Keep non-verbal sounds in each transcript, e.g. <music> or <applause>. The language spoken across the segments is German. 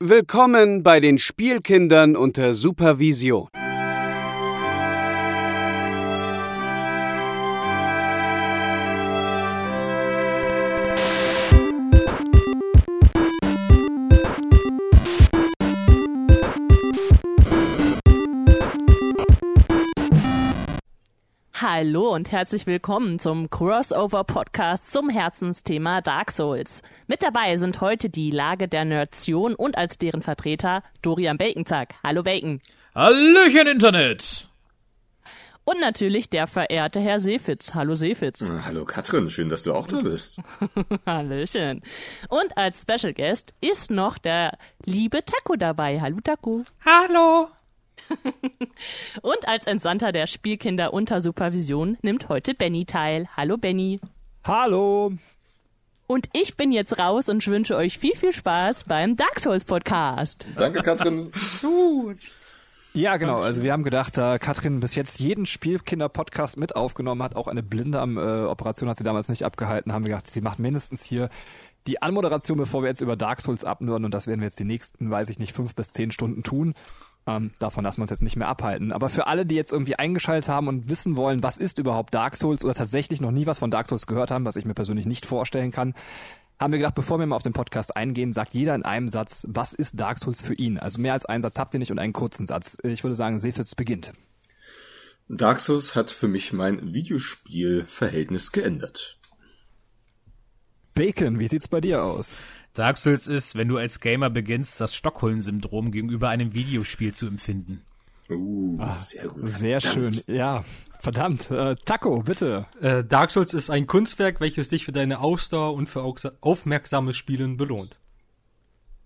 Willkommen bei den Spielkindern unter Supervision. Hallo und herzlich willkommen zum Crossover Podcast zum Herzensthema Dark Souls. Mit dabei sind heute die Lage der Nation und als deren Vertreter Dorian Baconzack. Hallo Bacon. Hallöchen Internet. Und natürlich der verehrte Herr Seefitz. Hallo Seefitz. Hallo Katrin, schön, dass du auch da bist. <laughs> Hallöchen. Und als Special Guest ist noch der liebe Taco dabei. Hallo Taco. Hallo. <laughs> Und als Entsandter der Spielkinder unter Supervision nimmt heute Benny teil. Hallo Benny. Hallo. Und ich bin jetzt raus und wünsche euch viel, viel Spaß beim Dark Souls Podcast. Danke, Katrin. <laughs> Ja, genau. Also wir haben gedacht, da Katrin bis jetzt jeden Spielkinder-Podcast mit aufgenommen hat, auch eine Blinddarm-Operation hat sie damals nicht abgehalten, haben wir gedacht, sie macht mindestens hier die Anmoderation, bevor wir jetzt über Dark Souls abnörden und das werden wir jetzt die nächsten, weiß ich nicht, fünf bis zehn Stunden tun. Ähm, davon lassen wir uns jetzt nicht mehr abhalten. Aber für alle, die jetzt irgendwie eingeschaltet haben und wissen wollen, was ist überhaupt Dark Souls oder tatsächlich noch nie was von Dark Souls gehört haben, was ich mir persönlich nicht vorstellen kann, haben wir gedacht, bevor wir mal auf den Podcast eingehen, sagt jeder in einem Satz, was ist Dark Souls für ihn? Also mehr als einen Satz habt ihr nicht und einen kurzen Satz. Ich würde sagen, Sefitz beginnt. Dark Souls hat für mich mein Videospielverhältnis geändert. Bacon, wie sieht's bei dir aus? Dark Souls ist, wenn du als Gamer beginnst, das Stockholm-Syndrom gegenüber einem Videospiel zu empfinden. Uh, sehr gut. Sehr Verdammt. schön, ja. Verdammt. Äh, Taco, bitte. Äh, Dark Souls ist ein Kunstwerk, welches dich für deine Ausdauer und für aufmerksames Spielen belohnt.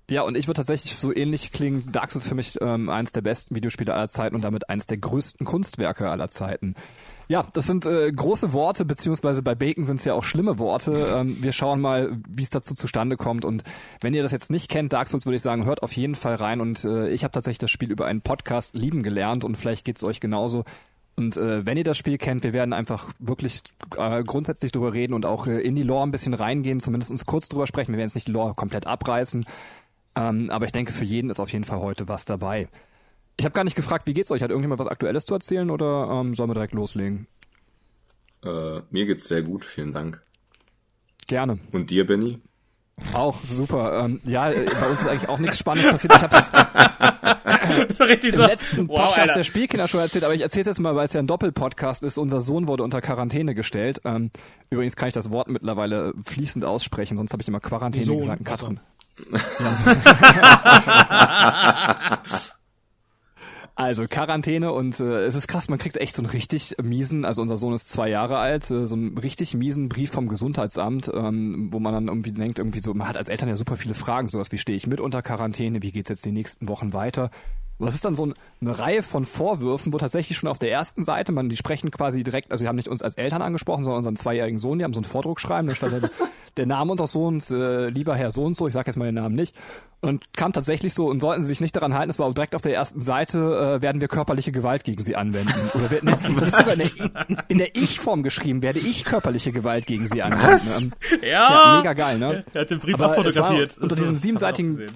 Ja, und ich würde tatsächlich so ähnlich klingen. Dark Souls ist für mich ähm, eins der besten Videospiele aller Zeiten und damit eins der größten Kunstwerke aller Zeiten. Ja, das sind äh, große Worte, beziehungsweise bei Bacon sind es ja auch schlimme Worte. Ähm, wir schauen mal, wie es dazu zustande kommt. Und wenn ihr das jetzt nicht kennt, Dark Souls, würde ich sagen, hört auf jeden Fall rein. Und äh, ich habe tatsächlich das Spiel über einen Podcast lieben gelernt und vielleicht geht's euch genauso. Und äh, wenn ihr das Spiel kennt, wir werden einfach wirklich äh, grundsätzlich drüber reden und auch äh, in die Lore ein bisschen reingehen, zumindest uns kurz drüber sprechen. Wir werden jetzt nicht die Lore komplett abreißen. Ähm, aber ich denke, für jeden ist auf jeden Fall heute was dabei. Ich habe gar nicht gefragt, wie geht's euch? Hat irgendjemand was Aktuelles zu erzählen oder ähm, sollen wir direkt loslegen? Äh, mir geht's sehr gut, vielen Dank. Gerne. Und dir, Benny? Auch super. Ähm, ja, äh, bei uns ist eigentlich auch nichts Spannendes passiert. Ich habe es <laughs> Richtig im letzten Podcast der Spielkinder schon erzählt, aber ich erzähle jetzt mal, weil es ja ein Doppelpodcast ist. Unser Sohn wurde unter Quarantäne gestellt. Ähm, übrigens kann ich das Wort mittlerweile fließend aussprechen, sonst habe ich immer Quarantäne Sohn, gesagt. Katrin. Also <laughs> <laughs> Quarantäne und äh, es ist krass, man kriegt echt so einen richtig miesen, also unser Sohn ist zwei Jahre alt, äh, so einen richtig miesen Brief vom Gesundheitsamt, ähm, wo man dann irgendwie denkt, irgendwie so, man hat als Eltern ja super viele Fragen, sowas wie stehe ich mit unter Quarantäne, wie geht's jetzt die nächsten Wochen weiter? Und das ist dann so ein, eine Reihe von Vorwürfen, wo tatsächlich schon auf der ersten Seite, man, die sprechen quasi direkt, also die haben nicht uns als Eltern angesprochen, sondern unseren zweijährigen Sohn, die haben so einen Vordruck schreiben, da stand <laughs> der, Name unseres Sohns, äh, lieber Herr so und so, ich sage jetzt mal den Namen nicht, und kam tatsächlich so, und sollten sie sich nicht daran halten, es war auch direkt auf der ersten Seite, äh, werden wir körperliche Gewalt gegen sie anwenden. Oder wird, nee, das ist sogar in der, <laughs> in der Ich-Form geschrieben, werde ich körperliche Gewalt gegen sie anwenden. Ähm, Ja. ja, mega geil, ne? Er hat den Brief Aber es war abfotografiert. Unter diesem siebenseitigen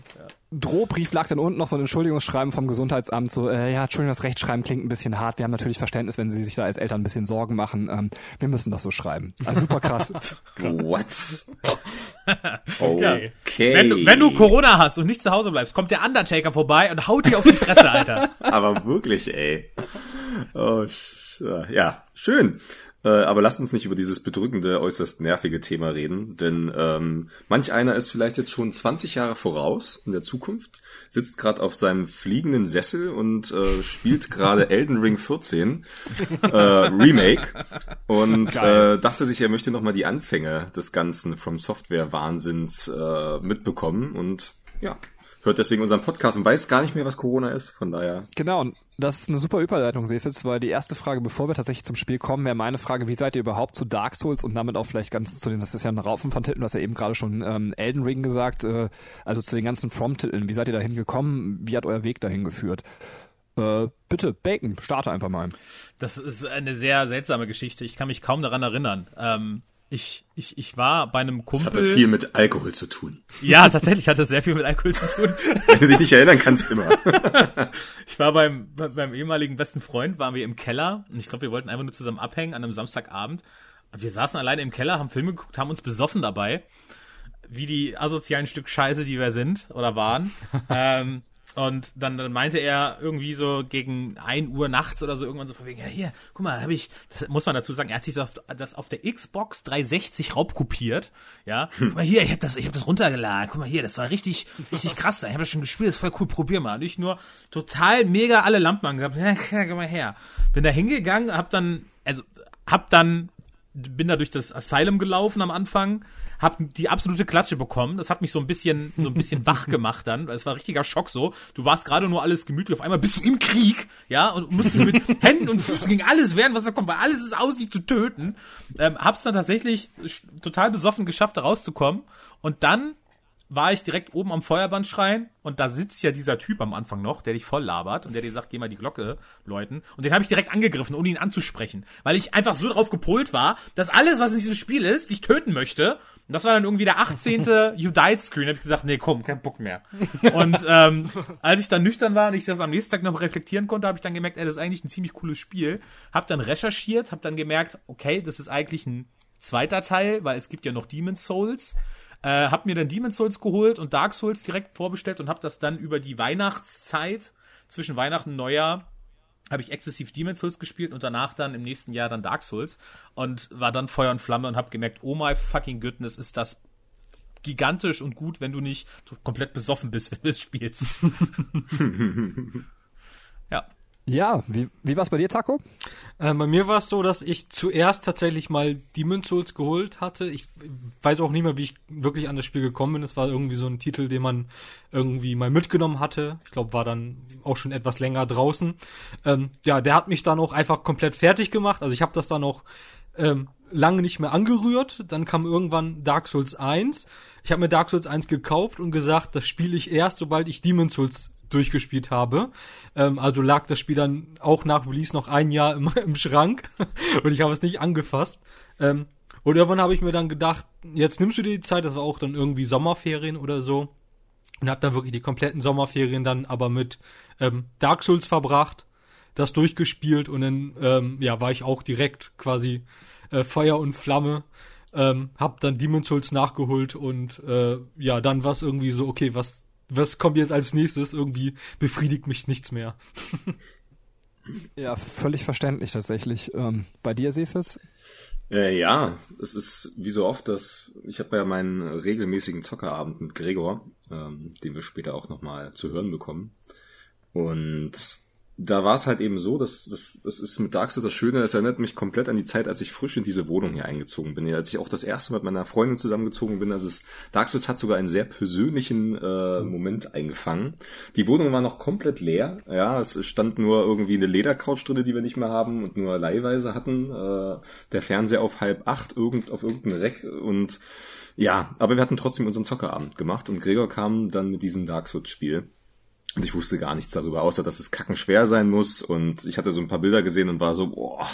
Drohbrief lag dann unten noch so ein Entschuldigungsschreiben vom Gesundheitsamt, so, äh, ja, Entschuldigung, das Rechtschreiben klingt ein bisschen hart. Wir haben natürlich Verständnis, wenn Sie sich da als Eltern ein bisschen Sorgen machen. Ähm, wir müssen das so schreiben. Also super krass. <laughs> What? <laughs> Okay. Okay. Wenn, du, wenn du Corona hast und nicht zu Hause bleibst, kommt der Undertaker vorbei und haut dir auf die Fresse, Alter. <laughs> Aber wirklich, ey. Oh, sch- ja, schön. Äh, aber lasst uns nicht über dieses bedrückende, äußerst nervige Thema reden, denn ähm, manch einer ist vielleicht jetzt schon 20 Jahre voraus in der Zukunft, sitzt gerade auf seinem fliegenden Sessel und äh, spielt <laughs> gerade Elden Ring 14 äh, Remake. Und äh, dachte sich, er möchte nochmal die Anfänge des ganzen From Software Wahnsinns äh, mitbekommen. Und ja, hört deswegen unseren Podcast und weiß gar nicht mehr, was Corona ist, von daher Genau, und das ist eine super Überleitung, Sefitz, weil die erste Frage, bevor wir tatsächlich zum Spiel kommen, wäre meine Frage, wie seid ihr überhaupt zu Dark Souls und damit auch vielleicht ganz zu den, das ist ja ein Raufen von Titeln, du hast ja eben gerade schon ähm, Elden Ring gesagt, äh, also zu den ganzen From-Titeln, wie seid ihr dahin gekommen, wie hat euer Weg dahin geführt? Äh, bitte, Bacon, starte einfach mal. Das ist eine sehr seltsame Geschichte. Ich kann mich kaum daran erinnern. Ähm, ich, ich, ich war bei einem Das Kumpel. hatte viel mit Alkohol zu tun. ja, tatsächlich hat das sehr viel mit Alkohol zu tun. <laughs> Wenn du dich nicht erinnern kannst, immer. <laughs> Ich war beim, beim ehemaligen besten Freund, waren wir im Keller und ich glaube, wir wollten einfach nur zusammen abhängen an einem Samstagabend. Wir saßen alleine im Keller, haben Filme geguckt, haben uns besoffen dabei, wie die asozialen Stück Scheiße, die wir sind oder waren. <laughs> ähm, und dann, dann meinte er irgendwie so gegen 1 Uhr nachts oder so irgendwann so von wegen, ja hier, guck mal, habe ich, das muss man dazu sagen, er hat sich das auf, das auf der Xbox 360 raubkopiert, ja. Guck mal hier, ich habe das, ich habe das runtergeladen, guck mal hier, das war richtig, richtig <laughs> krass, ich habe das schon gespielt, das ist voll cool, probier mal. Und ich nur total mega alle Lampen angehabt, ja, komm mal her. Bin da hingegangen, hab dann, also, hab dann, bin da durch das Asylum gelaufen am Anfang, hab die absolute Klatsche bekommen. Das hat mich so ein bisschen, so ein bisschen <laughs> wach gemacht dann, es war ein richtiger Schock so. Du warst gerade nur alles gemütlich, auf einmal bist du im Krieg, ja, und musstest mit <laughs> Händen und Füßen gegen alles wehren, was da kommt, weil alles ist aus, dich zu töten. Ähm, hab's dann tatsächlich total besoffen geschafft, da rauszukommen. Und dann war ich direkt oben am Feuerbandschrein und da sitzt ja dieser Typ am Anfang noch, der dich voll labert und der dir sagt, geh mal die Glocke läuten. Und den habe ich direkt angegriffen, ohne ihn anzusprechen, weil ich einfach so drauf gepolt war, dass alles, was in diesem Spiel ist, dich töten möchte. Und das war dann irgendwie der 18. You Died Screen. Da hab ich gesagt, nee, komm, kein Bock mehr. <laughs> Und ähm, als ich dann nüchtern war und ich das am nächsten Tag noch reflektieren konnte, habe ich dann gemerkt, ey, das ist eigentlich ein ziemlich cooles Spiel. Hab dann recherchiert, hab dann gemerkt, okay, das ist eigentlich ein zweiter Teil, weil es gibt ja noch Demon's Souls. Äh, hab mir dann Demon's Souls geholt und Dark Souls direkt vorbestellt und hab das dann über die Weihnachtszeit zwischen Weihnachten und Neujahr habe ich exzessiv Demon's Souls gespielt und danach dann im nächsten Jahr dann Dark Souls und war dann Feuer und Flamme und hab gemerkt, oh my fucking goodness, ist das gigantisch und gut, wenn du nicht komplett besoffen bist, <laughs> wenn du es spielst. <laughs> ja. Wie, wie war's bei dir, Taco? Äh, bei mir war es so, dass ich zuerst tatsächlich mal Demon's Souls geholt hatte. Ich weiß auch nicht mehr, wie ich wirklich an das Spiel gekommen bin. Es war irgendwie so ein Titel, den man irgendwie mal mitgenommen hatte. Ich glaube, war dann auch schon etwas länger draußen. Ähm, ja, der hat mich dann auch einfach komplett fertig gemacht. Also ich habe das dann auch ähm, lange nicht mehr angerührt. Dann kam irgendwann Dark Souls 1. Ich habe mir Dark Souls 1 gekauft und gesagt, das spiele ich erst, sobald ich Demon's Souls durchgespielt habe. Ähm, also lag das Spiel dann auch nach Release noch ein Jahr im, <laughs> im Schrank <laughs> und ich habe es nicht angefasst. Ähm, und irgendwann habe ich mir dann gedacht, jetzt nimmst du dir die Zeit, das war auch dann irgendwie Sommerferien oder so. Und habe dann wirklich die kompletten Sommerferien dann aber mit ähm, Dark Souls verbracht, das durchgespielt und dann ähm, ja, war ich auch direkt quasi äh, Feuer und Flamme. Ähm, hab dann Demon's Souls nachgeholt und äh, ja, dann war es irgendwie so, okay, was was kommt jetzt als nächstes? Irgendwie befriedigt mich nichts mehr. <laughs> Ja, völlig verständlich tatsächlich. Ähm, bei dir, Sefis? Äh, ja, es ist wie so oft, dass ich habe ja meinen regelmäßigen Zockerabend mit Gregor, ähm, den wir später auch nochmal zu hören bekommen. Und da war es halt eben so, dass das, das ist mit Dark Souls das Schöne, es erinnert mich komplett an die Zeit, als ich frisch in diese Wohnung hier eingezogen bin. Als ich auch das erste Mal mit meiner Freundin zusammengezogen bin, also es, Dark Souls hat sogar einen sehr persönlichen äh, Moment eingefangen. Die Wohnung war noch komplett leer, ja, es stand nur irgendwie eine Ledercouch drin, die wir nicht mehr haben und nur leihweise hatten. Äh, der Fernseher auf halb acht, irgend, auf irgendeinem Reck und ja, aber wir hatten trotzdem unseren Zockerabend gemacht und Gregor kam dann mit diesem Dark Souls Spiel. Und ich wusste gar nichts darüber, außer dass es kackenschwer sein muss. Und ich hatte so ein paar Bilder gesehen und war so, boah,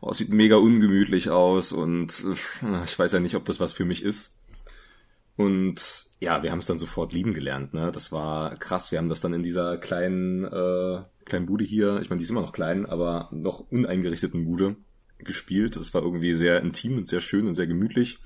oh, sieht mega ungemütlich aus. Und äh, ich weiß ja nicht, ob das was für mich ist. Und ja, wir haben es dann sofort lieben gelernt. Ne? Das war krass. Wir haben das dann in dieser kleinen, äh, kleinen Bude hier, ich meine, die ist immer noch klein, aber noch uneingerichteten Bude gespielt. Das war irgendwie sehr intim und sehr schön und sehr gemütlich.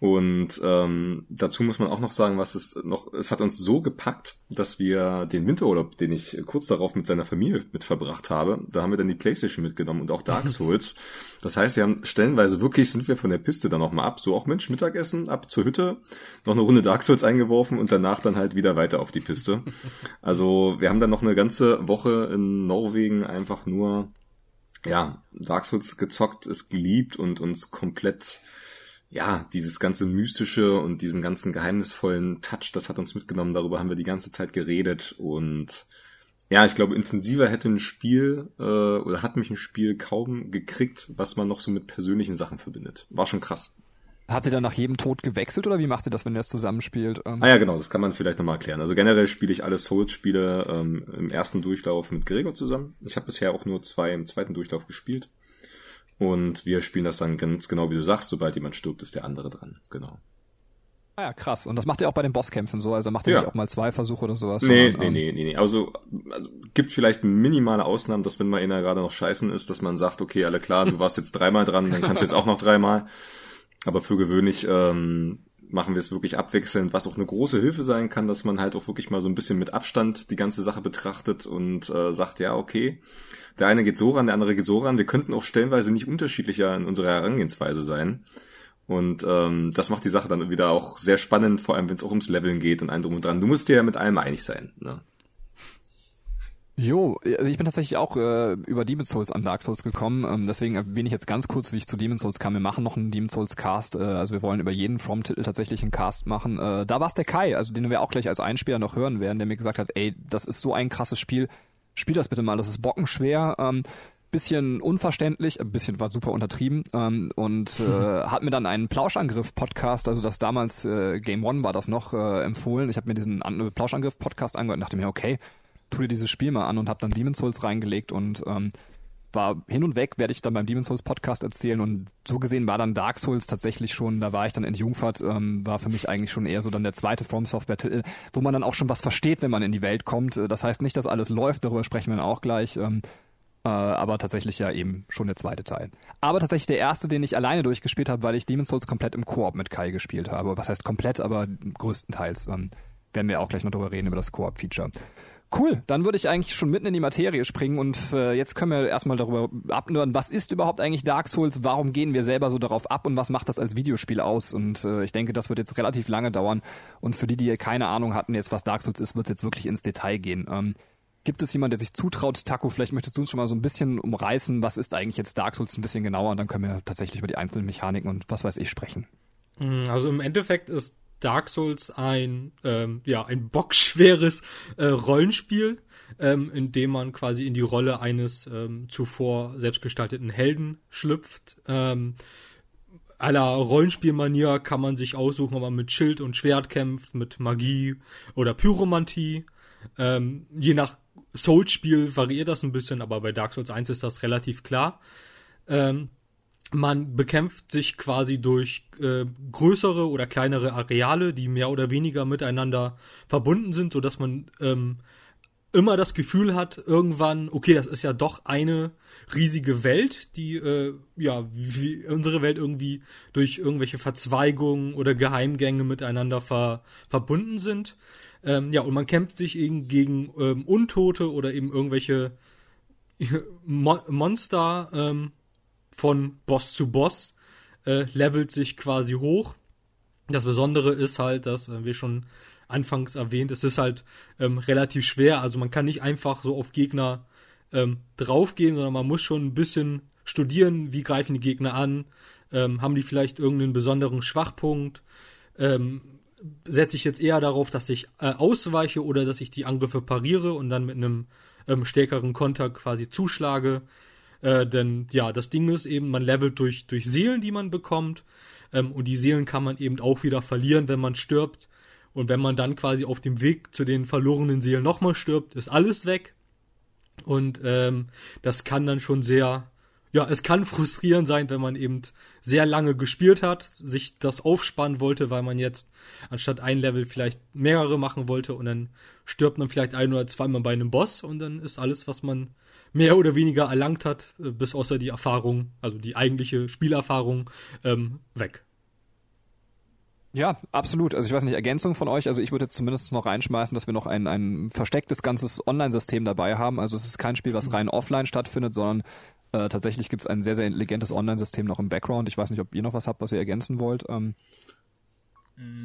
Und ähm, dazu muss man auch noch sagen, was es noch, es hat uns so gepackt, dass wir den Winterurlaub, den ich kurz darauf mit seiner Familie mit verbracht habe, da haben wir dann die Playstation mitgenommen und auch Dark <laughs> Souls. das heißt, wir haben stellenweise wirklich, sind wir von der Piste dann noch mal ab, so auch Mensch, Mittagessen, ab zur Hütte, noch eine Runde Dark Souls eingeworfen und danach dann halt wieder weiter auf die Piste. <laughs> Also wir haben dann noch eine ganze Woche in Norwegen einfach nur, ja, Dark Souls gezockt, es geliebt und uns komplett ja, dieses ganze mystische und diesen ganzen geheimnisvollen Touch, das hat uns mitgenommen. Darüber haben wir die ganze Zeit geredet und ja, ich glaube, intensiver hätte ein Spiel äh, oder hat mich ein Spiel kaum gekriegt, was man noch so mit persönlichen Sachen verbindet. War schon krass. Habt ihr dann nach jedem Tod gewechselt oder wie macht ihr das, wenn ihr das zusammenspielt? Ähm, Ah ja, genau, das kann man vielleicht nochmal erklären. Also generell spiele ich alle Souls-Spiele ähm, im ersten Durchlauf mit Gregor zusammen. Ich habe bisher auch nur zwei im zweiten Durchlauf gespielt. Und wir spielen das dann ganz genau, wie du sagst, sobald jemand stirbt, ist der andere dran. Genau. Ah ja, krass. Und das macht ihr auch bei den Bosskämpfen so? Also macht ihr Ja. nicht auch mal zwei Versuche oder sowas? Nee, sondern, nee, ähm, nee, nee, nee. Also, also gibt vielleicht minimale Ausnahmen, dass wenn mal einer gerade noch scheißen ist, dass man sagt, okay, alle klar, du warst jetzt dreimal dran, dann kannst du jetzt auch noch dreimal. Aber für gewöhnlich ähm, machen wir es wirklich abwechselnd, was auch eine große Hilfe sein kann, dass man halt auch wirklich mal so ein bisschen mit Abstand die ganze Sache betrachtet und äh, sagt, ja, okay, der eine geht so ran, der andere geht so ran. Wir könnten auch stellenweise nicht unterschiedlicher in unserer Herangehensweise sein. Und ähm, das macht die Sache dann wieder auch sehr spannend, vor allem wenn es auch ums Leveln geht und ein drum und dran. Du musst dir ja mit allem einig sein. Ne? Jo, also ich bin tatsächlich auch äh, über Demon's Souls an Dark Souls gekommen. Ähm, deswegen erwähne ich jetzt ganz kurz, wie ich zu Demon's Souls kam. Wir machen noch einen Demon's Souls Cast. Äh, also wir wollen über jeden From-Titel tatsächlich einen Cast machen. Äh, da war es der Kai, also den wir auch gleich als Einspieler noch hören werden, der mir gesagt hat, ey, das ist so ein krasses Spiel. Spiel das bitte mal, das ist bockenschwer. Ähm, bisschen unverständlich, ein bisschen war super untertrieben ähm, und äh, <laughs> hat mir dann einen Plauschangriff-Podcast, also das damals äh, Game One war das noch, äh, empfohlen. Ich habe mir diesen An- Plauschangriff-Podcast angehört und dachte mir, okay, tu dir dieses Spiel mal an und habe dann Demon's Souls reingelegt und ähm, war hin und weg, werde ich dann beim Demon's Souls Podcast erzählen und so gesehen war dann Dark Souls tatsächlich schon, da war ich dann entjungfert, ähm, war für mich eigentlich schon eher so dann der zweite From Software Titel, wo man dann auch schon was versteht, wenn man in die Welt kommt. Äh, Das heißt nicht, dass alles läuft, darüber sprechen wir dann auch gleich. Ähm, äh, aber tatsächlich ja eben schon der zweite Teil. Aber tatsächlich der erste, den ich alleine durchgespielt habe, weil ich Demon's Souls komplett im Koop mit Kai gespielt habe. Was heißt komplett, aber größtenteils. Ähm, werden wir auch gleich noch drüber reden, über das Koop-Feature. Cool, dann würde ich eigentlich schon mitten in die Materie springen und äh, jetzt können wir erstmal darüber abnören, was ist überhaupt eigentlich Dark Souls, warum gehen wir selber so darauf ab und was macht das als Videospiel aus? Und äh, ich denke, das wird jetzt relativ lange dauern und für die, die keine Ahnung hatten jetzt, was Dark Souls ist, wird es jetzt wirklich ins Detail gehen. Ähm, Gibt es jemand, der sich zutraut? Taco, vielleicht möchtest du uns schon mal so ein bisschen umreißen, was ist eigentlich jetzt Dark Souls ein bisschen genauer und dann können wir tatsächlich über die einzelnen Mechaniken und was weiß ich sprechen. Also im Endeffekt ist Dark Souls ein, ähm, ja, ein bockschweres äh, Rollenspiel, ähm, in dem man quasi in die Rolle eines ähm, zuvor selbstgestalteten Helden schlüpft. Ähm, aller Rollenspielmanier kann man sich aussuchen, ob man mit Schild und Schwert kämpft, mit Magie oder Pyromantie. Ähm, je nach Souls-Spiel variiert das ein bisschen, aber bei Dark Souls 1 ist das relativ klar. Ähm, man bekämpft sich quasi durch äh, größere oder kleinere Areale, die mehr oder weniger miteinander verbunden sind, so dass man ähm, immer das Gefühl hat, irgendwann, okay, das ist ja doch eine riesige Welt, die äh, ja wie unsere Welt irgendwie durch irgendwelche Verzweigungen oder Geheimgänge miteinander ver verbunden sind. Ähm, ja, und man kämpft sich eben gegen ähm, Untote oder eben irgendwelche <laughs> Mo Monster ähm, von Boss zu Boss, äh, levelt sich quasi hoch. Das Besondere ist halt, dass äh, wir schon anfangs erwähnt, es ist halt ähm, relativ schwer. Also man kann nicht einfach so auf Gegner ähm, draufgehen, sondern man muss schon ein bisschen studieren, wie greifen die Gegner an, ähm, haben die vielleicht irgendeinen besonderen Schwachpunkt, ähm, setze ich jetzt eher darauf, dass ich äh, ausweiche oder dass ich die Angriffe pariere und dann mit einem ähm, stärkeren Konter quasi zuschlage. Äh, denn ja, das Ding ist eben, man levelt durch, durch Seelen, die man bekommt. Ähm, und die Seelen kann man eben auch wieder verlieren, wenn man stirbt. Und wenn man dann quasi auf dem Weg zu den verlorenen Seelen nochmal stirbt, ist alles weg. Und ähm, das kann dann schon sehr, ja, es kann <laughs> frustrierend sein, wenn man eben sehr lange gespielt hat, sich das aufspannen wollte, weil man jetzt anstatt ein Level vielleicht mehrere machen wollte und dann stirbt man vielleicht ein oder zweimal bei einem Boss und dann ist alles, was man mehr oder weniger erlangt hat, äh, bis außer die Erfahrung, also die eigentliche Spielerfahrung, ähm, weg. Ja, absolut. Also ich weiß nicht, Ergänzung von euch. Also ich würde jetzt zumindest noch reinschmeißen, dass wir noch ein, ein verstecktes ganzes Online-System dabei haben. Also es ist kein Spiel, was rein offline stattfindet, sondern äh, tatsächlich gibt es ein sehr, sehr intelligentes Online-System noch im Background. Ich weiß nicht, ob ihr noch was habt, was ihr ergänzen wollt. Ähm,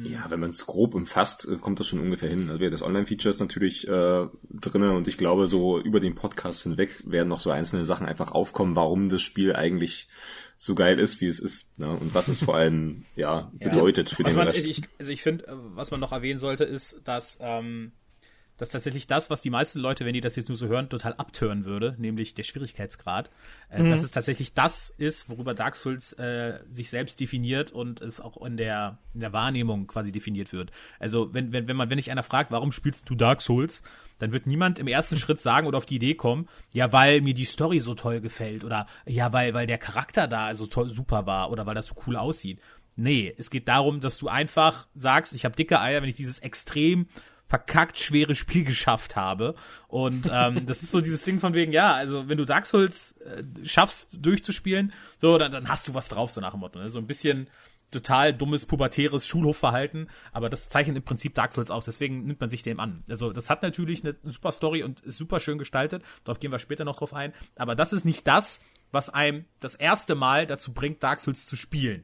Ja, wenn man es grob umfasst, äh, kommt das schon ungefähr hin. Also das Online-Feature ist natürlich äh, drinne und ich glaube, so über den Podcast hinweg werden noch so einzelne Sachen einfach aufkommen, warum das Spiel eigentlich so geil ist, wie es ist. Ne? Und was es vor allem ja, <laughs> bedeutet für was den man, Rest. ich, also ich finde, was man noch erwähnen sollte, ist, dass ähm, Das ist tatsächlich das, was die meisten Leute, wenn die das jetzt nur so hören, total abtören würde, nämlich der Schwierigkeitsgrad. Äh, mhm. Dass es tatsächlich das ist, worüber Dark Souls äh, sich selbst definiert und es auch in der, in der Wahrnehmung quasi definiert wird. Also wenn, wenn, wenn man, wenn ich einer fragt, warum spielst du Dark Souls, dann wird niemand im ersten Schritt sagen oder auf die Idee kommen, ja, weil mir die Story so toll gefällt oder ja, weil, weil der Charakter da so toll, super war oder weil das so cool aussieht. Nee, es geht darum, dass du einfach sagst, ich habe dicke Eier, wenn ich dieses extrem verkackt schwere Spiel geschafft habe. Und ähm, das ist so dieses Ding von wegen, ja, also wenn du Dark Souls äh, schaffst durchzuspielen, so, dann, dann hast du was drauf, so nach dem Motto. Ne? So ein bisschen total dummes, pubertäres Schulhofverhalten, aber das zeichnet im Prinzip Dark Souls aus, deswegen nimmt man sich dem an. Also das hat natürlich eine, eine super Story und ist super schön gestaltet, darauf gehen wir später noch drauf ein, aber das ist nicht das, was einem das erste Mal dazu bringt, Dark Souls zu spielen.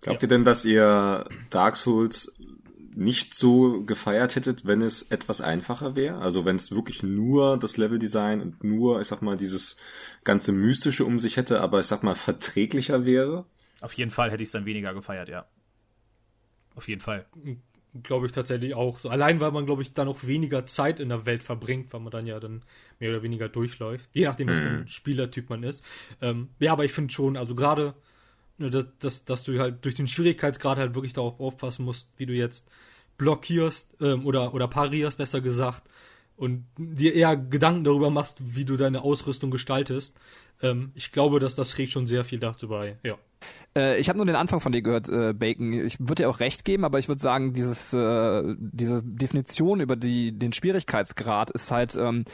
Glaubt ja. ihr denn, dass ihr Dark Souls nicht so gefeiert hättet, wenn es etwas einfacher wäre. Also wenn es wirklich nur das Leveldesign und nur, ich sag mal, dieses ganze Mystische um sich hätte, aber ich sag mal, verträglicher wäre. Auf jeden Fall hätte ich es dann weniger gefeiert, ja. Auf jeden Fall. Glaube ich tatsächlich auch. So, allein weil man, glaube ich, dann auch weniger Zeit in der Welt verbringt, weil man dann ja dann mehr oder weniger durchläuft. Je nachdem, was für ein mhm. Spielertyp man ist. Ähm, ja, aber ich finde schon, also gerade, dass, dass, dass du halt durch den Schwierigkeitsgrad halt wirklich darauf aufpassen musst, wie du jetzt blockierst ähm, oder, oder parierst, besser gesagt, und dir eher Gedanken darüber machst, wie du deine Ausrüstung gestaltest. Ähm, ich glaube, dass das trägt schon sehr viel dazu bei, ja. Äh, ich habe nur den Anfang von dir gehört, äh, Bacon. Ich würde dir auch recht geben, aber ich würde sagen, dieses, äh, diese Definition über die, den Schwierigkeitsgrad ist halt ähm,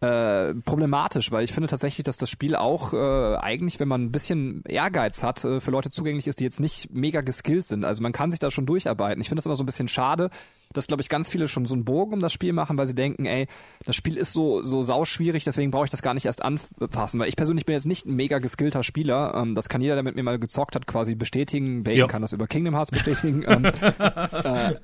äh, problematisch, weil ich finde tatsächlich, dass das Spiel auch äh, eigentlich, wenn man ein bisschen Ehrgeiz hat, äh, für Leute zugänglich ist, die jetzt nicht mega geskillt sind. Also man kann sich da schon durcharbeiten. Ich finde es immer so ein bisschen schade, dass, glaube ich, ganz viele schon so einen Bogen um das Spiel machen, weil sie denken, ey, das Spiel ist so, so sauschwierig, deswegen brauche ich das gar nicht erst anpassen. Weil ich persönlich bin jetzt nicht ein mega geskillter Spieler. Ähm, das kann jeder, der mit mir mal gezockt hat, quasi bestätigen. Bacon ja. kann das über Kingdom Hearts bestätigen. ähm, <laughs> äh,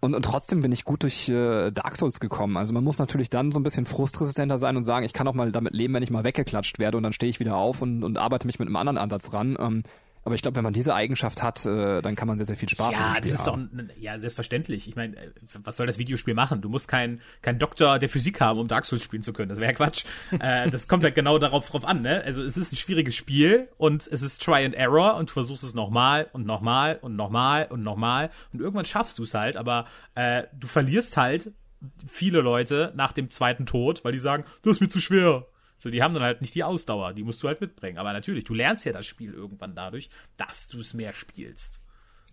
und, und trotzdem bin ich gut durch äh, Dark Souls gekommen. Also man muss natürlich dann so ein bisschen frustresistenter sein und sagen, ich kann auch mal damit leben, wenn ich mal weggeklatscht werde und dann stehe ich wieder auf und, und arbeite mich mit einem anderen Ansatz ran. Ähm, aber ich glaube, wenn man diese Eigenschaft hat, äh, dann kann man sehr, sehr viel Spaß ja, dem Spiel das ist haben. doch, ja, selbstverständlich. Ich meine, äh, was soll das Videospiel machen? Du musst kein, kein Doktor der Physik haben, um Dark Souls spielen zu können. Das wäre Quatsch. <laughs> äh, das kommt halt genau darauf drauf an, ne? Also es ist ein schwieriges Spiel und es ist Try and Error und du versuchst es nochmal und nochmal und nochmal und nochmal und irgendwann schaffst du es halt, aber äh, du verlierst halt viele Leute nach dem zweiten Tod, weil die sagen, das ist mir zu schwer. So, die haben dann halt nicht die Ausdauer, die musst du halt mitbringen. Aber natürlich, du lernst ja das Spiel irgendwann dadurch, dass du es mehr spielst.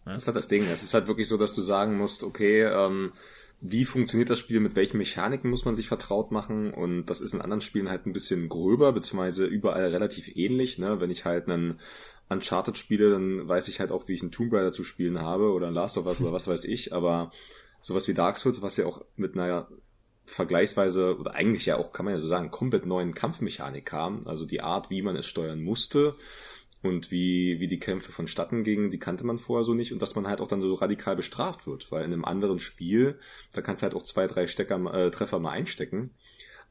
Ja? Das ist halt das Ding. Es ist halt wirklich so, dass du sagen musst, okay, ähm, wie funktioniert das Spiel, mit welchen Mechaniken muss man sich vertraut machen und das ist in anderen Spielen halt ein bisschen gröber, beziehungsweise überall relativ ähnlich, ne? Wenn ich halt einen Uncharted spiele, dann weiß ich halt auch, wie ich einen Tomb Raider zu spielen habe oder ein Last of Us oder was weiß ich, aber sowas wie Dark Souls, was ja auch mit einer vergleichsweise oder eigentlich ja auch, kann man ja so sagen, komplett neuen Kampfmechanik kam. Also die Art, wie man es steuern musste und wie, wie die Kämpfe vonstatten gingen, die kannte man vorher so nicht und dass man halt auch dann so radikal bestraft wird, weil in einem anderen Spiel, da kannst du halt auch zwei, drei Stecker, äh, Treffer mal einstecken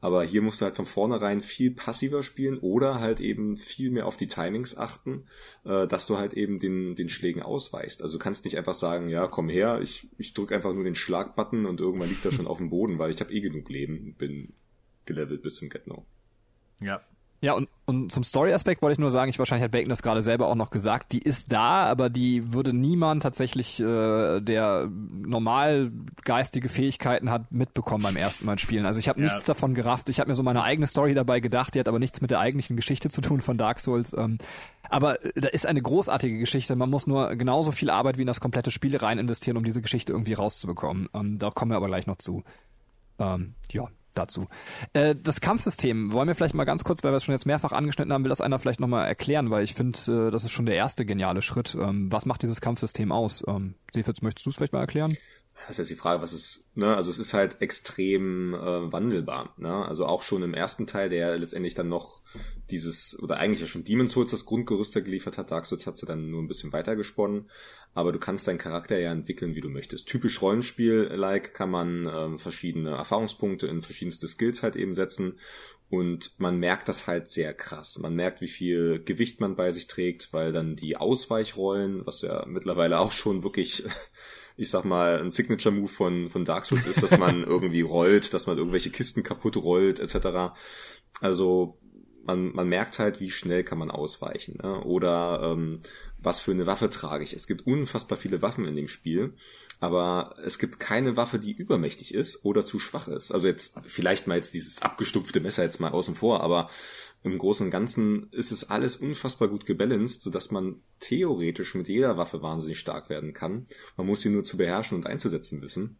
aber hier musst du halt von vornherein viel passiver spielen oder halt eben viel mehr auf die Timings achten, äh, dass du halt eben den, den Schlägen ausweichst. Also du kannst nicht einfach sagen, ja, komm her, ich, ich drücke einfach nur den Schlagbutton und irgendwann liegt er schon auf dem Boden, weil ich habe eh genug Leben, bin gelevelt bis zum Get-No. Ja, ja, und, und zum Story-Aspekt wollte ich nur sagen, ich wahrscheinlich hat Bacon das gerade selber auch noch gesagt, die ist da, aber die würde niemand tatsächlich, äh, der normal geistige Fähigkeiten hat, mitbekommen beim ersten Mal spielen. Also ich habe ja. nichts davon gerafft. Ich habe mir so meine eigene Story dabei gedacht, die hat aber nichts mit der eigentlichen Geschichte zu tun von Dark Souls. Ähm, aber äh, da ist eine großartige Geschichte. Man muss nur genauso viel Arbeit wie in das komplette Spiel rein investieren, um diese Geschichte irgendwie rauszubekommen. Ähm, da kommen wir aber gleich noch zu. Ähm, ja, dazu. Äh, das Kampfsystem wollen wir vielleicht mal ganz kurz, weil wir es schon jetzt mehrfach angeschnitten haben, will das einer vielleicht nochmal erklären, weil ich finde, äh, das ist schon der erste geniale Schritt. Ähm, was macht dieses Kampfsystem aus? Ähm, Sefitz, möchtest du es vielleicht mal erklären? Das ist jetzt die Frage, was ist, ne, also es ist halt extrem äh, wandelbar, ne? Also auch schon im ersten Teil, der letztendlich dann noch dieses, oder eigentlich ja schon Demon's Souls das Grundgerüst geliefert hat, Dark Souls hat sie dann nur ein bisschen weiter gesponnen, aber du kannst deinen Charakter ja entwickeln, wie du möchtest. Typisch Rollenspiel-like kann man ähm, verschiedene Erfahrungspunkte in verschiedenste Skills halt eben setzen und man merkt das halt sehr krass. Man merkt, wie viel Gewicht man bei sich trägt, weil dann die Ausweichrollen, was ja mittlerweile auch schon wirklich ich sag mal, ein Signature-Move von, von Dark Souls ist, dass man <laughs> irgendwie rollt, dass man irgendwelche Kisten kaputt rollt, etc. Also man, man merkt halt, wie schnell kann man ausweichen. Ne? Oder ähm, was für eine Waffe trage ich. Es gibt unfassbar viele Waffen in dem Spiel, aber es gibt keine Waffe, die übermächtig ist oder zu schwach ist. Also jetzt vielleicht mal jetzt dieses abgestumpfte Messer jetzt mal außen vor, aber im Großen und Ganzen ist es alles unfassbar gut gebalanced, sodass man theoretisch mit jeder Waffe wahnsinnig stark werden kann. Man muss sie nur zu beherrschen und einzusetzen wissen.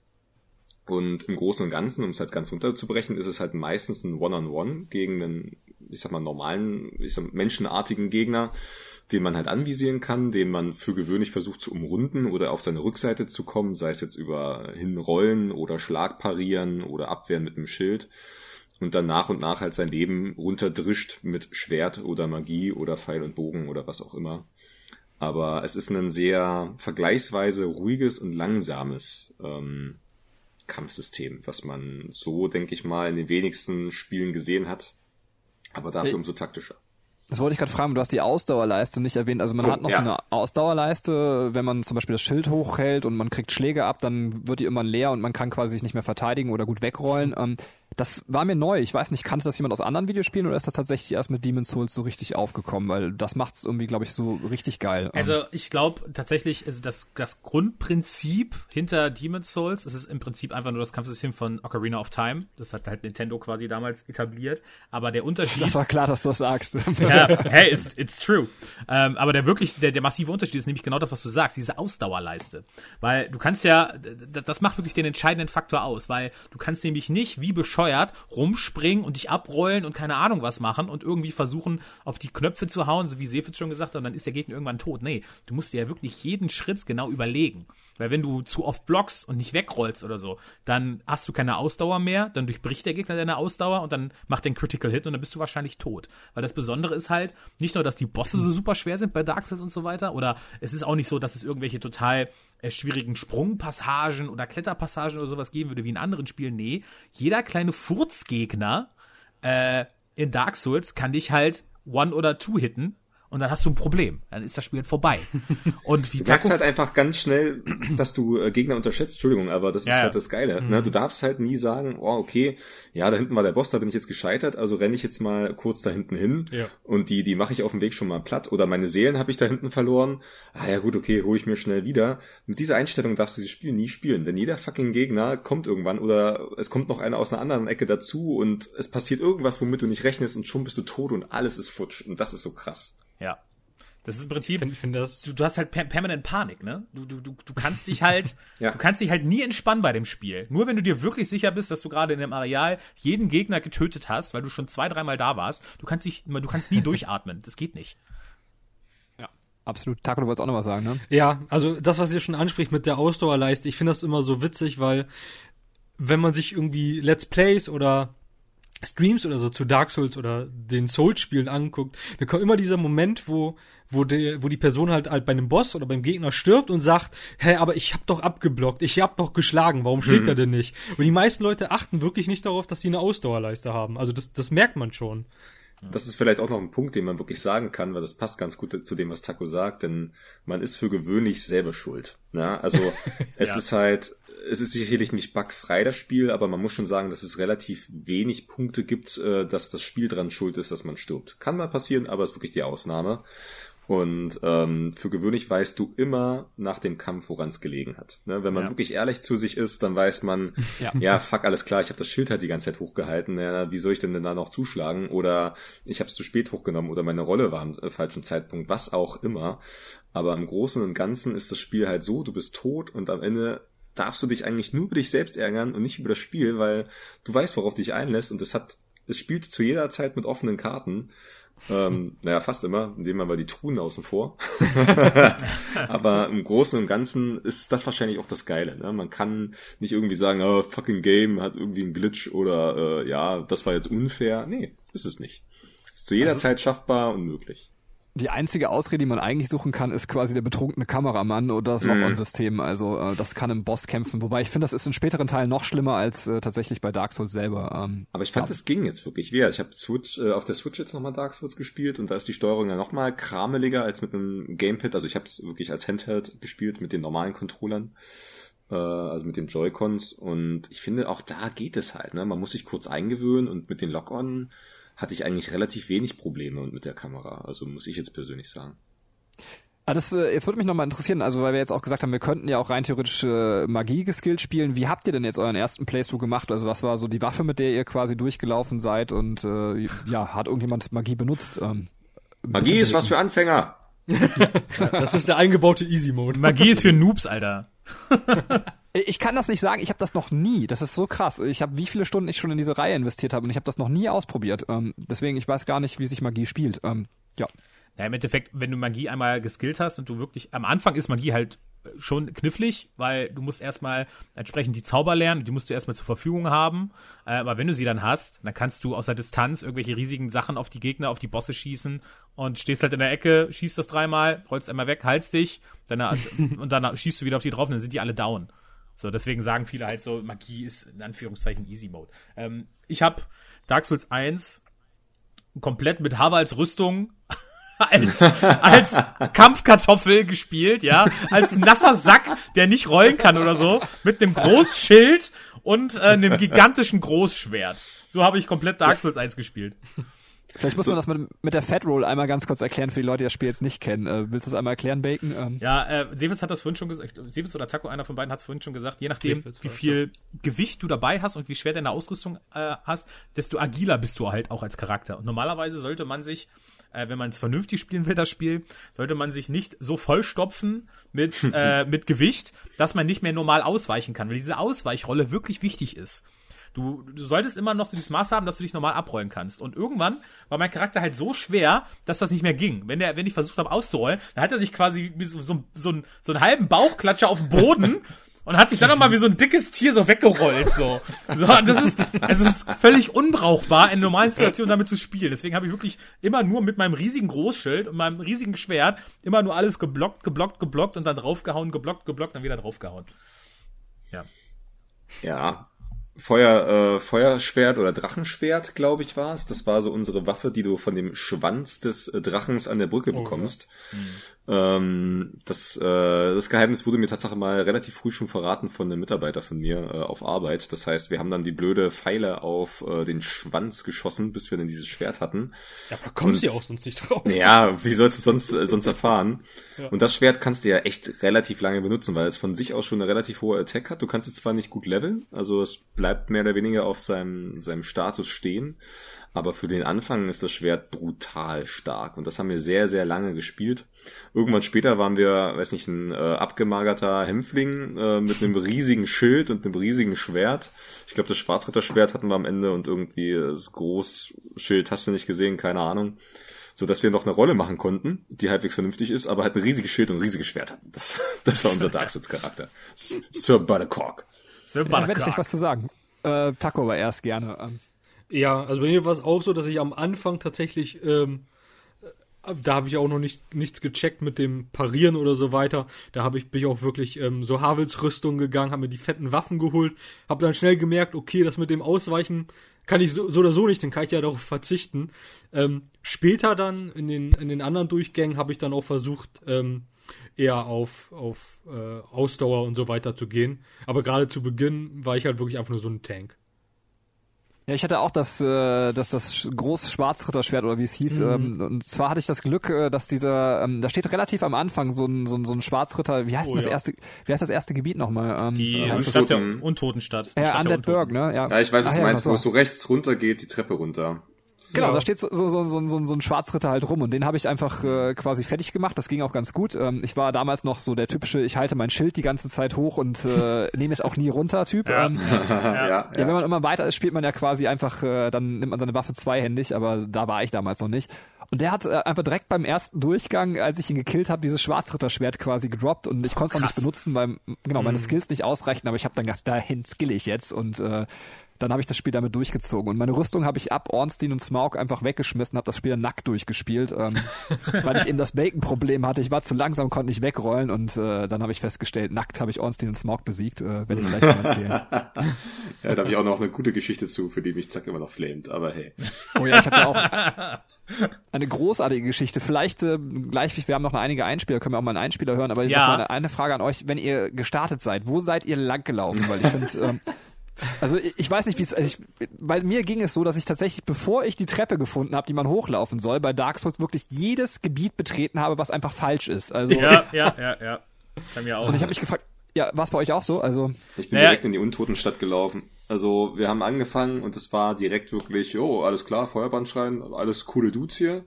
Und im Großen und Ganzen, um es halt ganz runterzubrechen, ist es halt meistens ein One-on-One -on -One gegen einen, ich sag mal, normalen, ich sag, menschenartigen Gegner, den man halt anvisieren kann, den man für gewöhnlich versucht zu umrunden oder auf seine Rückseite zu kommen, sei es jetzt über Hinrollen oder Schlag parieren oder Abwehren mit einem Schild und dann nach und nach halt sein Leben runterdrischt mit Schwert oder Magie oder Pfeil und Bogen oder was auch immer. Aber es ist ein sehr vergleichsweise ruhiges und langsames ähm, Kampfsystem, was man so, denke ich mal, in den wenigsten Spielen gesehen hat. Aber dafür Ich- umso taktischer. Das wollte ich gerade fragen, du hast die Ausdauerleiste nicht erwähnt. Also man Oh, hat noch ja. so eine Ausdauerleiste, wenn man zum Beispiel das Schild hochhält und man kriegt Schläge ab, dann wird die immer leer und man kann quasi sich nicht mehr verteidigen oder gut wegrollen. Ähm, das war mir neu. Ich weiß nicht, kannte das jemand aus anderen Videospielen oder ist das tatsächlich erst mit Demon's Souls so richtig aufgekommen? Weil das macht es irgendwie, glaube ich, so richtig geil. Ähm, Also ich glaube tatsächlich, also das, das Grundprinzip hinter Demon's Souls, es ist im Prinzip einfach nur das Kampfsystem von Ocarina of Time. Das hat halt Nintendo quasi damals etabliert. Aber der Unterschied. das war klar, dass du das sagst. ja, hey, it's, it's true. Ähm, aber der wirklich, der, der massive Unterschied ist nämlich genau das, was du sagst, diese Ausdauerleiste. Weil du kannst ja, das macht wirklich den entscheidenden Faktor aus, weil du kannst nämlich nicht wie bescheuert rumspringen und dich abrollen und keine Ahnung was machen und irgendwie versuchen, auf die Knöpfe zu hauen, so wie Sefitz schon gesagt hat, und dann ist der Gegner irgendwann tot. Nee, du musst dir ja wirklich jeden Schritt genau überlegen. Weil wenn du zu oft blockst und nicht wegrollst oder so, dann hast du keine Ausdauer mehr, dann durchbricht der Gegner deine Ausdauer und dann macht den Critical Hit und dann bist du wahrscheinlich tot. Weil das Besondere ist halt nicht nur, dass die Bosse so super schwer sind bei Dark Souls und so weiter, oder es ist auch nicht so, dass es irgendwelche total schwierigen Sprungpassagen oder Kletterpassagen oder sowas geben würde wie in anderen Spielen. Nee, jeder kleine Furzgegner äh, in Dark Souls kann dich halt one oder two hitten und dann hast du ein Problem. Dann ist das Spiel halt vorbei. <laughs> Und wie Du merkst halt einfach ganz schnell, dass du äh, Gegner unterschätzt. Entschuldigung, aber das ist Ja, ja. halt das Geile. Ne? Du darfst halt nie sagen, oh, okay, ja, da hinten war der Boss, da bin ich jetzt gescheitert, also renne ich jetzt mal kurz da hinten hin Ja. und die, die mache ich auf dem Weg schon mal platt. Oder meine Seelen habe ich da hinten verloren. Ah ja gut, okay, hole ich mir schnell wieder. Mit dieser Einstellung darfst du dieses Spiel nie spielen, denn jeder fucking Gegner kommt irgendwann oder es kommt noch einer aus einer anderen Ecke dazu und es passiert irgendwas, womit du nicht rechnest und schon bist du tot und alles ist futsch. Und das ist so krass. Ja. Das ist im Prinzip, Ich finde das. du, du hast halt per permanent Panik, ne? Du, du, du, du kannst dich <laughs> halt, Ja. du kannst dich halt nie entspannen bei dem Spiel. Nur wenn du dir wirklich sicher bist, dass du gerade in dem Areal jeden Gegner getötet hast, weil du schon zwei, dreimal da warst, du kannst dich, du kannst nie <laughs> durchatmen. Das geht nicht. Absolut. Taco, du wolltest auch noch was sagen, ne? Ja, also das, was ihr schon anspricht mit der Ausdauerleiste, ich finde das immer so witzig, weil wenn man sich irgendwie Let's Plays oder Streams oder so zu Dark Souls oder den Souls-Spielen anguckt, da kommt immer dieser Moment, wo wo die, wo die Person halt, halt bei einem Boss oder beim Gegner stirbt und sagt, hä, aber ich hab doch abgeblockt, ich hab doch geschlagen, warum schlägt er denn nicht? Und die meisten Leute achten wirklich nicht darauf, dass sie eine Ausdauerleiste haben. Also das, das merkt man schon. Das ist vielleicht auch noch ein Punkt, den man wirklich sagen kann, weil das passt ganz gut zu dem, was Taco sagt, denn man ist für gewöhnlich selber schuld. Ja, also <laughs> es Ja. ist halt, es ist sicherlich nicht bugfrei, das Spiel, aber man muss schon sagen, dass es relativ wenig Punkte gibt, äh, dass das Spiel dran schuld ist, dass man stirbt. Kann mal passieren, aber ist wirklich die Ausnahme. Und ähm, für gewöhnlich weißt du immer nach dem Kampf, woran es gelegen hat. Ne? Wenn man Ja. wirklich ehrlich zu sich ist, dann weiß man, <laughs> Ja. ja, fuck, alles klar, ich habe das Schild halt die ganze Zeit hochgehalten. Ja, wie soll ich denn denn da noch zuschlagen? Oder ich habe es zu spät hochgenommen oder meine Rolle war am äh, falschen Zeitpunkt, was auch immer. Aber im Großen und Ganzen ist das Spiel halt so, du bist tot und am Ende darfst du dich eigentlich nur über dich selbst ärgern und nicht über das Spiel, weil du weißt, worauf du dich einlässt und es hat, es spielt zu jeder Zeit mit offenen Karten. Ähm, <laughs> naja, fast immer, indem man aber die Truhen außen vor. <laughs> aber im Großen und Ganzen ist das wahrscheinlich auch das Geile. Ne? Man kann nicht irgendwie sagen, oh, fucking Game hat irgendwie einen Glitch oder äh, ja, das war jetzt unfair. Nee, ist es nicht. Ist zu jeder Zeit schaffbar und möglich. Die einzige Ausrede, die man eigentlich suchen kann, ist quasi der betrunkene Kameramann oder das Lock-on-System. Also äh, das kann im Boss kämpfen. Wobei ich finde, das ist in späteren Teilen noch schlimmer als äh, tatsächlich bei Dark Souls selber. Ähm, Aber ich fand, es ging jetzt wirklich wert. Ich habe Switch äh, auf der Switch jetzt nochmal Dark Souls gespielt und da ist die Steuerung ja nochmal krameliger als mit einem Gamepad. Also ich habe es wirklich als Handheld gespielt mit den normalen Controllern. äh, also mit den Joy-Cons. Und ich finde, auch da geht es halt. Ne? Man muss sich kurz eingewöhnen und mit den Lock-On hatte ich eigentlich relativ wenig Probleme und mit der Kamera. Also muss ich jetzt persönlich sagen. Ah, das, äh, jetzt würde mich nochmal interessieren, also weil wir jetzt auch gesagt haben, wir könnten ja auch rein theoretisch äh, Magie geskillt spielen. Wie habt ihr denn jetzt euren ersten Playthrough gemacht? Also was war so die Waffe, mit der ihr quasi durchgelaufen seid und äh, ja, hat irgendjemand Magie benutzt? Ähm, Magie ist was für Anfänger. Das ist der eingebaute Easy Mode. Magie ist für Noobs, Alter. <laughs> Ich kann das nicht sagen, ich habe das noch nie. Das ist so krass. Ich habe wie viele Stunden ich schon in diese Reihe investiert habe und ich habe das noch nie ausprobiert. Ähm, deswegen, ich weiß gar nicht, wie sich Magie spielt. Ähm, ja. Ja, im Endeffekt, wenn du Magie einmal geskillt hast und du wirklich, am Anfang ist Magie halt schon knifflig, weil du musst erstmal entsprechend die Zauber lernen, die musst du erstmal zur Verfügung haben. Äh, aber wenn du sie dann hast, dann kannst du aus der Distanz irgendwelche riesigen Sachen auf die Gegner, auf die Bosse schießen und stehst halt in der Ecke, schießt das dreimal, rollst einmal weg, haltst dich, dann, <laughs> und dann schießt du wieder auf die drauf und dann sind die alle down. So, deswegen sagen viele halt so, Magie ist in Anführungszeichen Easy Mode. Ähm, ich habe Dark Souls 1 komplett mit Havals Rüstung <laughs> als, als Kampfkartoffel gespielt, ja, als nasser Sack, der nicht rollen kann oder so, mit einem Großschild und äh, einem gigantischen Großschwert. So habe ich komplett Dark Souls 1 gespielt. Vielleicht muss man das mit, mit der Fat Roll einmal ganz kurz erklären für die Leute, die das Spiel jetzt nicht kennen. Äh, willst du das einmal erklären, Bacon? Ähm, Ja, äh, Sevitz hat das vorhin schon gesagt, Sevitz oder Taco, einer von beiden hat es vorhin schon gesagt, je nachdem, wie viel Gewicht du dabei hast und wie schwer deine Ausrüstung äh, hast, desto agiler bist du halt auch als Charakter. Und normalerweise sollte man sich, äh, wenn man es vernünftig spielen will, das Spiel, sollte man sich nicht so vollstopfen mit, <laughs> äh, mit Gewicht, dass man nicht mehr normal ausweichen kann, weil diese Ausweichrolle wirklich wichtig ist. Du, du solltest immer noch so dieses Maß haben, dass du dich normal abrollen kannst. Und irgendwann war mein Charakter halt so schwer, dass das nicht mehr ging. Wenn der, wenn ich versucht habe auszurollen, dann hat er sich quasi wie so, so, so, einen, so einen halben Bauchklatscher auf dem Boden <laughs> und hat sich dann nochmal wie so ein dickes Tier so weggerollt. So, so und das ist, es ist völlig unbrauchbar, in normalen Situationen damit zu spielen. Deswegen habe ich wirklich immer nur mit meinem riesigen Großschild und meinem riesigen Schwert immer nur alles geblockt, geblockt, geblockt und dann draufgehauen, geblockt, geblockt, dann wieder draufgehauen. Ja. Ja. Feuer, äh, Feuerschwert oder Drachenschwert, glaube ich, war es. Das war so unsere Waffe, die du von dem Schwanz des äh, Drachens an der Brücke bekommst. Ähm, das, äh, das Geheimnis wurde mir tatsächlich mal relativ früh schon verraten von einem Mitarbeiter von mir äh, auf Arbeit. Das heißt, wir haben dann die blöde Pfeile auf äh, den Schwanz geschossen, bis wir dann dieses Schwert hatten. Ja, aber kommst du ja auch sonst nicht drauf. Ja, wie sollst du sonst, äh, sonst erfahren? <laughs> Und das Schwert kannst du ja echt relativ lange benutzen, weil es von sich aus schon eine relativ hohe Attack hat. Du kannst es zwar nicht gut leveln, also es bleibt mehr oder weniger auf seinem, seinem Status stehen, aber für den Anfang ist das Schwert brutal stark. Und das haben wir sehr, sehr lange gespielt. Irgendwann später waren wir, weiß nicht, ein äh, abgemagerter Hämpfling äh, mit einem riesigen Schild und einem riesigen Schwert. Ich glaube, das Schwarzritterschwert hatten wir am Ende und irgendwie das Großschild hast du nicht gesehen, keine Ahnung so dass wir noch eine Rolle machen konnten, die halbwegs vernünftig ist, aber halt ein riesiges Schild und ein riesiges Schwert hatten. Das, <laughs> das war unser Dark Souls Charakter. Sir Buttercock. Sir da werde ich gleich Buttercock. was zu sagen. Äh, Taco aber erst gerne. Ähm, Ja, also bei mir war es auch so, dass ich am Anfang tatsächlich, ähm, äh, da habe ich auch noch nicht nichts gecheckt mit dem Parieren oder so weiter. Da habe ich bin ich auch wirklich ähm, so Havels Rüstung gegangen, habe mir die fetten Waffen geholt, habe dann schnell gemerkt, okay, das mit dem Ausweichen kann ich so, so oder so nicht, dann kann ich ja darauf verzichten. Ähm, später dann in den in den anderen Durchgängen habe ich dann auch versucht, ähm, eher auf auf äh, Ausdauer und so weiter zu gehen. Aber gerade zu Beginn war ich halt wirklich einfach nur so ein Tank. Ja, ich hatte auch das, äh, das, das große Schwarzritterschwert oder wie es hieß. Ähm, und zwar hatte ich das Glück, äh, dass dieser, ähm, da steht relativ am Anfang so ein, so ein, so ein Schwarzritter, wie heißt Oh, denn das ja. erste, wie heißt das erste Gebiet nochmal? Ähm, Die Stadt der Untoten. Untotenstadt. Ja, Undead Burg, ne? Ja, Ja, ich weiß, was Ach du ja, meinst, so. wo es so rechts runter geht, die Treppe runter. Genau, Ja. da steht so, so, so, so, so, so ein Schwarzritter halt rum und den habe ich einfach äh, quasi fertig gemacht. Das ging auch ganz gut. Ähm, ich war damals noch so der typische, ich halte mein Schild die ganze Zeit hoch und äh, <laughs> nehme es auch nie runter Typ. Ja. Ähm, <laughs> ja, Ja, wenn man immer weiter ist, spielt man ja quasi einfach, äh, dann nimmt man seine Waffe zweihändig, aber da war ich damals noch nicht. Und der hat äh, einfach direkt beim ersten Durchgang, als ich ihn gekillt habe, dieses Schwarzritterschwert quasi gedroppt und ich konnte es noch nicht benutzen, weil genau meine Skills nicht ausreichten, aber ich habe dann gedacht, dahin skill ich jetzt und äh, dann habe ich das Spiel damit durchgezogen und meine Rüstung habe ich ab Ornstein und Smaug einfach weggeschmissen, habe das Spiel dann nackt durchgespielt, ähm, <laughs> weil ich eben das Bacon-Problem hatte. Ich war zu langsam, konnte nicht wegrollen und äh, dann habe ich festgestellt, nackt habe ich Ornstein und Smaug besiegt, äh, werde ich gleich mal erzählen. <laughs> Ja, da habe ich auch noch eine gute Geschichte zu, für die mich Zack immer noch flamet, aber hey. Oh ja, ich habe da auch eine großartige Geschichte. Vielleicht äh, gleich, wir haben noch einige Einspieler, können wir auch mal einen Einspieler hören, aber Ja. eine, eine Frage an euch, wenn ihr gestartet seid, wo seid ihr lang gelaufen? Weil ich finde, ähm, also ich, ich weiß nicht, wie es, also ich, bei mir ging es so, dass ich tatsächlich, bevor ich die Treppe gefunden habe, die man hochlaufen soll, bei Dark Souls wirklich jedes Gebiet betreten habe, was einfach falsch ist. Also Ja, ja, ja, ja. Bei mir auch. und ich habe mich gefragt, ja, war es bei euch auch so? Also Ich bin Naja. direkt in die Untotenstadt gelaufen. Also wir haben angefangen und es war direkt wirklich, oh, alles klar, Feuerbandschrein, alles coole Dudes hier.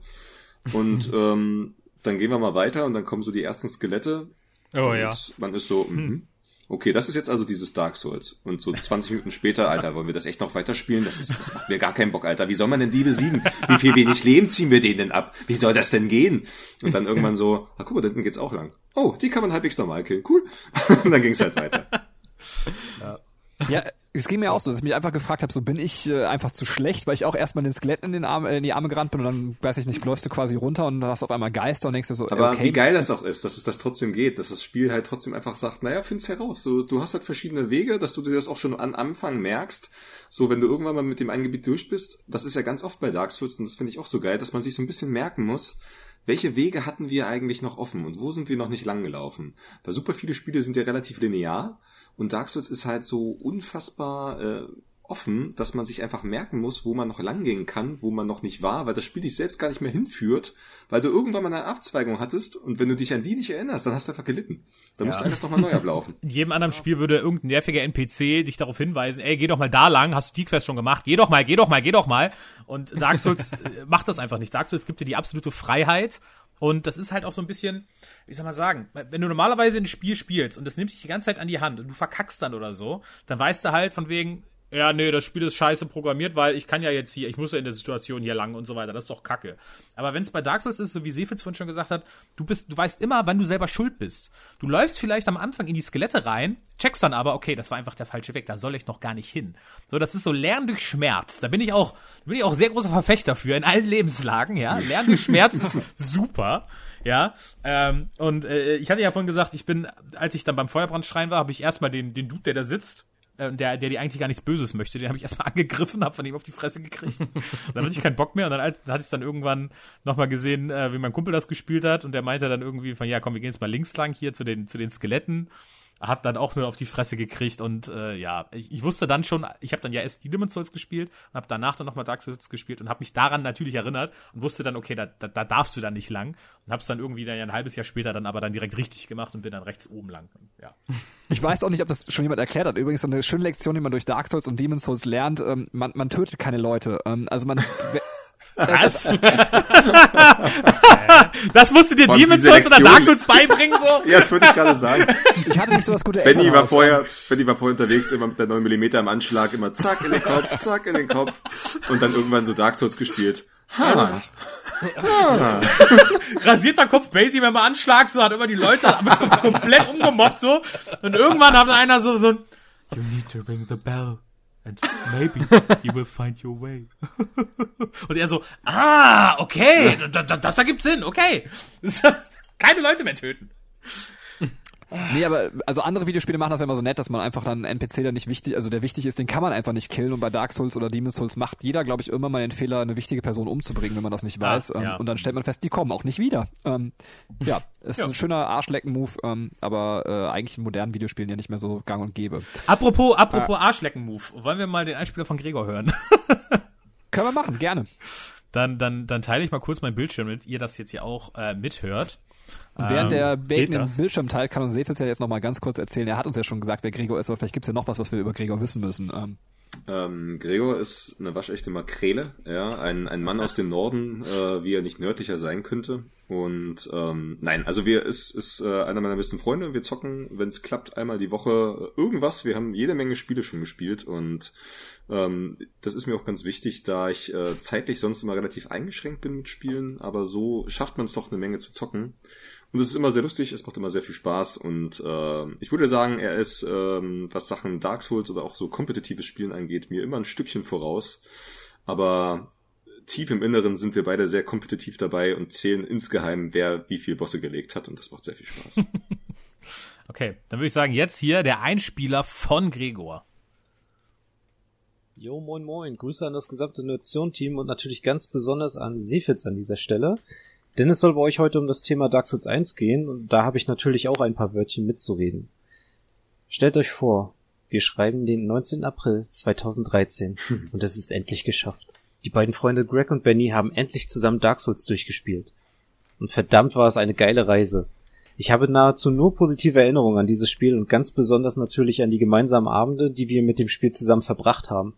Und <laughs> ähm, dann gehen wir mal weiter und dann kommen so die ersten Skelette. Oh und ja. man ist so, mhm. Okay, das ist jetzt also dieses Dark Souls. Und so 20 Minuten später, Alter, wollen wir das echt noch weiterspielen? Das, ist, das macht mir gar keinen Bock, Alter. Wie soll man denn die besiegen? Wie viel wenig Leben ziehen wir denen denn ab? Wie soll das denn gehen? Und dann irgendwann so, ah guck mal, da hinten geht's auch lang. Oh, die kann man halbwegs normal killen. Cool. <laughs> Und dann ging's halt weiter. Ja, es ging mir auch so, dass ich mich einfach gefragt habe, so bin ich äh, einfach zu schlecht, weil ich auch erstmal den Skeletten in, den Arm, äh, in die Arme gerannt bin und dann, weiß ich nicht, läufst du quasi runter und hast auf einmal Geister und denkst dir so, Aber okay, wie geil das auch ist, dass es das trotzdem geht, dass das Spiel halt trotzdem einfach sagt, naja, find's heraus. Du, du hast halt verschiedene Wege, dass du dir das auch schon am Anfang merkst. So, wenn du irgendwann mal mit dem einen Gebiet durch bist, das ist ja ganz oft bei Dark Souls und das finde ich auch so geil, dass man sich so ein bisschen merken muss, welche Wege hatten wir eigentlich noch offen und wo sind wir noch nicht lang gelaufen? Weil super viele Spiele sind ja relativ linear und Dark Souls ist halt so unfassbar äh, offen, dass man sich einfach merken muss, wo man noch lang gehen kann, wo man noch nicht war, weil das Spiel dich selbst gar nicht mehr hinführt, weil du irgendwann mal eine Abzweigung hattest und wenn du dich an die nicht erinnerst, dann hast du einfach gelitten. Dann musst du alles nochmal neu ablaufen. <laughs> In jedem anderen Spiel würde irgendein nerviger NPC dich darauf hinweisen, ey, geh doch mal da lang, hast du die Quest schon gemacht, geh doch mal, geh doch mal, geh doch mal. Und Dark Souls <laughs> äh, macht das einfach nicht. Dark Souls gibt dir die absolute Freiheit. Und das ist halt auch so ein bisschen, wie soll man sagen, wenn du normalerweise ein Spiel spielst und das nimmt dich die ganze Zeit an die Hand und du verkackst dann oder so, dann weißt du halt von wegen, ja, nee, das Spiel ist scheiße programmiert, weil ich kann ja jetzt hier, ich muss ja in der Situation hier lang und so weiter. Das ist doch Kacke. Aber wenn es bei Dark Souls ist, so wie Sefitz vorhin schon gesagt hat, du bist, du weißt immer, wann du selber schuld bist. Du läufst vielleicht am Anfang in die Skelette rein, checkst dann aber, okay, das war einfach der falsche Weg, da soll ich noch gar nicht hin. So, das ist so Lernen durch Schmerz. Da bin ich auch, bin ich auch sehr großer Verfechter für in allen Lebenslagen, ja. Lernen durch Schmerz ist <laughs> super. Ja, ähm, und äh, ich hatte ja vorhin gesagt, ich bin, als ich dann beim Feuerbrandschrein war, habe ich erstmal den, den Dude, der da sitzt, äh, der, der dir eigentlich gar nichts Böses möchte, den habe ich <laughs> erstmal angegriffen, habe von ihm auf die Fresse gekriegt. dann hatte ich keinen Bock mehr und dann, dann hatte ich dann irgendwann nochmal gesehen, äh, wie mein Kumpel das gespielt hat und der meinte dann irgendwie von, ja komm, wir gehen jetzt mal links lang hier zu den, zu den Skeletten. Hat dann auch nur auf die Fresse gekriegt und äh, ja, ich, ich wusste dann schon, ich habe dann ja erst die Demon's Souls gespielt und habe danach dann nochmal Dark Souls gespielt und habe mich daran natürlich erinnert und wusste dann, okay, da, da, da darfst du dann nicht lang und habe es dann irgendwie dann ja ein halbes Jahr später dann aber dann direkt richtig gemacht und bin dann rechts oben lang. Ja. <laughs> Ich weiß auch nicht, ob das schon jemand erklärt hat. Übrigens so eine schöne Lektion, die man durch Dark Souls und Demon's Souls lernt. Ähm, man, man tötet keine Leute. Ähm, also man. <laughs> Was? das <laughs> musste dir Demon's Souls oder Dark Souls beibringen so? <laughs> Ja, das würde ich gerade sagen. Ich hatte nicht so das gute Benny war vorher, Benny war vorher unterwegs, immer mit der 9 mm im Anschlag, immer zack in den Kopf, zack in den Kopf. Und dann irgendwann so Dark Souls gespielt. Ha. rasierter Kopf Basie, wenn man anschlag, so hat immer die Leute <laughs> komplett umgemobbt so. Und irgendwann hat einer so so ein You need to ring the bell. And maybe you will find your way. <laughs> Und er so, ah, okay, das, das, das ergibt Sinn, okay. <laughs> Keine Leute mehr töten. Nee, aber also andere Videospiele machen das ja immer so nett, dass man einfach dann einen NPC, der nicht wichtig, also der wichtig ist, den kann man einfach nicht killen. Und bei Dark Souls oder Demon's Souls macht jeder, glaube ich, immer mal den Fehler, eine wichtige Person umzubringen, wenn man das nicht Ah, weiß. ähm, ja. Und dann stellt man fest, die kommen auch nicht wieder. Ähm, ja, ist Ja. ein schöner Arschlecken-Move, ähm, aber äh, eigentlich in modernen Videospielen ja nicht mehr so gang und gäbe. Apropos, apropos Arschlecken-Move. Wollen wir mal den Einspieler von Gregor hören? <laughs> Können wir machen, gerne. Dann, dann, dann teile ich mal kurz meinen Bildschirm, damit ihr das jetzt hier auch äh, mithört. Und während der Bacon geht den das? Bildschirm teilt, kann uns Sefis ja jetzt noch mal ganz kurz erzählen. Er hat uns ja schon gesagt, wer Gregor ist, aber vielleicht gibt's ja noch was, was wir über Gregor wissen müssen. Ähm, Ähm, Gregor ist eine waschechte Makrele, ja, ein, ein Mann aus dem Norden, äh, wie er nicht nördlicher sein könnte. Und ähm, nein, also wir ist, ist äh, einer meiner besten Freunde. Wir zocken, wenn es klappt, einmal die Woche irgendwas. Wir haben jede Menge Spiele schon gespielt und ähm, das ist mir auch ganz wichtig, da ich äh, zeitlich sonst immer relativ eingeschränkt bin mit Spielen, aber so schafft man es doch eine Menge zu zocken. Und es ist immer sehr lustig, es macht immer sehr viel Spaß und äh, ich würde sagen, er ist, ähm, was Sachen Dark Souls oder auch so kompetitives Spielen angeht, mir immer ein Stückchen voraus. Aber tief im Inneren sind wir beide sehr kompetitiv dabei und zählen insgeheim, wer wie viel Bosse gelegt hat und das macht sehr viel Spaß. <laughs> Okay, dann würde ich sagen, jetzt hier der Einspieler von Gregor. Jo, moin moin. Grüße an das gesamte Nation-Team und natürlich ganz besonders an Sefitz an dieser Stelle. Denn es soll bei euch heute um das Thema Dark Souls 1 gehen und da habe ich natürlich auch ein paar Wörtchen mitzureden. Stellt euch vor, wir schreiben den 19. April 2013 und es ist endlich geschafft. Die beiden Freunde Greg und Benny haben endlich zusammen Dark Souls durchgespielt. Und verdammt war es eine geile Reise. Ich habe nahezu nur positive Erinnerungen an dieses Spiel und ganz besonders natürlich an die gemeinsamen Abende, die wir mit dem Spiel zusammen verbracht haben.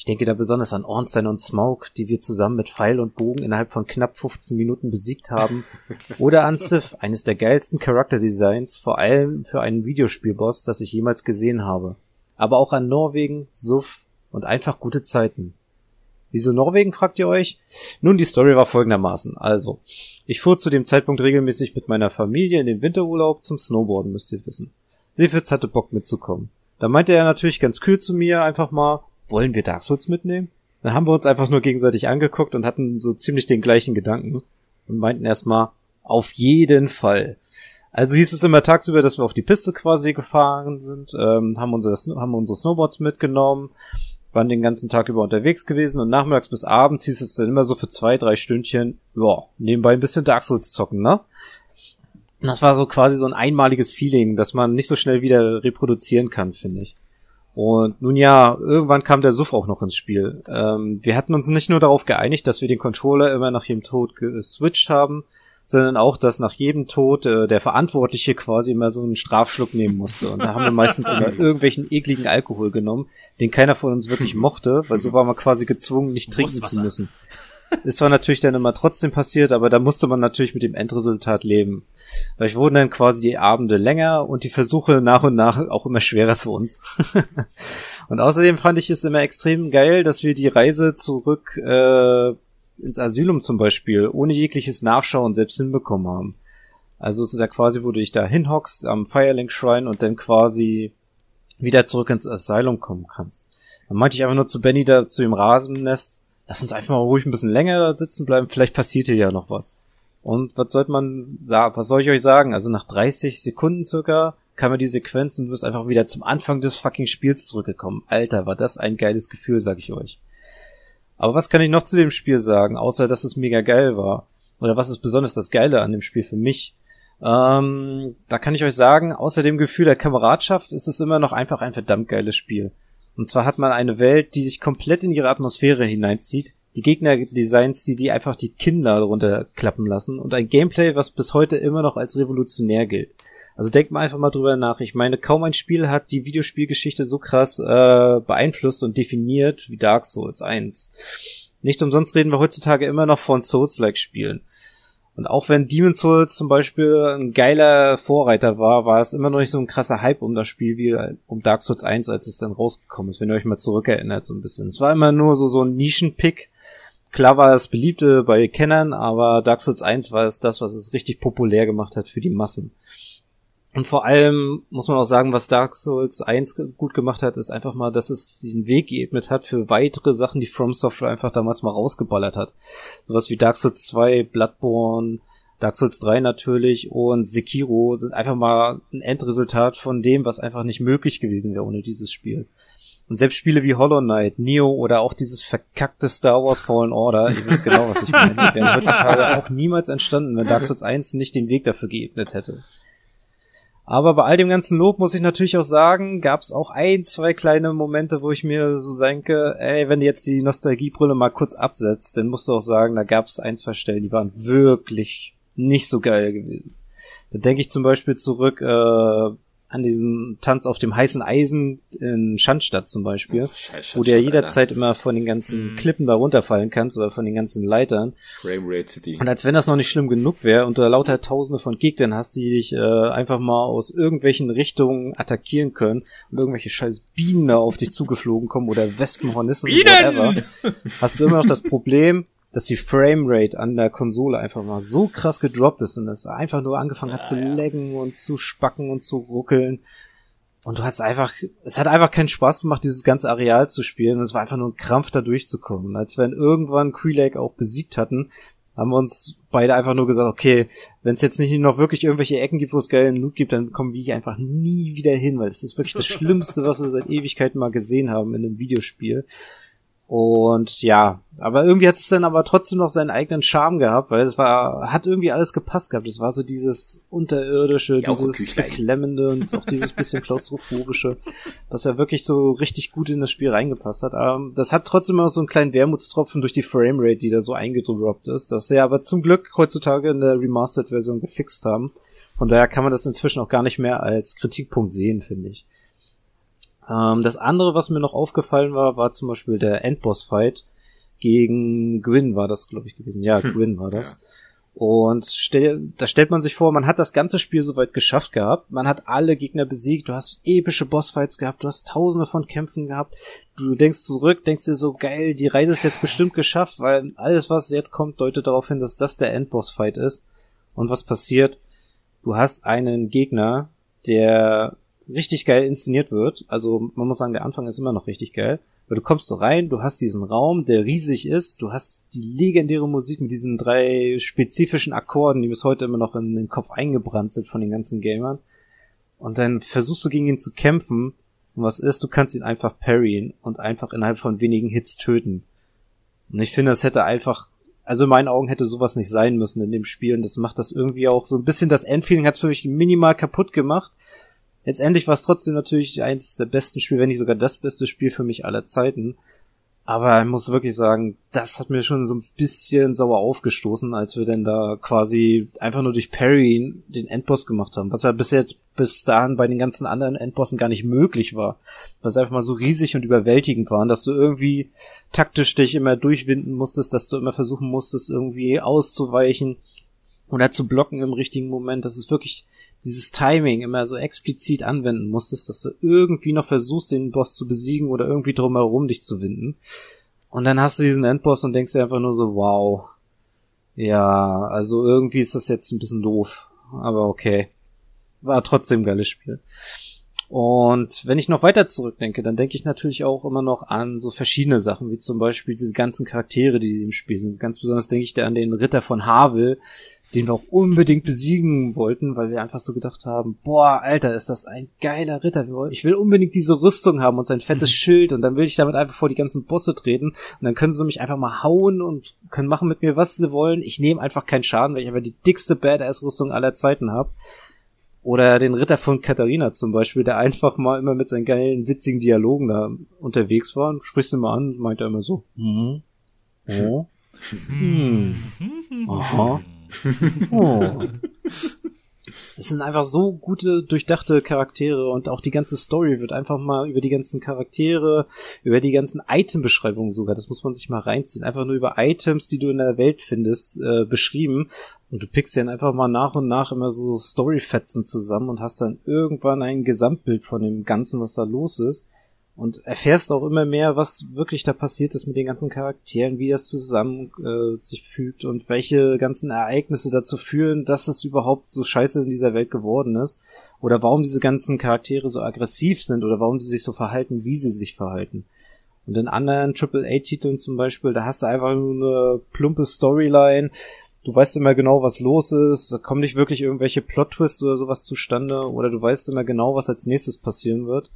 Ich denke da besonders an Ornstein und Smoke, die wir zusammen mit Pfeil und Bogen innerhalb von knapp 15 Minuten besiegt haben. Oder an Sif, eines der geilsten Charakterdesigns, vor allem für einen Videospielboss, das ich jemals gesehen habe. Aber auch an Norwegen, Suff und einfach gute Zeiten. Wieso Norwegen, fragt ihr euch? Nun, die Story war folgendermaßen. Also, ich fuhr zu dem Zeitpunkt regelmäßig mit meiner Familie in den Winterurlaub zum Snowboarden, müsst ihr wissen. Seefitz hatte Bock mitzukommen. Da meinte er natürlich ganz kühl zu mir einfach mal, wollen wir Dark Souls mitnehmen? Dann haben wir uns einfach nur gegenseitig angeguckt und hatten so ziemlich den gleichen Gedanken und meinten erstmal, auf jeden Fall. Also hieß es immer tagsüber, dass wir auf die Piste quasi gefahren sind, ähm, haben, unsere, haben unsere Snowboards mitgenommen, waren den ganzen Tag über unterwegs gewesen und nachmittags bis abends hieß es dann immer so für zwei, drei Stündchen, ja, nebenbei ein bisschen Dark Souls zocken, ne? Das war so quasi so ein einmaliges Feeling, das man nicht so schnell wieder reproduzieren kann, finde ich. Und nun ja, irgendwann kam der Suff auch noch ins Spiel. Ähm, wir hatten uns nicht nur darauf geeinigt, dass wir den Controller immer nach jedem Tod geswitcht haben, sondern auch, dass nach jedem Tod äh, der Verantwortliche quasi immer so einen Strafschluck nehmen musste. Und da haben wir meistens immer <laughs> irgendwelchen ekligen Alkohol genommen, den keiner von uns wirklich mochte, weil so war man quasi gezwungen, nicht trinken zu müssen. Ist zwar natürlich dann immer trotzdem passiert, aber da musste man natürlich mit dem Endresultat leben. Dadurch wurden dann quasi die Abende länger und die Versuche nach und nach auch immer schwerer für uns. <laughs> und außerdem fand ich es immer extrem geil, dass wir die Reise zurück äh, ins Asylum zum Beispiel ohne jegliches Nachschauen selbst hinbekommen haben. Also es ist ja quasi, wo du dich da hinhockst am Firelink Shrine und dann quasi wieder zurück ins Asylum kommen kannst. Dann meinte ich einfach nur zu Benny da zu dem Rasennest, lass uns einfach mal ruhig ein bisschen länger da sitzen bleiben, vielleicht passiert hier ja noch was. Und was sollte man was soll ich euch sagen? Also nach 30 Sekunden circa kam mir die Sequenz und du bist einfach wieder zum Anfang des fucking Spiels zurückgekommen. Alter, war das ein geiles Gefühl, sag ich euch. Aber was kann ich noch zu dem Spiel sagen, außer dass es mega geil war? Oder was ist besonders das Geile an dem Spiel für mich? Ähm, da kann ich euch sagen, außer dem Gefühl der Kameradschaft ist es immer noch einfach ein verdammt geiles Spiel. Und zwar hat man eine Welt, die sich komplett in ihre Atmosphäre hineinzieht, die Gegner-Designs, die die einfach die Kinder runterklappen lassen und ein Gameplay, was bis heute immer noch als revolutionär gilt. Also denkt mal einfach mal drüber nach. Ich meine, kaum ein Spiel hat die Videospielgeschichte so krass äh, beeinflusst und definiert wie Dark Souls 1. Nicht umsonst reden wir heutzutage immer noch von Souls-like-Spielen. Und auch wenn Demon Souls zum Beispiel ein geiler Vorreiter war, war es immer noch nicht so ein krasser Hype um das Spiel wie um Dark Souls 1, als es dann rausgekommen ist, wenn ihr euch mal zurückerinnert so ein bisschen. Es war immer nur so, so ein Nischenpick. Klar war es beliebte bei Kennern, aber Dark Souls 1 war es das, was es richtig populär gemacht hat für die Massen. Und vor allem muss man auch sagen, was Dark Souls 1 gut gemacht hat, ist einfach mal, dass es den Weg geebnet hat für weitere Sachen, die From Software einfach damals mal rausgeballert hat. Sowas wie Dark Souls 2, Bloodborne, Dark Souls 3 natürlich und Sekiro sind einfach mal ein Endresultat von dem, was einfach nicht möglich gewesen wäre ohne dieses Spiel. Und selbst Spiele wie Hollow Knight, Neo oder auch dieses verkackte Star Wars Fallen Order, ihr wisst genau, was ich meine, wären heutzutage <laughs> auch niemals entstanden, wenn Dark Souls 1 nicht den Weg dafür geebnet hätte. Aber bei all dem ganzen Lob muss ich natürlich auch sagen, gab es auch ein, zwei kleine Momente, wo ich mir so denke, ey, wenn du jetzt die Nostalgiebrille mal kurz absetzt, dann musst du auch sagen, da gab es ein, zwei Stellen, die waren wirklich nicht so geil gewesen. Da denke ich zum Beispiel zurück äh, an diesen Tanz auf dem heißen Eisen in Schandstadt zum Beispiel, oh, Scheiß, wo du ja jederzeit Alter. immer von den ganzen mm. Klippen da runterfallen kannst oder von den ganzen Leitern. Framerate City. Und als wenn das noch nicht schlimm genug wäre und du da lauter Tausende von Gegnern hast, die dich äh, einfach mal aus irgendwelchen Richtungen attackieren können und irgendwelche scheiß Bienen da auf dich zugeflogen kommen oder Wespen, Hornissen, whatever, hast du immer noch das Problem, dass die Framerate an der Konsole einfach mal so krass gedroppt ist und es einfach nur angefangen hat ja, zu ja. laggen und zu spacken und zu ruckeln. Und du hast einfach, es hat einfach keinen Spaß gemacht, dieses ganze Areal zu spielen. Und es war einfach nur ein Krampf, da durchzukommen. Als wenn irgendwann Krelake auch besiegt hatten, haben wir uns beide einfach nur gesagt, okay, wenn es jetzt nicht noch wirklich irgendwelche Ecken gibt, wo es geilen Loot gibt, dann kommen wir hier einfach nie wieder hin, weil es ist wirklich das <laughs> Schlimmste, was wir seit Ewigkeiten mal gesehen haben in einem Videospiel. Und ja, aber irgendwie hat es dann aber trotzdem noch seinen eigenen Charme gehabt, weil es war, hat irgendwie alles gepasst gehabt. Es war so dieses unterirdische, dieses beklemmende und auch dieses bisschen <laughs> klaustrophobische, was ja wirklich so richtig gut in das Spiel reingepasst hat. Aber ähm, das hat trotzdem noch so einen kleinen Wermutstropfen durch die Framerate, die da so eingedroppt ist, dass sie aber zum Glück heutzutage in der Remastered-Version gefixt haben. Von daher kann man das inzwischen auch gar nicht mehr als Kritikpunkt sehen, finde ich. Ähm, das andere, was mir noch aufgefallen war, war zum Beispiel der Endboss-Fight gegen Gwyn war das, glaube ich, gewesen. Ja, hm. Gwyn war das. Ja. Und stell, da stellt man sich vor, man hat das ganze Spiel soweit geschafft gehabt. Man hat alle Gegner besiegt. Du hast epische Bossfights gehabt. Du hast tausende von Kämpfen gehabt. Du denkst zurück, denkst dir so, geil, die Reise ist jetzt bestimmt geschafft, weil alles, was jetzt kommt, deutet darauf hin, dass das der Endboss-Fight ist. Und was passiert? Du hast einen Gegner, der richtig geil inszeniert wird. Also man muss sagen, der Anfang ist immer noch richtig geil. Weil du kommst so rein, du hast diesen Raum, der riesig ist, du hast die legendäre Musik mit diesen drei spezifischen Akkorden, die bis heute immer noch in den Kopf eingebrannt sind von den ganzen Gamern. Und dann versuchst du gegen ihn zu kämpfen. Und was ist, du kannst ihn einfach parryen und einfach innerhalb von wenigen Hits töten. Und ich finde, das hätte einfach, also in meinen Augen hätte sowas nicht sein müssen in dem Spiel. Und das macht das irgendwie auch so ein bisschen, das Endfeeling hat es für mich minimal kaputt gemacht. Letztendlich war es trotzdem natürlich eins der besten Spiele, wenn nicht sogar das beste Spiel für mich aller Zeiten. Aber ich muss wirklich sagen, das hat mir schon so ein bisschen sauer aufgestoßen, als wir denn da quasi einfach nur durch Parry den Endboss gemacht haben, was ja bis jetzt bis dahin bei den ganzen anderen Endbossen gar nicht möglich war. Was einfach mal so riesig und überwältigend waren, dass du irgendwie taktisch dich immer durchwinden musstest, dass du immer versuchen musstest, irgendwie auszuweichen oder zu blocken im richtigen Moment. Das ist wirklich dieses Timing immer so explizit anwenden musstest, dass du irgendwie noch versuchst, den Boss zu besiegen oder irgendwie drumherum dich zu winden. Und dann hast du diesen Endboss und denkst dir einfach nur so, wow. Ja, also irgendwie ist das jetzt ein bisschen doof. Aber okay. War trotzdem ein geiles Spiel. Und wenn ich noch weiter zurückdenke, dann denke ich natürlich auch immer noch an so verschiedene Sachen, wie zum Beispiel diese ganzen Charaktere, die im Spiel sind. Ganz besonders denke ich da an den Ritter von Havel, den wir auch unbedingt besiegen wollten, weil wir einfach so gedacht haben, boah, Alter, ist das ein geiler Ritter. Ich will unbedingt diese Rüstung haben und sein fettes <laughs> Schild und dann will ich damit einfach vor die ganzen Bosse treten und dann können sie mich einfach mal hauen und können machen mit mir, was sie wollen. Ich nehme einfach keinen Schaden, weil ich einfach die dickste Badass-Rüstung aller Zeiten habe. Oder den Ritter von Katharina zum Beispiel, der einfach mal immer mit seinen geilen, witzigen Dialogen da unterwegs war. Und sprichst du mal an, meint er immer so, mhm. Oh. Hm. Aha. <laughs> oh. Es sind einfach so gute, durchdachte Charaktere und auch die ganze Story wird einfach mal über die ganzen Charaktere, über die ganzen Item-Beschreibungen sogar, das muss man sich mal reinziehen, einfach nur über Items, die du in der Welt findest, äh, beschrieben. Und du pickst dann einfach mal nach und nach immer so Storyfetzen zusammen und hast dann irgendwann ein Gesamtbild von dem Ganzen, was da los ist und erfährst auch immer mehr, was wirklich da passiert ist mit den ganzen Charakteren, wie das zusammen äh, sich fügt und welche ganzen Ereignisse dazu führen, dass es überhaupt so scheiße in dieser Welt geworden ist oder warum diese ganzen Charaktere so aggressiv sind oder warum sie sich so verhalten, wie sie sich verhalten. Und in anderen AAA-Titeln zum Beispiel, da hast du einfach nur eine plumpe Storyline, du weißt immer genau, was los ist, da kommen nicht wirklich irgendwelche Plot-Twists oder sowas zustande, oder du weißt immer genau, was als nächstes passieren wird.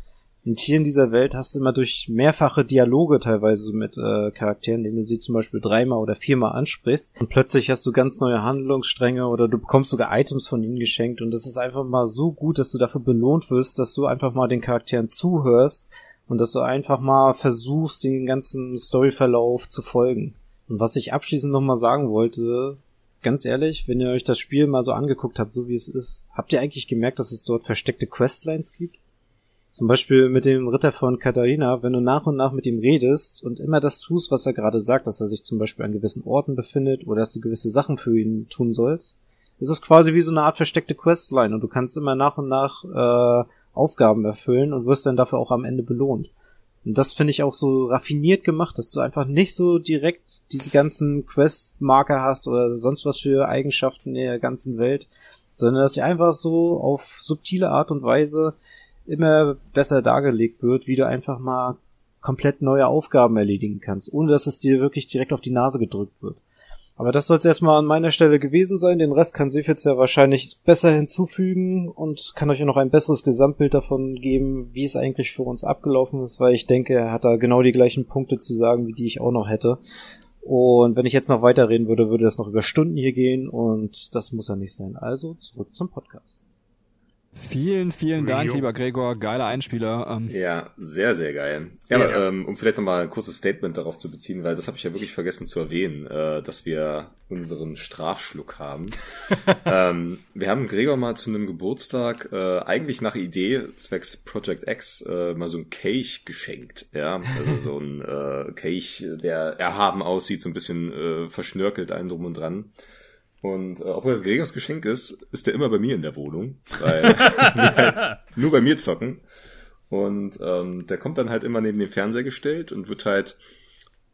Und hier in dieser Welt hast du immer durch mehrfache Dialoge teilweise mit äh, Charakteren, indem du sie zum Beispiel dreimal oder viermal ansprichst. Und plötzlich hast du ganz neue Handlungsstränge oder du bekommst sogar Items von ihnen geschenkt. Und das ist einfach mal so gut, dass du dafür belohnt wirst, dass du einfach mal den Charakteren zuhörst und dass du einfach mal versuchst, den ganzen Storyverlauf zu folgen. Und was ich abschließend nochmal sagen wollte, ganz ehrlich, wenn ihr euch das Spiel mal so angeguckt habt, so wie es ist, habt ihr eigentlich gemerkt, dass es dort versteckte Questlines gibt? Zum Beispiel mit dem Ritter von Katharina, wenn du nach und nach mit ihm redest und immer das tust, was er gerade sagt, dass er sich zum Beispiel an gewissen Orten befindet oder dass du gewisse Sachen für ihn tun sollst, ist es quasi wie so eine Art versteckte Questline und du kannst immer nach und nach äh, Aufgaben erfüllen und wirst dann dafür auch am Ende belohnt. Und das finde ich auch so raffiniert gemacht, dass du einfach nicht so direkt diese ganzen Quest-Marker hast oder sonst was für Eigenschaften in der ganzen Welt, sondern dass sie einfach so auf subtile Art und Weise immer besser dargelegt wird, wie du einfach mal komplett neue Aufgaben erledigen kannst, ohne dass es dir wirklich direkt auf die Nase gedrückt wird. Aber das soll es erstmal an meiner Stelle gewesen sein. Den Rest kann Sefitz ja wahrscheinlich besser hinzufügen und kann euch noch ein besseres Gesamtbild davon geben, wie es eigentlich für uns abgelaufen ist, weil ich denke, er hat da genau die gleichen Punkte zu sagen, wie die ich auch noch hätte. Und wenn ich jetzt noch weiterreden würde, würde das noch über Stunden hier gehen und das muss ja nicht sein. Also zurück zum Podcast. Vielen, vielen Dank, lieber Gregor. Geiler Einspieler. Ähm. Ja, sehr, sehr geil. Ja, ja. Aber, ähm, um vielleicht nochmal ein kurzes Statement darauf zu beziehen, weil das habe ich ja wirklich vergessen zu erwähnen, äh, dass wir unseren Strafschluck haben. <laughs> ähm, wir haben Gregor mal zu einem Geburtstag äh, eigentlich nach Idee zwecks Project X äh, mal so ein Kelch geschenkt. Ja, also so ein äh, Kelch, der erhaben aussieht, so ein bisschen äh, verschnörkelt ein drum und dran. Und äh, obwohl das Gregors Geschenk ist, ist der immer bei mir in der Wohnung, weil <laughs> wir halt nur bei mir zocken. Und ähm, der kommt dann halt immer neben den Fernseher gestellt und wird halt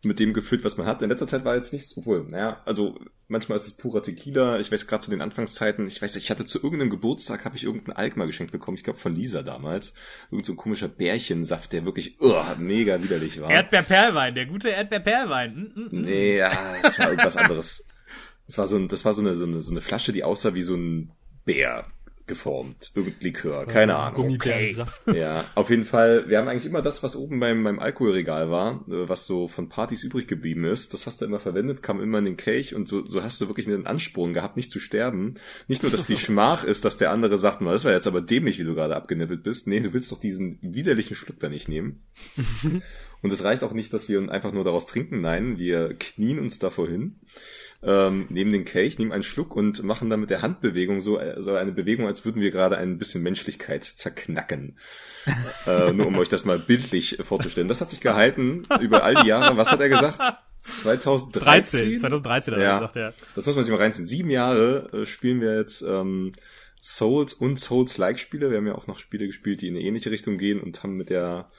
mit dem gefüllt, was man hat. In letzter Zeit war jetzt nichts, obwohl, naja, also manchmal ist es purer Tequila. Ich weiß gerade zu den Anfangszeiten, ich weiß, ich hatte zu irgendeinem Geburtstag, habe ich irgendein Alkma geschenkt bekommen, ich glaube von Lisa damals. Irgend so ein komischer Bärchensaft, der wirklich uh, mega widerlich war. Erdbeerperlwein, der gute Erdbeerperlwein. Mm, mm, mm. Nee, ja, es war irgendwas anderes. Das war so, ein, das war so eine, so eine, so eine Flasche, die aussah wie so ein Bär geformt. Irgendein Likör, keine Ahnung. Gummibärensaft. Okay. Ja, auf jeden Fall. Wir haben eigentlich immer das, was oben beim, beim Alkoholregal war, äh, was so von Partys übrig geblieben ist. Das hast du immer verwendet, kam immer in den Kelch und so, so hast du wirklich einen Ansporn gehabt, nicht zu sterben. Nicht nur, dass die <laughs> Schmach ist, dass der andere sagt, das war jetzt aber dämlich, wie du gerade abgenippelt bist. Nee, du willst doch diesen widerlichen Schluck da nicht nehmen. <laughs> und es reicht auch nicht, dass wir einfach nur daraus trinken. Nein, wir knien uns davor hin ähm, nehmen den Kelch, nehmen einen Schluck und machen dann mit der Handbewegung so, äh, so eine Bewegung, als würden wir gerade ein bisschen Menschlichkeit zerknacken. äh, nur um euch das mal bildlich vorzustellen. Das hat sich gehalten über all die Jahre. Was hat er gesagt? 2013? 2013 hat ja, er gesagt, ja. Das muss man sich mal reinziehen. Sieben Jahre äh, spielen wir jetzt ähm, Souls und Souls-like-Spiele. Wir haben ja auch noch Spiele gespielt, die in eine ähnliche Richtung gehen und haben mit der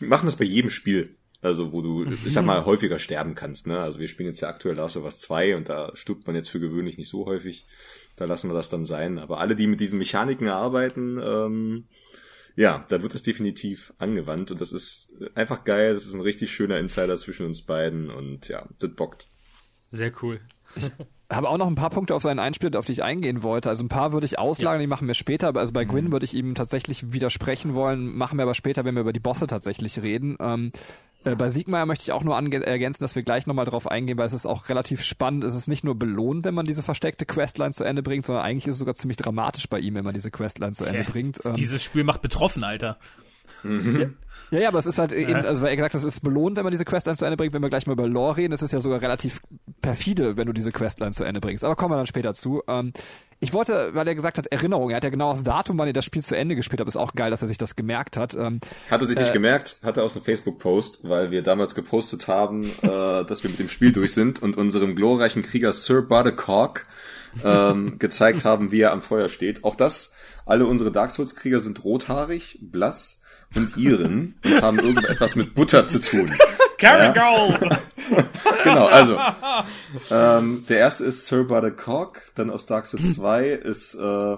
machen das bei jedem Spiel. Also wo du, ich sag mal, häufiger sterben kannst. Ne? Also wir spielen jetzt ja aktuell Last of Us 2 und da stirbt man jetzt für gewöhnlich nicht so häufig. Da lassen wir das dann sein. Aber alle, die mit diesen Mechaniken arbeiten, ähm, ja, da wird es definitiv angewandt und das ist einfach geil. Das ist ein richtig schöner Insider zwischen uns beiden und ja, das bockt. Sehr cool. Ich habe auch noch ein paar Punkte auf seinen Einspiel, auf die ich eingehen wollte. Also ein paar würde ich auslagern, ja. die machen wir später. Also bei Gwyn mhm. würde ich ihm tatsächlich widersprechen wollen, machen wir aber später, wenn wir über die Bosse tatsächlich reden. Ähm, äh, bei Siegmeier möchte ich auch nur ergänzen, dass wir gleich nochmal drauf eingehen, weil es ist auch relativ spannend. Es ist nicht nur belohnt, wenn man diese versteckte Questline zu Ende bringt, sondern eigentlich ist es sogar ziemlich dramatisch bei ihm, wenn man diese Questline zu Ende ja, bringt. Ähm, dieses Spiel macht betroffen, Alter. Mhm. Ja, ja, aber es ist halt eben, also weil er gesagt hat, es ist belohnt, wenn man diese Questline zu Ende bringt. Wenn wir gleich mal über Lore reden, ist es ja sogar relativ perfide, wenn du diese Questline zu Ende bringst. Aber kommen wir dann später zu. Ähm, ich wollte, weil er gesagt hat, Erinnerung, er hat ja genau das Datum, wann ihr das Spiel zu Ende gespielt habt, ist auch geil, dass er sich das gemerkt hat. Ähm, hat er sich nicht äh, gemerkt, hat er aus einem Facebook-Post, weil wir damals gepostet haben, äh, dass wir mit dem Spiel durch sind und unserem glorreichen Krieger Sir Buttercock ähm, <laughs> gezeigt haben, wie er am Feuer steht. Auch das, alle unsere Dark Souls-Krieger sind rothaarig, blass und ihren und haben irgendetwas mit Butter zu tun. <laughs> Ja? Gold! <laughs> genau, also ähm, der erste ist Sir Buttercock, dann aus Dark Souls 2 ist äh,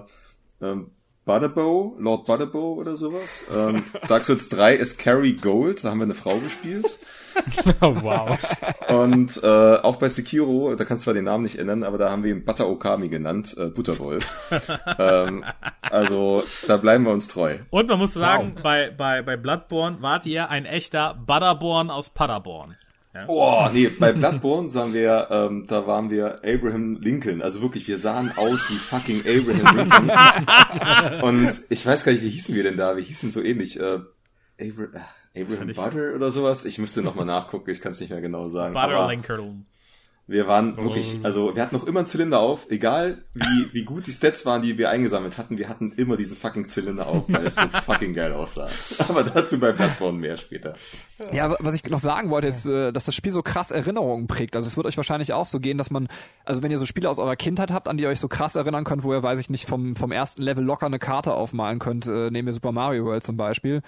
ähm, Butterbow, Lord Butterbow oder sowas. Ähm, Dark Souls 3 ist Carrie Gold, da haben wir eine Frau gespielt. <laughs> wow. Und äh, auch bei Sekiro, da kannst du zwar den Namen nicht ändern, aber da haben wir ihn Butter Okami genannt, äh, Butterwolf. <laughs> ähm, also da bleiben wir uns treu. Und man muss sagen, wow. bei, bei, bei Bloodborne wart ihr ein echter Butterborn aus Paderborn. Ja. Oh, nee, bei Bloodborne sagen wir, ähm, da waren wir Abraham Lincoln. Also wirklich, wir sahen aus wie fucking Abraham Lincoln. <laughs> Und ich weiß gar nicht, wie hießen wir denn da? Wir hießen so ähnlich. Äh, Abra Abraham Butter oder sowas. Ich müsste nochmal nachgucken, ich kann es nicht mehr genau sagen. Butter Lincoln. Wir waren wirklich, also wir hatten noch immer einen Zylinder auf, egal wie, wie gut die Stats waren, die wir eingesammelt hatten, wir hatten immer diesen fucking Zylinder auf, weil es so <laughs> fucking geil aussah. Aber dazu bei Bloodborne mehr später. Ja, was ich noch sagen wollte, ist, äh, dass das Spiel so krass Erinnerungen prägt. Also es wird euch wahrscheinlich auch so gehen, dass man, also wenn ihr so Spiele aus eurer Kindheit habt, an die ihr euch so krass erinnern könnt, wo ihr, weiß ich nicht, vom, vom ersten Level locker eine Karte aufmalen könnt, äh, nehmen wir Super Mario World zum Beispiel,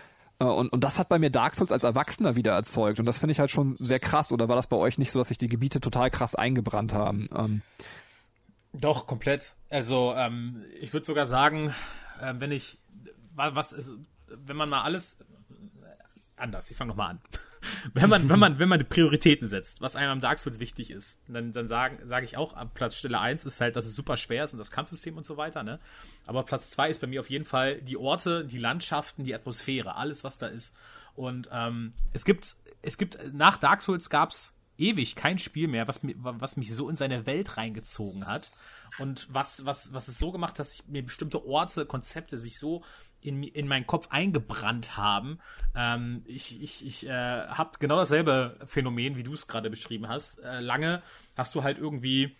und, und das hat bei mir Dark Souls als Erwachsener wieder erzeugt. Und das finde ich halt schon sehr krass. Oder war das bei euch nicht so, dass sich die Gebiete total krass eingebrannt haben? Ähm. Doch, komplett. Also, ähm, ich würde sogar sagen, äh, wenn ich, was ist, wenn man mal alles, anders, ich fange nochmal an. Wenn man, wenn man, wenn man die Prioritäten setzt, was einem am Dark Souls wichtig ist, dann, dann sage sag ich auch, am Platz Stelle 1 ist halt, dass es super schwer ist und das Kampfsystem und so weiter, ne? Aber Platz 2 ist bei mir auf jeden Fall die Orte, die Landschaften, die Atmosphäre, alles, was da ist. Und ähm, es gibt, es gibt, nach Dark Souls gab's ewig kein Spiel mehr, was, was mich so in seine Welt reingezogen hat. Und was, was, was es so gemacht, dass ich mir bestimmte Orte, Konzepte sich so in, in meinen Kopf eingebrannt haben. Ähm, ich ich, ich äh, habe genau dasselbe Phänomen, wie du es gerade beschrieben hast. Äh, lange hast du halt irgendwie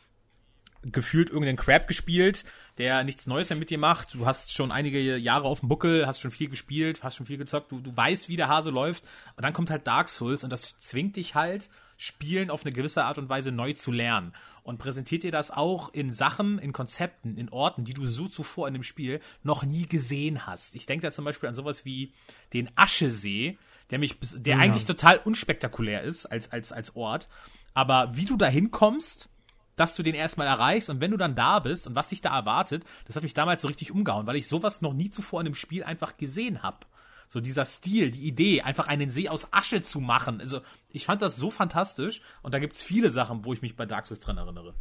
gefühlt irgendeinen Crap gespielt, der nichts Neues mehr mit dir macht. Du hast schon einige Jahre auf dem Buckel, hast schon viel gespielt, hast schon viel gezockt, du, du weißt, wie der Hase läuft. Und dann kommt halt Dark Souls und das zwingt dich halt, Spielen auf eine gewisse Art und Weise neu zu lernen. Und präsentiert dir das auch in Sachen, in Konzepten, in Orten, die du so zuvor in dem Spiel noch nie gesehen hast. Ich denke da zum Beispiel an sowas wie den Aschesee, der mich, der eigentlich total unspektakulär ist als, als, als Ort. Aber wie du da hinkommst, dass du den erstmal erreichst und wenn du dann da bist und was dich da erwartet, das hat mich damals so richtig umgehauen, weil ich sowas noch nie zuvor in dem Spiel einfach gesehen habe. So dieser Stil, die Idee, einfach einen See aus Asche zu machen. Also ich fand das so fantastisch und da gibt's viele Sachen, wo ich mich bei Dark Souls dran erinnere.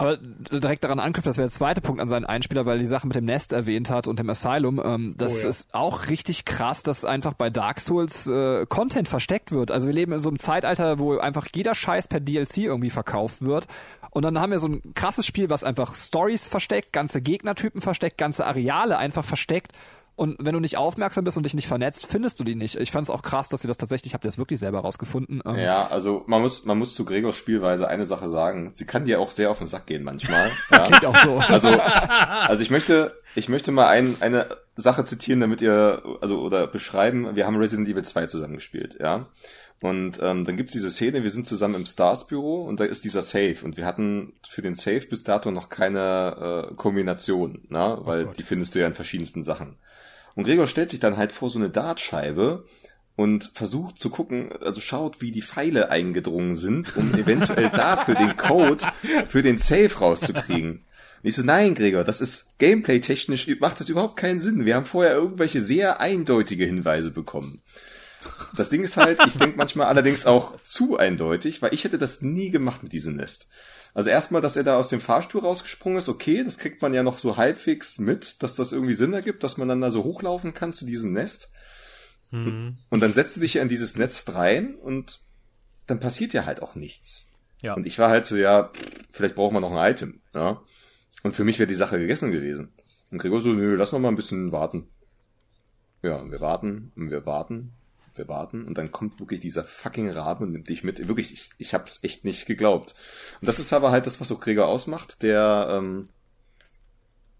Aber direkt daran anknüpft, das wäre der zweite Punkt an seinen Einspieler, weil er die Sache mit dem Nest erwähnt hat und dem Asylum. Ähm, das ist auch richtig krass, dass einfach bei Dark Souls äh, Content versteckt wird. Also wir leben in so einem Zeitalter, wo einfach jeder Scheiß per DLC irgendwie verkauft wird. Und dann haben wir so ein krasses Spiel, was einfach Stories versteckt, ganze Gegnertypen versteckt, ganze Areale einfach versteckt. Und wenn du nicht aufmerksam bist und dich nicht vernetzt, findest du die nicht. Ich fand es auch krass, dass sie das tatsächlich, habt ihr das wirklich selber rausgefunden? Ähm, Ja, also man muss, man muss zu Gregors Spielweise eine Sache sagen. Sie kann dir auch sehr auf den Sack gehen manchmal. <laughs> Ja. Klingt auch so. Also, also ich möchte, ich möchte mal ein, eine Sache zitieren, damit ihr, also oder beschreiben. Wir haben Resident Evil 2 zusammen gespielt, ja. Und ähm, dann gibt's diese Szene, wir sind zusammen im Stars Büro und da ist dieser Safe und wir hatten für den Safe bis dato noch keine äh, Kombination, na, weil die findest du ja in verschiedensten Sachen. Und Gregor stellt sich dann halt vor so eine Dartscheibe und versucht zu gucken, also schaut, wie die Pfeile eingedrungen sind, um <laughs> eventuell dafür den Code für den Safe rauszukriegen. Und ich so, nein, Gregor, das ist gameplay-technisch, macht das überhaupt keinen Sinn. Wir haben vorher irgendwelche sehr eindeutige Hinweise bekommen. Das Ding ist halt, ich denke manchmal allerdings auch zu eindeutig, weil ich hätte das nie gemacht mit diesem Nest. Also erstmal, dass er da aus dem Fahrstuhl rausgesprungen ist, okay, das kriegt man ja noch so halbwegs mit, dass das irgendwie Sinn ergibt, dass man dann da so hochlaufen kann zu diesem Nest. Und dann setzt du dich ja in dieses Netz rein und dann passiert ja halt auch nichts. Ja. Und ich war halt so, ja, vielleicht braucht man noch ein Item. Ja. Und für mich wäre die Sache gegessen gewesen. Und Gregor so, nö, lass noch mal ein bisschen warten. Ja, und wir warten und wir warten, wir warten und dann kommt wirklich dieser fucking Rabe und nimmt dich mit. Wirklich, ich, ich hab's echt nicht geglaubt. Und das ist aber halt das, was so Gregor ausmacht, der ähm,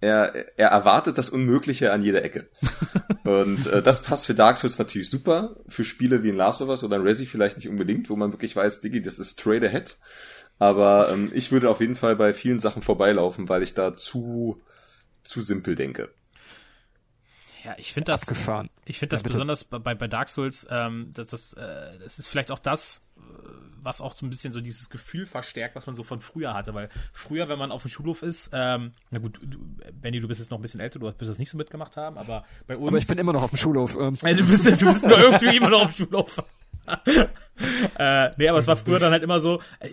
er, er erwartet das Unmögliche an jeder Ecke. <laughs> Und äh, das passt für Dark Souls natürlich super. Für Spiele wie ein Last of Us oder ein Resi vielleicht nicht unbedingt, wo man wirklich weiß, Diggi, das ist straight ahead. Aber ähm, ich würde auf jeden Fall bei vielen Sachen vorbeilaufen, weil ich da zu, zu simpel denke. Ja, ich finde das, Abgefahren. ich finde das Ja, besonders bei, bei Dark Souls, ähm, das, das, äh, das ist vielleicht auch das, äh, was auch so ein bisschen so dieses Gefühl verstärkt, was man so von früher hatte. Weil früher, wenn man auf dem Schulhof ist, ähm, na gut, du, Benny, du bist jetzt noch ein bisschen älter, du wirst das nicht so mitgemacht haben, aber bei uns. Aber ich bin immer noch auf dem Schulhof. Ähm, Ja, <laughs> du bist, du bist nur irgendwie immer noch auf dem Schulhof. Äh, nee, aber es war früher dann halt immer so, äh,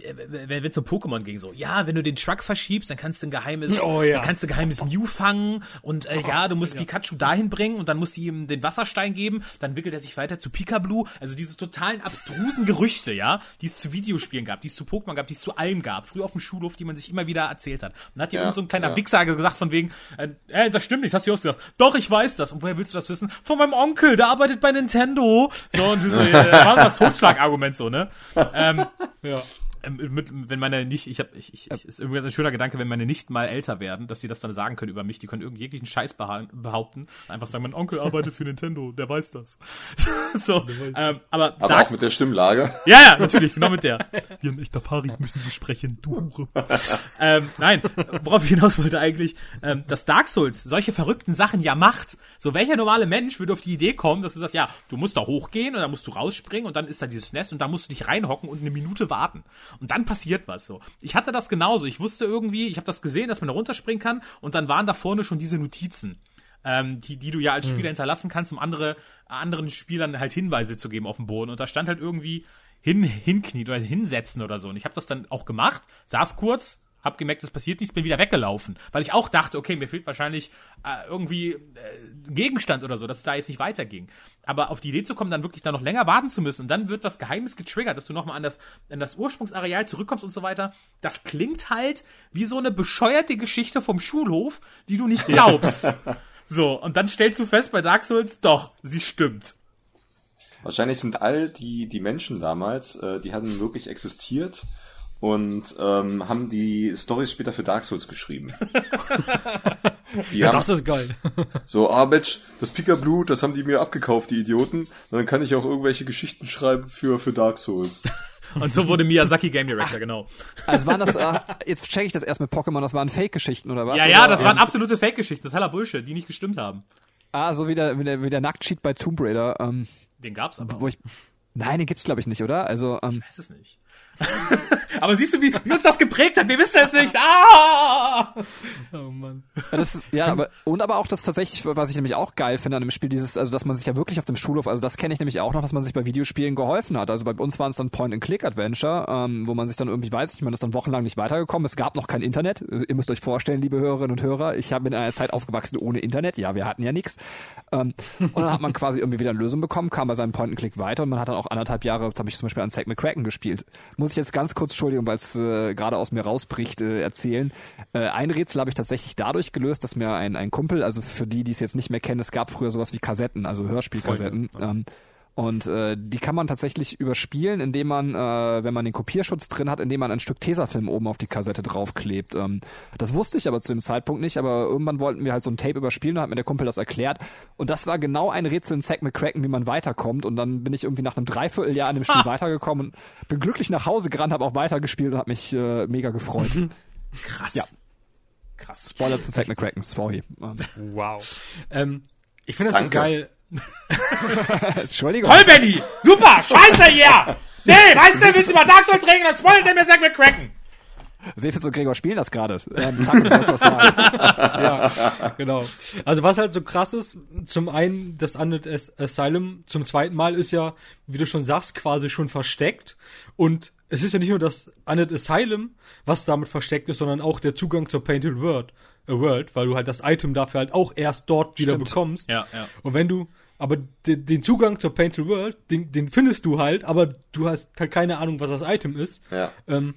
wenn es um Pokémon ging, so, ja, wenn du den Truck verschiebst, dann kannst du ein geheimes, Oh, ja. dann kannst du ein geheimes Mew fangen und äh, ja, du musst Pikachu dahin bringen und dann musst du ihm den Wasserstein geben, dann wickelt er sich weiter zu Pikablu. Also diese totalen abstrusen Gerüchte, ja, die es zu Videospielen gab, die es zu Pokémon gab, die es zu allem gab, früher auf dem Schulhof, die man sich immer wieder erzählt hat. Und dann hat dir Ja, irgend so ein kleiner ja. Wichser gesagt von wegen, äh, äh, das stimmt nicht, das hast du dir ausgedacht. Doch, ich weiß das. Und woher willst du das wissen? Von meinem Onkel, der arbeitet bei Nintendo. So, und so, äh, <laughs> war das Totschlagargument so, ne? Ähm, <laughs> Ja. Ähm, mit, wenn meine nicht, ich habe, ich, ich, ich, ist irgendwie ein schöner Gedanke, wenn meine nicht mal älter werden, dass sie das dann sagen können über mich. Die können irgend jeglichen Scheiß beha behaupten. Einfach sagen, mein Onkel arbeitet für Nintendo, der weiß das. <laughs> so, ähm, aber, Aber Dark, auch mit der Stimmlage. <laughs> ja, ja, natürlich, genau mit der. <laughs> Wie ein echter Parik müssen Sie sprechen, du Hure. ähm, nein, worauf ich hinaus wollte eigentlich, ähm, dass Dark Souls solche verrückten Sachen ja macht. So, welcher normale Mensch würde auf die Idee kommen, dass du sagst, ja, du musst da hochgehen und dann musst du rausspringen und dann ist da dieses Nest und dann musst du dich reinhocken und eine Minute warten. Und dann passiert was so. Ich hatte das genauso. Ich wusste irgendwie, ich habe das gesehen, dass man da runterspringen kann und dann waren da vorne schon diese Notizen ähm, die, die du ja als Spieler hinterlassen kannst, um andere, anderen Spielern halt Hinweise zu geben auf dem Boden. Und da stand halt irgendwie hin, hinknien oder hinsetzen oder so. Und ich habe das dann auch gemacht, saß kurz, hab gemerkt, es passiert nichts, bin wieder weggelaufen. Weil ich auch dachte, okay, mir fehlt wahrscheinlich äh, irgendwie äh, ein Gegenstand oder so, dass es da jetzt nicht weiterging. Aber auf die Idee zu kommen, dann wirklich da noch länger warten zu müssen und dann wird das Geheimnis getriggert, dass du nochmal an das, an das Ursprungsareal zurückkommst und so weiter. Das klingt halt wie so eine bescheuerte Geschichte vom Schulhof, die du nicht glaubst. <laughs> so, und dann stellst du fest bei Dark Souls, doch, sie stimmt. Wahrscheinlich sind all die, die Menschen damals, äh, die hatten wirklich existiert und ähm, haben die Stories später für Dark Souls geschrieben. <laughs> die Ja, haben das ist geil. <laughs> so, ah Mensch, das Pika-Blut, das haben die mir abgekauft, die Idioten. Und dann kann ich auch irgendwelche Geschichten schreiben für, für Dark Souls. <laughs> Und so wurde Miyazaki Game Director, genau. Also waren das, äh, jetzt check ich das erst mit Pokémon, das waren Fake-Geschichten oder was? Ja, ja, oder? das waren absolute Fake-Geschichten, totaler Bullshit, die nicht gestimmt haben. Ah, so wie der, wie der, wie der Nacktcheat bei Tomb Raider, ähm, Den gab's aber. wo ich, nein, den gibt's glaube ich nicht, oder? Also, ähm, Ich weiß es nicht. <laughs> aber siehst du, wie, wie uns das geprägt hat? Wir wissen es nicht. Ah! Oh Mann. Ist, ja, aber, und aber auch das tatsächlich, was ich nämlich auch geil finde an dem Spiel, dieses, also dass man sich ja wirklich auf dem Schulhof, also das kenne ich nämlich auch noch, dass man sich bei Videospielen geholfen hat. Also bei uns waren es dann Point-and-Click-Adventure, ähm, wo man sich dann irgendwie weiß, ich man ist dann wochenlang nicht weitergekommen. Es gab noch kein Internet. Ihr müsst euch vorstellen, liebe Hörerinnen und Hörer, ich habe in einer Zeit aufgewachsen ohne Internet. Ja, wir hatten ja nichts. Ähm, und dann hat man quasi irgendwie wieder eine Lösung bekommen, kam bei seinem Point-and-Click weiter und man hat dann auch anderthalb Jahre, das habe ich zum Beispiel an Zack McCracken gespielt. Muss ich jetzt ganz kurz, Entschuldigung, weil es äh, gerade aus mir rausbricht, äh, erzählen. Äh, ein Rätsel habe ich tatsächlich dadurch gelöst, dass mir ein, ein Kumpel, also für die, die es jetzt nicht mehr kennen, es gab früher sowas wie Kassetten, also Hörspielkassetten. Ähm, und äh, die kann man tatsächlich überspielen, indem man, äh, wenn man den Kopierschutz drin hat, indem man ein Stück Tesafilm oben auf die Kassette draufklebt. Ähm, das wusste ich aber zu dem Zeitpunkt nicht, aber irgendwann wollten wir halt so ein Tape überspielen, da hat mir der Kumpel das erklärt. Und das war genau ein Rätsel in Zack McCracken, wie man weiterkommt. Und dann bin ich irgendwie nach einem Dreivierteljahr an dem Spiel <laughs> weitergekommen und bin glücklich nach Hause gerannt, habe auch weitergespielt und habe mich äh, mega gefreut. Krass. Ja. Krass. Spoiler zu Zack McCracken, sorry. Ähm, Wow. Ähm, ich finde das so Danke. geil. <laughs> Entschuldigung. Toll, Benny! Super! Scheiße hier! Nee, weißt du, willst du mal Dark Souls reden, dann spoilert der mir Zack McCracken. Sefitz und Gregor spielen das gerade. Ähm, <laughs> ja, genau. Also was halt so krass ist, zum einen das Undead As- Asylum, zum zweiten Mal ist ja, wie du schon sagst, quasi schon versteckt. Und es ist ja nicht nur das Undead Asylum, was damit versteckt ist, sondern auch der Zugang zur Painted World, äh, World weil du halt das Item dafür halt auch erst dort wieder Stimmt. bekommst. Ja, ja. Und wenn du, aber den, den Zugang zur Painted World, den, den findest du halt, aber du hast halt keine Ahnung, was das Item ist. Ja. Ähm,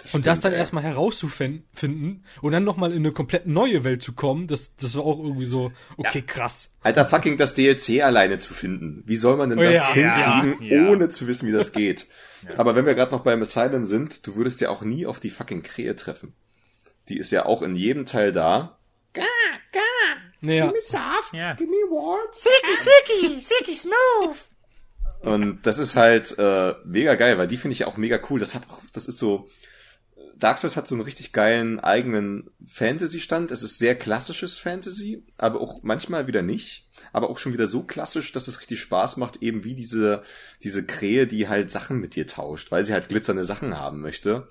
Das und das stimmt, dann ey. erstmal herauszufinden und dann nochmal in eine komplett neue Welt zu kommen, das, das war auch irgendwie so, okay, krass. Alter, fucking das DLC alleine zu finden. Wie soll man denn Oh das ja, hinkriegen, ja, ja. ohne zu wissen, wie das <laughs> geht? Aber wenn wir gerade noch beim Asylum sind, du würdest ja auch nie auf die fucking Krähe treffen. Die ist ja auch in jedem Teil da. Naja, Ja. Und das ist halt äh, mega geil, weil die finde ich auch mega cool. Das hat auch, das ist so. Dark Souls hat so einen richtig geilen eigenen Fantasy-Stand. Es ist sehr klassisches Fantasy, aber auch manchmal wieder nicht. Aber auch schon wieder so klassisch, dass es richtig Spaß macht, eben wie diese, diese Krähe, die halt Sachen mit dir tauscht, weil sie halt glitzernde Sachen haben möchte.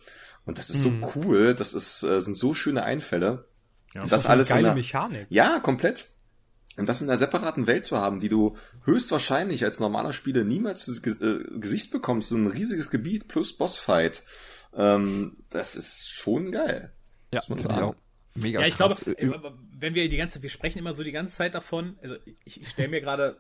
Und das ist so cool, das ist, äh, sind so schöne Einfälle. Und das eine alles in geile einer- Mechanik. ja, komplett. Und das in einer separaten Welt zu haben, die du höchstwahrscheinlich als normaler Spieler niemals zu Ge äh, Gesicht bekommst, so ein riesiges Gebiet plus Bossfight, ähm, das ist schon geil. Ja, Muss man sagen. Mega Ja, ich glaube, krass. äh, wenn wir die ganze, wir sprechen immer so die ganze Zeit davon, also ich, ich stelle mir gerade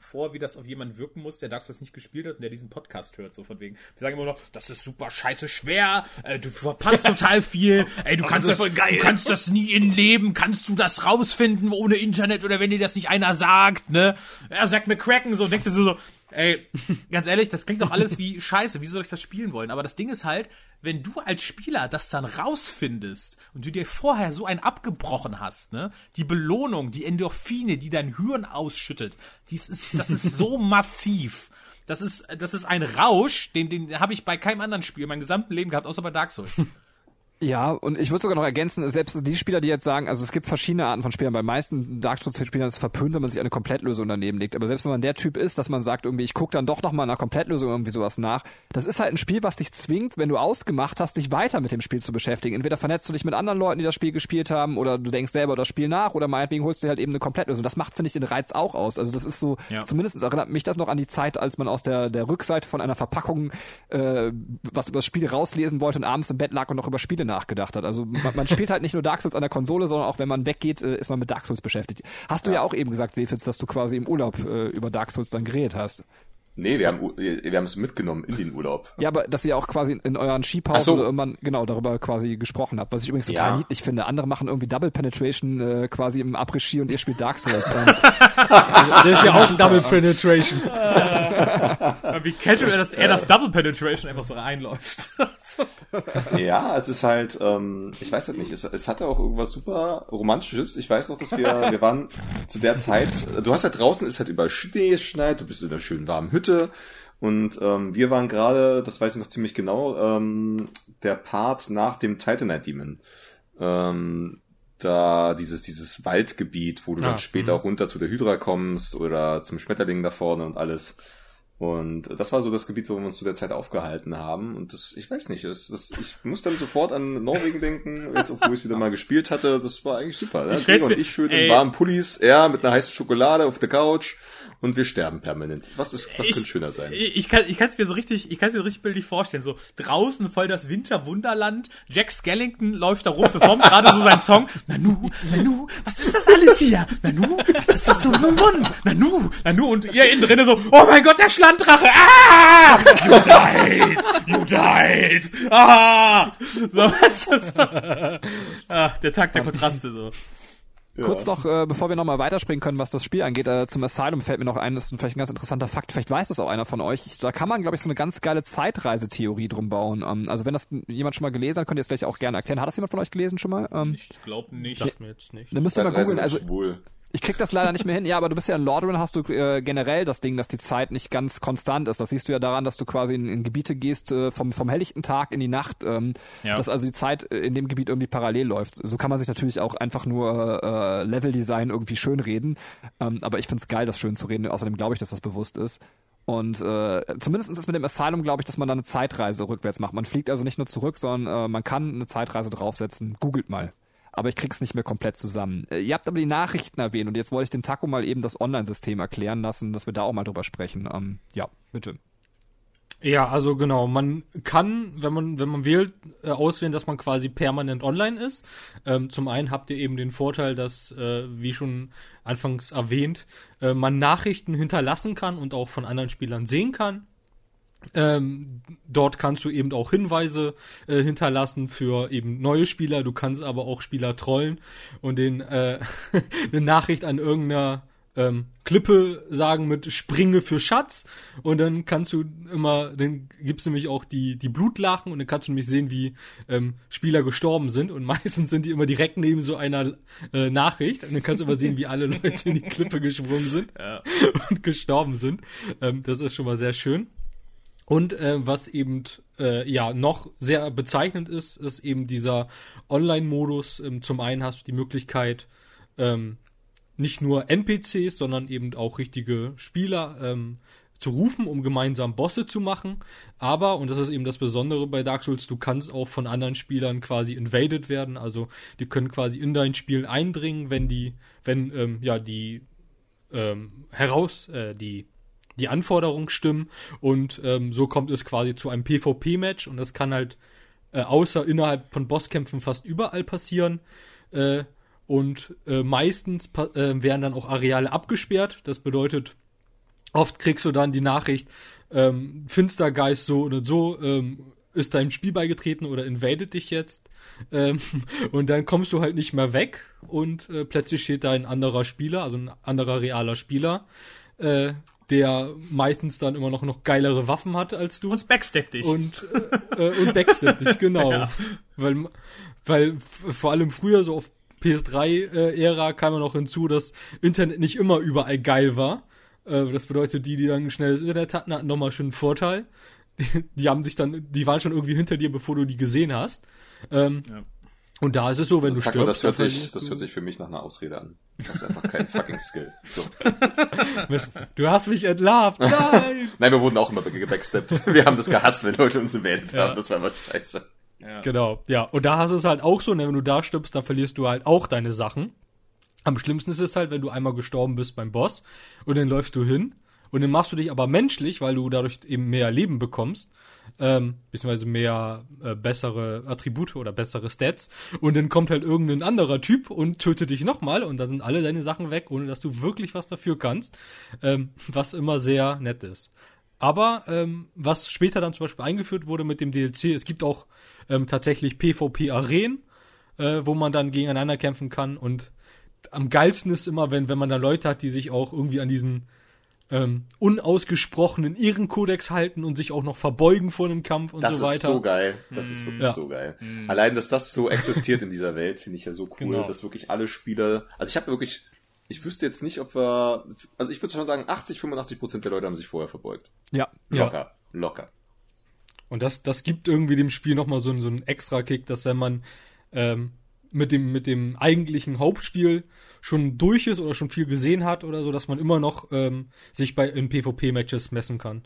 vor, wie das auf jemanden wirken muss, der Dark Souls nicht gespielt hat und der diesen Podcast hört, so von wegen. Wir sagen immer noch, das ist super scheiße schwer, äh, du verpasst total viel, ey, du kannst das, du kannst das nie in Leben, kannst du das rausfinden ohne Internet oder wenn dir das nicht einer sagt, ne? Er sagt mir cracken, so, und denkst du so, so, ey, ganz ehrlich, das klingt doch alles wie scheiße, wie soll ich das spielen wollen? Aber das Ding ist halt, wenn du als Spieler das dann rausfindest und du dir vorher so einen abgebrochen hast, ne, die Belohnung, die Endorphine, die dein Hirn ausschüttet, dies ist, das ist so <laughs> massiv. Das ist, das ist ein Rausch, den, den habe ich bei keinem anderen Spiel in meinem gesamten Leben gehabt, außer bei Dark Souls. Ja, und ich würde sogar noch ergänzen, selbst die Spieler, die jetzt sagen, also es gibt verschiedene Arten von Spielern. Bei meisten Dark Souls-Spielern ist es verpönt, wenn man sich eine Komplettlösung daneben legt. Aber selbst wenn man der Typ ist, dass man sagt, irgendwie, ich gucke dann doch noch mal nach Komplettlösung irgendwie sowas nach, das ist halt ein Spiel, was dich zwingt, wenn du ausgemacht hast, dich weiter mit dem Spiel zu beschäftigen. Entweder vernetzt du dich mit anderen Leuten, die das Spiel gespielt haben, oder du denkst selber das Spiel nach, oder meinetwegen holst du dir halt eben eine Komplettlösung. Das macht, finde ich, den Reiz auch aus. Also das ist so, Ja. zumindest erinnert mich das noch an die Zeit, als man aus der, der Rückseite von einer Verpackung äh, was über das Spiel rauslesen wollte und abends im Bett lag und noch über Spiele nachgedacht hat. Also man, man spielt halt nicht nur Dark Souls an der Konsole, sondern auch wenn man weggeht, äh, ist man mit Dark Souls beschäftigt. Hast du ja, auch eben gesagt, Sefitz, dass du quasi im Urlaub äh, über Dark Souls dann geredet hast. Nee, wir haben wir haben es mitgenommen in den Urlaub. Ja, aber dass ihr auch quasi in euren Skipausen so. irgendwann genau darüber quasi gesprochen habt, was ich übrigens total Ja. niedlich finde. Andere machen irgendwie Double Penetration äh, quasi im Après-Ski und ihr spielt Dark Souls. <laughs> Ähm, Das ist ja auch Double Penetration. <laughs> Wie casual, dass er das Double Penetration einfach so reinläuft. <laughs> Ja, es ist halt, ähm, ich weiß halt nicht, es, es hatte auch irgendwas super Romantisches. Ich weiß noch, dass wir, wir waren zu der Zeit, du hast halt draußen, ist halt überall Schnee geschneit, du bist in einer schönen warmen Hütte und ähm, wir waren gerade, das weiß ich noch ziemlich genau, ähm, der Part nach dem Titanite Demon. Ähm, da dieses, dieses Waldgebiet, wo du Ah, dann später auch runter zu der Hydra kommst oder zum Schmetterling da vorne und alles. Und das war so das Gebiet, wo wir uns zu der Zeit aufgehalten haben. Und das, ich weiß nicht, das, das, ich muss dann sofort an Norwegen denken, jetzt, wo ich es wieder mal gespielt hatte. Das war eigentlich super. Ne? Ich und ich schön in warmen Pullis, er mit einer heißen Schokolade auf der Couch und wir sterben permanent. Was ist, was könnte schöner sein? Ich, ich kann ich kann's mir so richtig, ich kann's mir so richtig bildlich vorstellen. So draußen voll das Winterwunderland. Jack Skellington läuft da rum, performt gerade so seinen Song. Nanu, Nanu, was ist das alles hier? Nanu, was ist das so im Mund? Nanu, Nanu und ihr innen drinnen so, oh mein Gott, der Schlanddrache. Ah! You died, you died. Ah! So, <laughs> weißt du, so. ah, der Tag der Kontraste so. Kurz noch, äh, bevor wir nochmal weiterspringen können, was das Spiel angeht, äh, zum Asylum fällt mir noch ein, das ist vielleicht ein ganz interessanter Fakt, vielleicht weiß das auch einer von euch. Da kann man, glaube ich, so eine ganz geile Zeitreisetheorie drum bauen. Ähm, also wenn das jemand schon mal gelesen hat, könnt ihr es gleich auch gerne erklären. Hat das jemand von euch gelesen schon mal? Ähm, Ich glaube nicht. Sagt mir jetzt nicht. dann müsst ihr mal googeln. Also Schwul. Ich krieg das leider nicht mehr hin. Ja, aber du bist ja in Lordran, hast du äh, generell das Ding, dass die Zeit nicht ganz konstant ist. Das siehst du ja daran, dass du quasi in, in Gebiete gehst äh, vom, vom helllichten Tag in die Nacht, ähm, Ja. dass also die Zeit äh, in dem Gebiet irgendwie parallel läuft. So kann man sich natürlich auch einfach nur äh, Leveldesign irgendwie schön reden. Ähm, aber ich find's geil, das schön zu reden. Außerdem glaube ich, dass das bewusst ist. Und äh, zumindest ist mit dem Asylum, glaube ich, dass man da eine Zeitreise rückwärts macht. Man fliegt also nicht nur zurück, sondern äh, man kann eine Zeitreise draufsetzen. Googelt mal. Aber ich krieg's nicht mehr komplett zusammen. Äh, ihr habt aber die Nachrichten erwähnt und jetzt wollte ich dem Taco mal eben das Online-System erklären lassen, dass wir da auch mal drüber sprechen. Ähm, ja, bitte. Ja, also genau, man kann, wenn man, wenn man wählt, äh, auswählen, dass man quasi permanent online ist. Ähm, zum einen habt ihr eben den Vorteil, dass, äh, wie schon anfangs erwähnt, äh, man Nachrichten hinterlassen kann und auch von anderen Spielern sehen kann. Ähm, dort kannst du eben auch Hinweise äh, hinterlassen für eben neue Spieler. Du kannst aber auch Spieler trollen und den äh, <laughs> eine Nachricht an irgendeiner ähm, Klippe sagen mit Springe für Schatz und dann kannst du immer, dann gibt's nämlich auch die die Blutlachen und dann kannst du nämlich sehen, wie ähm, Spieler gestorben sind und <laughs> meistens sind die immer direkt neben so einer äh, Nachricht und dann kannst du immer sehen, wie alle Leute in die Klippe <laughs> gesprungen sind Ja. und gestorben sind. Ähm, das ist schon mal sehr schön. Und äh, was eben äh, ja noch sehr bezeichnend ist, ist eben dieser Online-Modus. Ähm, zum einen hast du die Möglichkeit, ähm, nicht nur NPCs, sondern eben auch richtige Spieler ähm, zu rufen, um gemeinsam Bosse zu machen. Aber, und das ist eben das Besondere bei Dark Souls, du kannst auch von anderen Spielern quasi invaded werden. Also die können quasi in dein Spiel eindringen, wenn die, wenn ähm, ja die ähm, heraus, äh, die die Anforderungen stimmen und ähm, so kommt es quasi zu einem PvP-Match und das kann halt äh, außer innerhalb von Bosskämpfen fast überall passieren äh, und äh, meistens äh, werden dann auch Areale abgesperrt. Das bedeutet, oft kriegst du dann die Nachricht, ähm, Finstergeist so oder so ähm, ist deinem Spiel beigetreten oder invadet dich jetzt. Ähm, <laughs> und dann kommst du halt nicht mehr weg und äh, plötzlich steht da ein anderer Spieler, also ein anderer realer Spieler, äh, der meistens dann immer noch, noch geilere Waffen hat als du. Und backstep dich. Und, äh, äh, und backstep dich, <laughs> genau. Ja. Weil, weil vor allem früher so auf PS3-Ära kam ja noch hinzu, dass Internet nicht immer überall geil war. Äh, das bedeutet, die, die dann schnelles Internet hatten, hatten nochmal schon einen Vorteil. <laughs> die haben sich dann, die waren schon irgendwie hinter dir, bevor du die gesehen hast. Ähm, Ja. Und da ist es so, wenn du Zack, stirbst, das hört sich, das du- hört sich für mich nach einer Ausrede an. Das ist einfach kein fucking Skill. So. <laughs> Mist, du hast mich entlarvt. Nein! <laughs> Nein, wir wurden auch immer gebacksteppt. <laughs> Wir haben das gehasst, wenn Leute uns gewählt Ja. haben. Das war immer scheiße. Genau, ja. Und da hast du es halt auch so, ne, wenn du da stirbst, dann verlierst du halt auch deine Sachen. Am schlimmsten ist es halt, wenn du einmal gestorben bist beim Boss und dann läufst du hin und dann machst du dich aber menschlich, weil du dadurch eben mehr Leben bekommst, ähm, beziehungsweise mehr äh, bessere Attribute oder bessere Stats und dann kommt halt irgendein anderer Typ und tötet dich nochmal und dann sind alle deine Sachen weg, ohne dass du wirklich was dafür kannst, ähm, was immer sehr nett ist. Aber ähm, was später dann zum Beispiel eingeführt wurde mit dem DLC, es gibt auch ähm, tatsächlich PvP-Arenen, äh, wo man dann gegeneinander kämpfen kann. Und am geilsten ist immer, wenn, wenn man da Leute hat, die sich auch irgendwie an diesen ähm, unausgesprochenen Ehrenkodex halten und sich auch noch verbeugen vor einem Kampf und Das so ist weiter. so geil. Das ist wirklich Ja. so geil. Allein, dass das so existiert in dieser Welt, finde ich ja so cool, Genau. dass wirklich alle Spieler, also ich habe wirklich, ich wüsste jetzt nicht, ob wir, also ich würde schon sagen, 80, 85 Prozent der Leute haben sich vorher verbeugt. Ja. Ja. Locker, locker. Und das, das gibt irgendwie dem Spiel nochmal so, einen- so einen extra Kick, dass wenn man ähm, mit, dem, mit dem eigentlichen Hauptspiel schon durch ist oder schon viel gesehen hat oder so, dass man immer noch ähm, sich bei in PvP-Matches messen kann.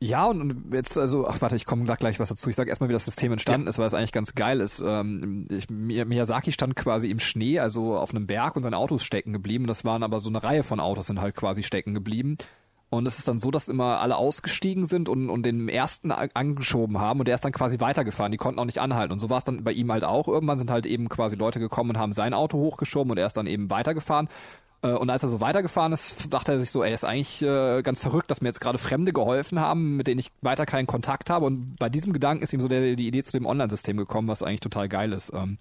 Ja, und, und jetzt, also, ach warte, ich komme da gleich was dazu. Ich sag erstmal, wie das System entstanden ist, weil es eigentlich ganz geil ist. Ähm, ich, Mi- Miyazaki stand quasi im Schnee, also auf einem Berg und sein Auto ist stecken geblieben. Das waren aber so eine Reihe von Autos sind halt quasi stecken geblieben. Und es ist dann so, dass immer alle ausgestiegen sind und, und den ersten angeschoben haben und der ist dann quasi weitergefahren. Die konnten auch nicht anhalten. Und so war es dann bei ihm halt auch. Irgendwann sind halt eben quasi Leute gekommen und haben sein Auto hochgeschoben und er ist dann eben weitergefahren. Äh, Und als er so weitergefahren ist, dachte er sich so, ey, ist eigentlich äh, ganz verrückt, dass mir jetzt gerade Fremde geholfen haben, mit denen ich weiter keinen Kontakt habe. Und bei diesem Gedanken ist ihm so der, die Idee zu dem Online-System gekommen, was eigentlich total geil ist. Ähm,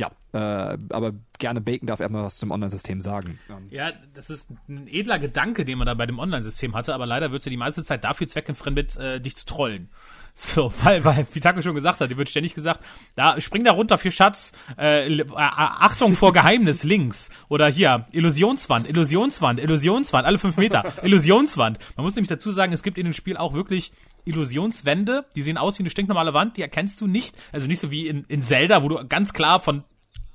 ja, äh, aber gerne Bacon darf erstmal was zum Online-System sagen. Ja, das ist ein edler Gedanke, den man da bei dem Online-System hatte, aber leider wird ja die meiste Zeit dafür zweckentfremdet, äh, dich zu trollen. <laughs> So, weil, weil, wie Taco schon gesagt hat, dir wird ständig gesagt, da, spring da runter für Schatz, äh, äh, Achtung vor Geheimnis links. Oder hier, Illusionswand, Illusionswand, Illusionswand, alle fünf Meter, <laughs> Illusionswand. Man muss nämlich dazu sagen, es gibt in dem Spiel auch wirklich Illusionswände, die sehen aus wie eine stinknormale Wand, die erkennst du nicht. Also nicht so wie in, in Zelda, wo du ganz klar von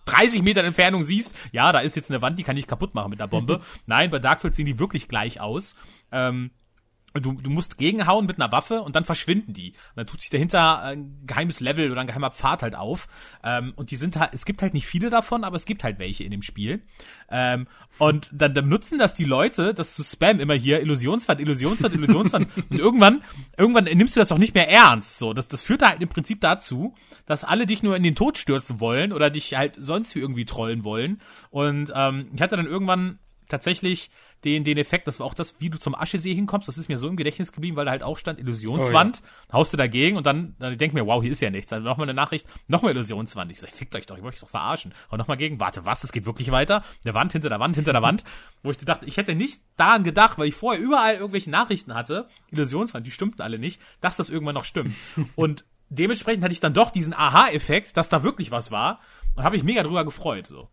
30 Metern Entfernung siehst, ja, da ist jetzt eine Wand, die kann ich kaputt machen mit der Bombe. <laughs> Nein, bei Dark Souls sehen die wirklich gleich aus. Ähm, du, du musst gegenhauen mit einer Waffe und dann verschwinden die. Und dann tut sich dahinter ein geheimes Level oder ein geheimer Pfad halt auf. Ähm, und die sind halt, es gibt halt nicht viele davon, aber es gibt halt welche in dem Spiel. Ähm, und dann, dann nutzen das die Leute, das zu spammen immer hier, Illusionswand, Illusionswand, Illusionswand. <laughs> und irgendwann, irgendwann nimmst du das auch nicht mehr ernst. So, das, das führt halt im Prinzip dazu, dass alle dich nur in den Tod stürzen wollen oder dich halt sonst wie irgendwie trollen wollen. Und ähm, ich hatte dann irgendwann tatsächlich den, den Effekt, das war auch das, wie du zum Aschesee hinkommst, das ist mir so im Gedächtnis geblieben, weil da halt auch stand Illusionswand, haust du dagegen und dann, dann denk mir, wow, hier ist ja nichts. Dann nochmal eine Nachricht, nochmal Illusionswand. Ich sag, fickt euch doch, ich wollte euch doch verarschen. Und nochmal gegen, warte, was, es geht wirklich weiter? Eine Wand hinter der Wand, hinter der Wand. <laughs> Wo ich dachte, ich hätte nicht daran gedacht, weil ich vorher überall irgendwelche Nachrichten hatte, Illusionswand, die stimmten alle nicht, dass das irgendwann noch stimmt. <laughs> und dementsprechend hatte ich dann doch diesen Aha-Effekt, dass da wirklich was war. Und habe ich mega drüber gefreut, so.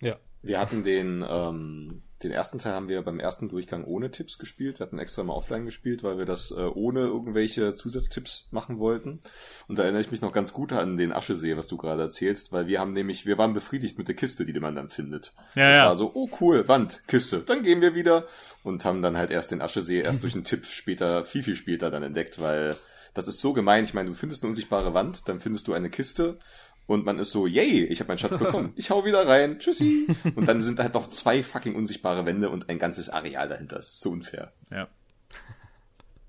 Ja. Wir hatten den, ähm, den ersten Teil haben wir beim ersten Durchgang ohne Tipps gespielt. Wir hatten extra mal offline gespielt, weil wir das äh, ohne irgendwelche Zusatztipps machen wollten. Und da erinnere ich mich noch ganz gut an den Aschesee, was du gerade erzählst, weil wir haben nämlich, wir waren befriedigt mit der Kiste, die man dann findet. Ja, das ja. war so, oh cool, Wand, Kiste, dann gehen wir wieder und haben dann halt erst den Aschesee erst <laughs> durch einen Tipp später, viel, viel später dann entdeckt, weil das ist so gemein. Ich meine, du findest eine unsichtbare Wand, dann findest du eine Kiste und man ist so, yay, ich habe meinen Schatz bekommen. <laughs> Ich hau wieder rein. Tschüssi. Und dann sind da halt noch zwei fucking unsichtbare Wände und ein ganzes Areal dahinter. Das ist so unfair. Ja.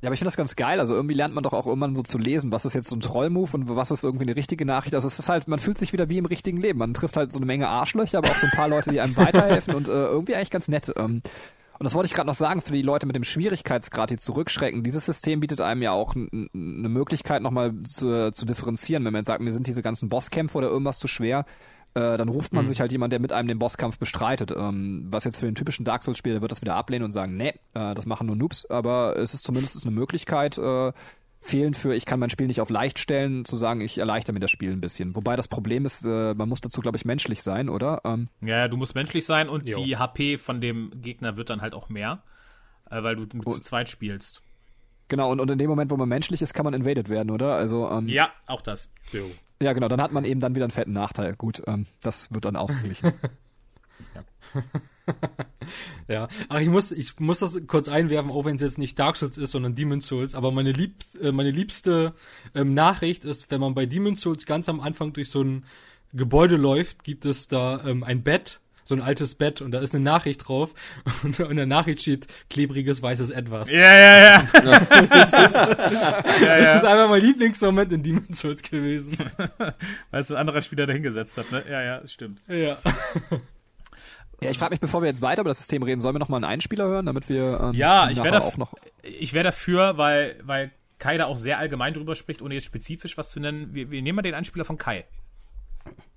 Ja, aber ich finde das ganz geil. Also irgendwie lernt man doch auch irgendwann so zu lesen, was ist jetzt so ein Trollmove und was ist irgendwie eine richtige Nachricht. Also es ist halt, man fühlt sich wieder wie im richtigen Leben. Man trifft halt so eine Menge Arschlöcher, aber auch so ein paar Leute, die einem weiterhelfen und äh, irgendwie eigentlich ganz nett. Ähm, und das wollte ich gerade noch sagen, für die Leute mit dem Schwierigkeitsgrad, die zurückschrecken, dieses System bietet einem ja auch eine Möglichkeit, nochmal zu, zu differenzieren. Wenn man jetzt sagt, mir sind diese ganzen Bosskämpfe oder irgendwas zu schwer, äh, dann ruft man sich halt jemand, der mit einem den Bosskampf bestreitet. Ähm, was jetzt für den typischen Dark Souls-Spieler, wird das wieder ablehnen und sagen, nee, äh, das machen nur Noobs, aber es ist zumindest eine Möglichkeit, äh, fehlen für, ich kann mein Spiel nicht auf leicht stellen, zu sagen, ich erleichter mir das Spiel ein bisschen. Wobei das Problem ist, äh, man muss dazu, glaube ich, menschlich sein, oder? Ähm, Ja, du musst menschlich sein und Jo. die HP von dem Gegner wird dann halt auch mehr, äh, weil du mit Oh. zu zweit spielst. Genau, und, und in dem Moment, wo man menschlich ist, kann man invaded werden, oder? Also, ähm, Ja, auch das. ja, genau, dann hat man eben dann wieder einen fetten Nachteil. Gut, ähm, das wird dann ausgeglichen. <laughs> Ja, <laughs> <laughs> ach, ich muss, ich muss das kurz einwerfen, auch wenn es jetzt nicht Dark Souls ist, sondern Demon Souls. Aber meine, lieb, äh, meine liebste ähm, Nachricht ist, wenn man bei Demon Souls ganz am Anfang durch so ein Gebäude läuft, gibt es da ähm, ein Bett, so ein altes Bett, und da ist eine Nachricht drauf. <laughs> Und in der Nachricht steht klebriges weißes Etwas. Ja, ja, ja. <laughs> ja, Das ist ja. einfach mein Lieblingsmoment in Demon Souls gewesen. Weil es ein anderer Spieler dahingesetzt hat, ne? Ja, ja, stimmt. ja. Ja, ich frage mich, bevor wir jetzt weiter über das System reden, sollen wir noch mal einen Einspieler hören, damit wir ähm, Ja, ich auch noch. Ich wäre dafür, weil, weil Kai da auch sehr allgemein drüber spricht, ohne jetzt spezifisch was zu nennen. Wir, wir nehmen mal den Einspieler von Kai.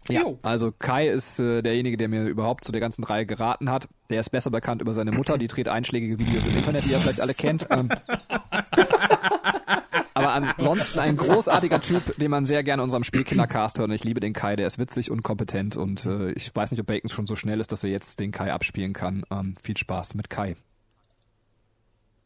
Ja, also Kai ist äh, derjenige, der mir überhaupt zu der ganzen Reihe geraten hat. Der ist besser bekannt über seine Mutter, die dreht einschlägige Videos im Internet, die ihr vielleicht alle kennt. Ähm, <laughs> ansonsten ein großartiger Typ, den man sehr gerne in unserem Spielkindercast hört. Und ich liebe den Kai, der ist witzig und kompetent. Und äh, ich weiß nicht, ob Bacon schon so schnell ist, dass er jetzt den Kai abspielen kann. Ähm, viel Spaß mit Kai.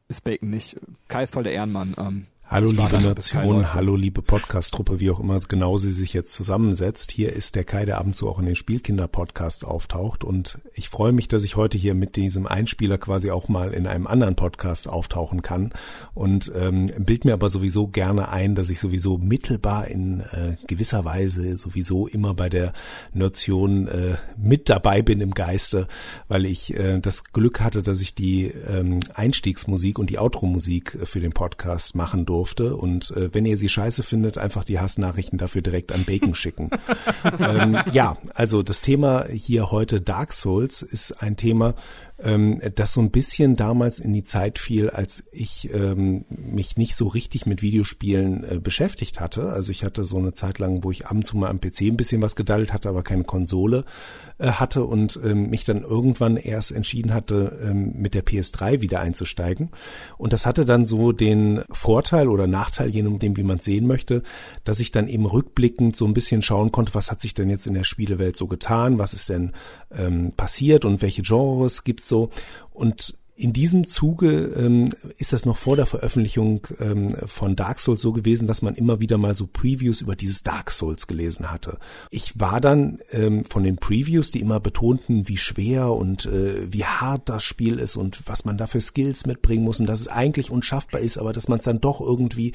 Ist Bacon nicht. Kai ist voll der Ehrenmann. Ähm, Hallo liebe Nation, hallo liebe Podcast-Truppe, wie auch immer genau sie sich jetzt zusammensetzt. Hier ist der Kai, der ab und zu auch in den Spielkinder-Podcast auftaucht und ich freue mich, dass ich heute hier mit diesem Einspieler quasi auch mal in einem anderen Podcast auftauchen kann und ähm, bild mir aber sowieso gerne ein, dass ich sowieso mittelbar in äh, gewisser Weise sowieso immer bei der Nation äh, mit dabei bin im Geiste, weil ich äh, das Glück hatte, dass ich die ähm, Einstiegsmusik und die Outro-Musik für den Podcast machen durfte. Und äh, wenn ihr sie scheiße findet, einfach die Hassnachrichten dafür direkt an Bacon schicken. <laughs> ähm, ja, also das Thema hier heute Dark Souls ist ein Thema, ähm, das so ein bisschen damals in die Zeit fiel, als ich ähm, mich nicht so richtig mit Videospielen äh, beschäftigt hatte. Also ich hatte so eine Zeit lang, wo ich ab und zu mal am PC ein bisschen was gedaddelt hatte, aber keine Konsole äh, hatte und ähm, mich dann irgendwann erst entschieden hatte, ähm, mit der PS3 wieder einzusteigen. Und das hatte dann so den Vorteil oder Nachteil, je nachdem, wie man es sehen möchte, dass ich dann eben rückblickend so ein bisschen schauen konnte, was hat sich denn jetzt in der Spielewelt so getan, was ist denn ähm, passiert und welche Genres gibt's so. Und in diesem Zuge ähm, ist das noch vor der Veröffentlichung ähm, von Dark Souls so gewesen, dass man immer wieder mal so Previews über dieses Dark Souls gelesen hatte. Ich war dann ähm, von den Previews, die immer betonten, wie schwer und äh, wie hart das Spiel ist und was man da für Skills mitbringen muss und dass es eigentlich unschaffbar ist, aber dass man es dann doch irgendwie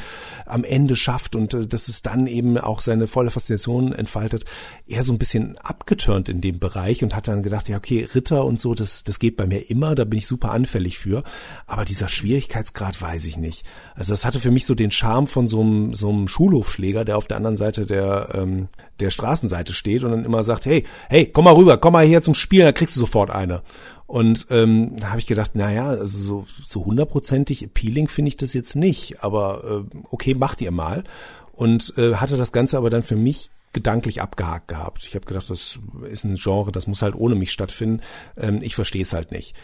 am Ende schafft und äh, dass es dann eben auch seine volle Faszination entfaltet, eher so ein bisschen abgeturnt in dem Bereich und hat dann gedacht, ja okay, Ritter und so, das, das geht bei mir immer, da bin ich super anfällig für, aber dieser Schwierigkeitsgrad weiß ich nicht. Also das hatte für mich so den Charme von so einem, so einem Schulhofschläger, der auf der anderen Seite der, ähm, der Straßenseite steht und dann immer sagt, hey, hey, komm mal rüber, komm mal hier zum Spielen, da kriegst du sofort eine. Und ähm, da habe ich gedacht, na ja, also so so hundertprozentig appealing finde ich das jetzt nicht, aber äh, okay, macht ihr mal. Und äh, hatte das Ganze aber dann für mich gedanklich abgehakt gehabt. Ich habe gedacht, das ist ein Genre, das muss halt ohne mich stattfinden. Ähm, ich verstehe es halt nicht.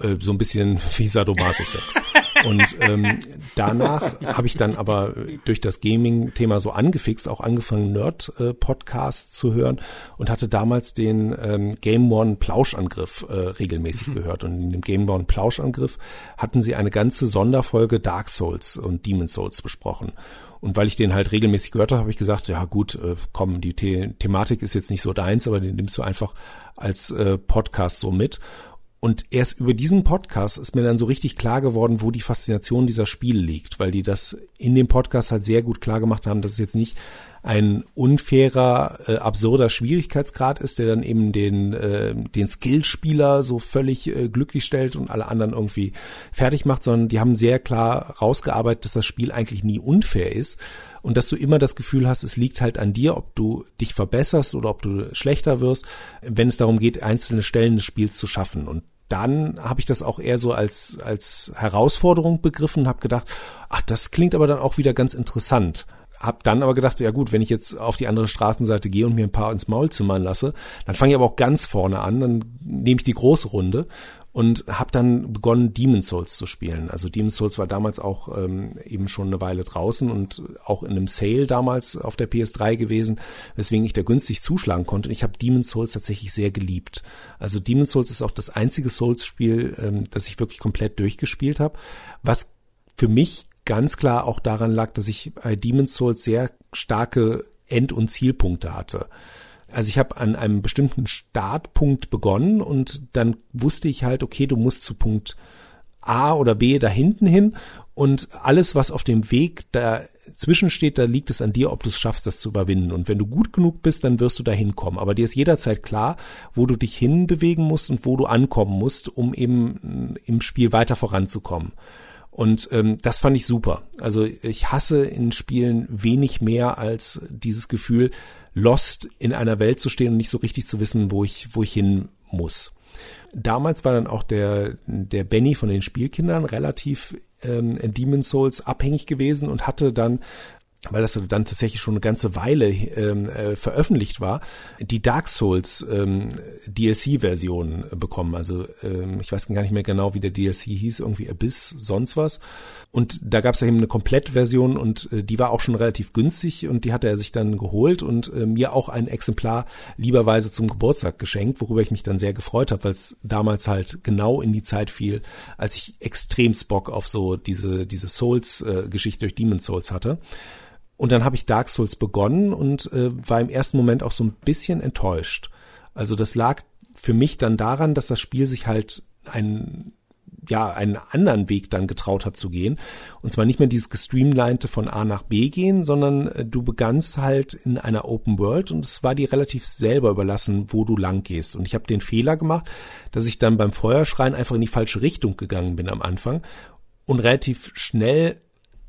Äh, so ein bisschen wie Sadomaso-Sex. Und ähm, danach habe ich dann aber durch das Gaming-Thema so angefixt, auch angefangen, Nerd-Podcasts zu hören und hatte damals den ähm, Game One Plauschangriff äh, regelmäßig gehört. Und in dem Game One Plauschangriff hatten sie eine ganze Sonderfolge Dark Souls und Demon Souls besprochen. Und weil ich den halt regelmäßig gehört habe, habe ich gesagt, ja gut, äh, komm, die The Thematik ist jetzt nicht so deins, aber den nimmst du einfach als äh, Podcast so mit. Und erst über diesen Podcast ist mir dann so richtig klar geworden, wo die Faszination dieser Spiele liegt, weil die das in dem Podcast halt sehr gut klar gemacht haben, dass es jetzt nicht ein unfairer, äh, absurder Schwierigkeitsgrad ist, der dann eben den, äh, den Skillspieler so völlig äh, glücklich stellt und alle anderen irgendwie fertig macht, sondern die haben sehr klar rausgearbeitet, dass das Spiel eigentlich nie unfair ist und dass du immer das Gefühl hast, es liegt halt an dir, ob du dich verbesserst oder ob du schlechter wirst, wenn es darum geht, einzelne Stellen des Spiels zu schaffen. Und dann habe ich das auch eher so als, als Herausforderung begriffen und habe gedacht, ach, das klingt aber dann auch wieder ganz interessant. Hab dann aber gedacht, ja gut, wenn ich jetzt auf die andere Straßenseite gehe und mir ein paar ins Maul zimmern lasse, dann fange ich aber auch ganz vorne an, dann nehme ich die große Runde und habe dann begonnen, Demon Souls zu spielen. Also Demon Souls war damals auch ähm, eben schon eine Weile draußen und auch in einem Sale damals auf der PS3 gewesen, weswegen ich da günstig zuschlagen konnte. Und ich habe Demon Souls tatsächlich sehr geliebt. Also Demon Souls ist auch das einzige Souls-Spiel, ähm, das ich wirklich komplett durchgespielt habe, was für mich ganz klar auch daran lag, dass ich bei Demon's Souls sehr starke End- und Zielpunkte hatte. Also ich habe an einem bestimmten Startpunkt begonnen und dann wusste ich halt, okay, du musst zu Punkt A oder B da hinten hin und alles, was auf dem Weg dazwischen steht, da liegt es an dir, ob du es schaffst, das zu überwinden. Und wenn du gut genug bist, dann wirst du da hinkommen. Aber dir ist jederzeit klar, wo du dich hinbewegen musst und wo du ankommen musst, um eben im Spiel weiter voranzukommen. Und ähm, das fand ich super. Also ich hasse in Spielen wenig mehr als dieses Gefühl, lost in einer Welt zu stehen und nicht so richtig zu wissen, wo ich, wo ich hin muss. Damals war dann auch der, der Benny von den Spielkindern relativ ähm, Demon Souls abhängig gewesen und hatte dann weil das dann tatsächlich schon eine ganze Weile ähm, äh, veröffentlicht war, die Dark Souls ähm, DLC-Version bekommen. Also ähm, ich weiß gar nicht mehr genau, wie der DLC hieß, irgendwie Abyss, sonst was. Und da gab es eben eine Komplettversion und äh, die war auch schon relativ günstig und die hatte er sich dann geholt und äh, mir auch ein Exemplar lieberweise zum Geburtstag geschenkt, worüber ich mich dann sehr gefreut habe, weil es damals halt genau in die Zeit fiel, als ich extrem Bock auf so diese, diese Souls-Geschichte äh, durch Demon Souls hatte. Und dann habe ich Dark Souls begonnen und äh, war im ersten Moment auch so ein bisschen enttäuscht. Also das lag für mich dann daran, dass das Spiel sich halt einen ja einen anderen Weg dann getraut hat zu gehen und zwar nicht mehr dieses gestreamlinete von A nach B gehen, sondern äh, du begannst halt in einer Open World und es war dir relativ selber überlassen, wo du lang gehst und ich habe den Fehler gemacht, dass ich dann beim Feuerschreien einfach in die falsche Richtung gegangen bin am Anfang und relativ schnell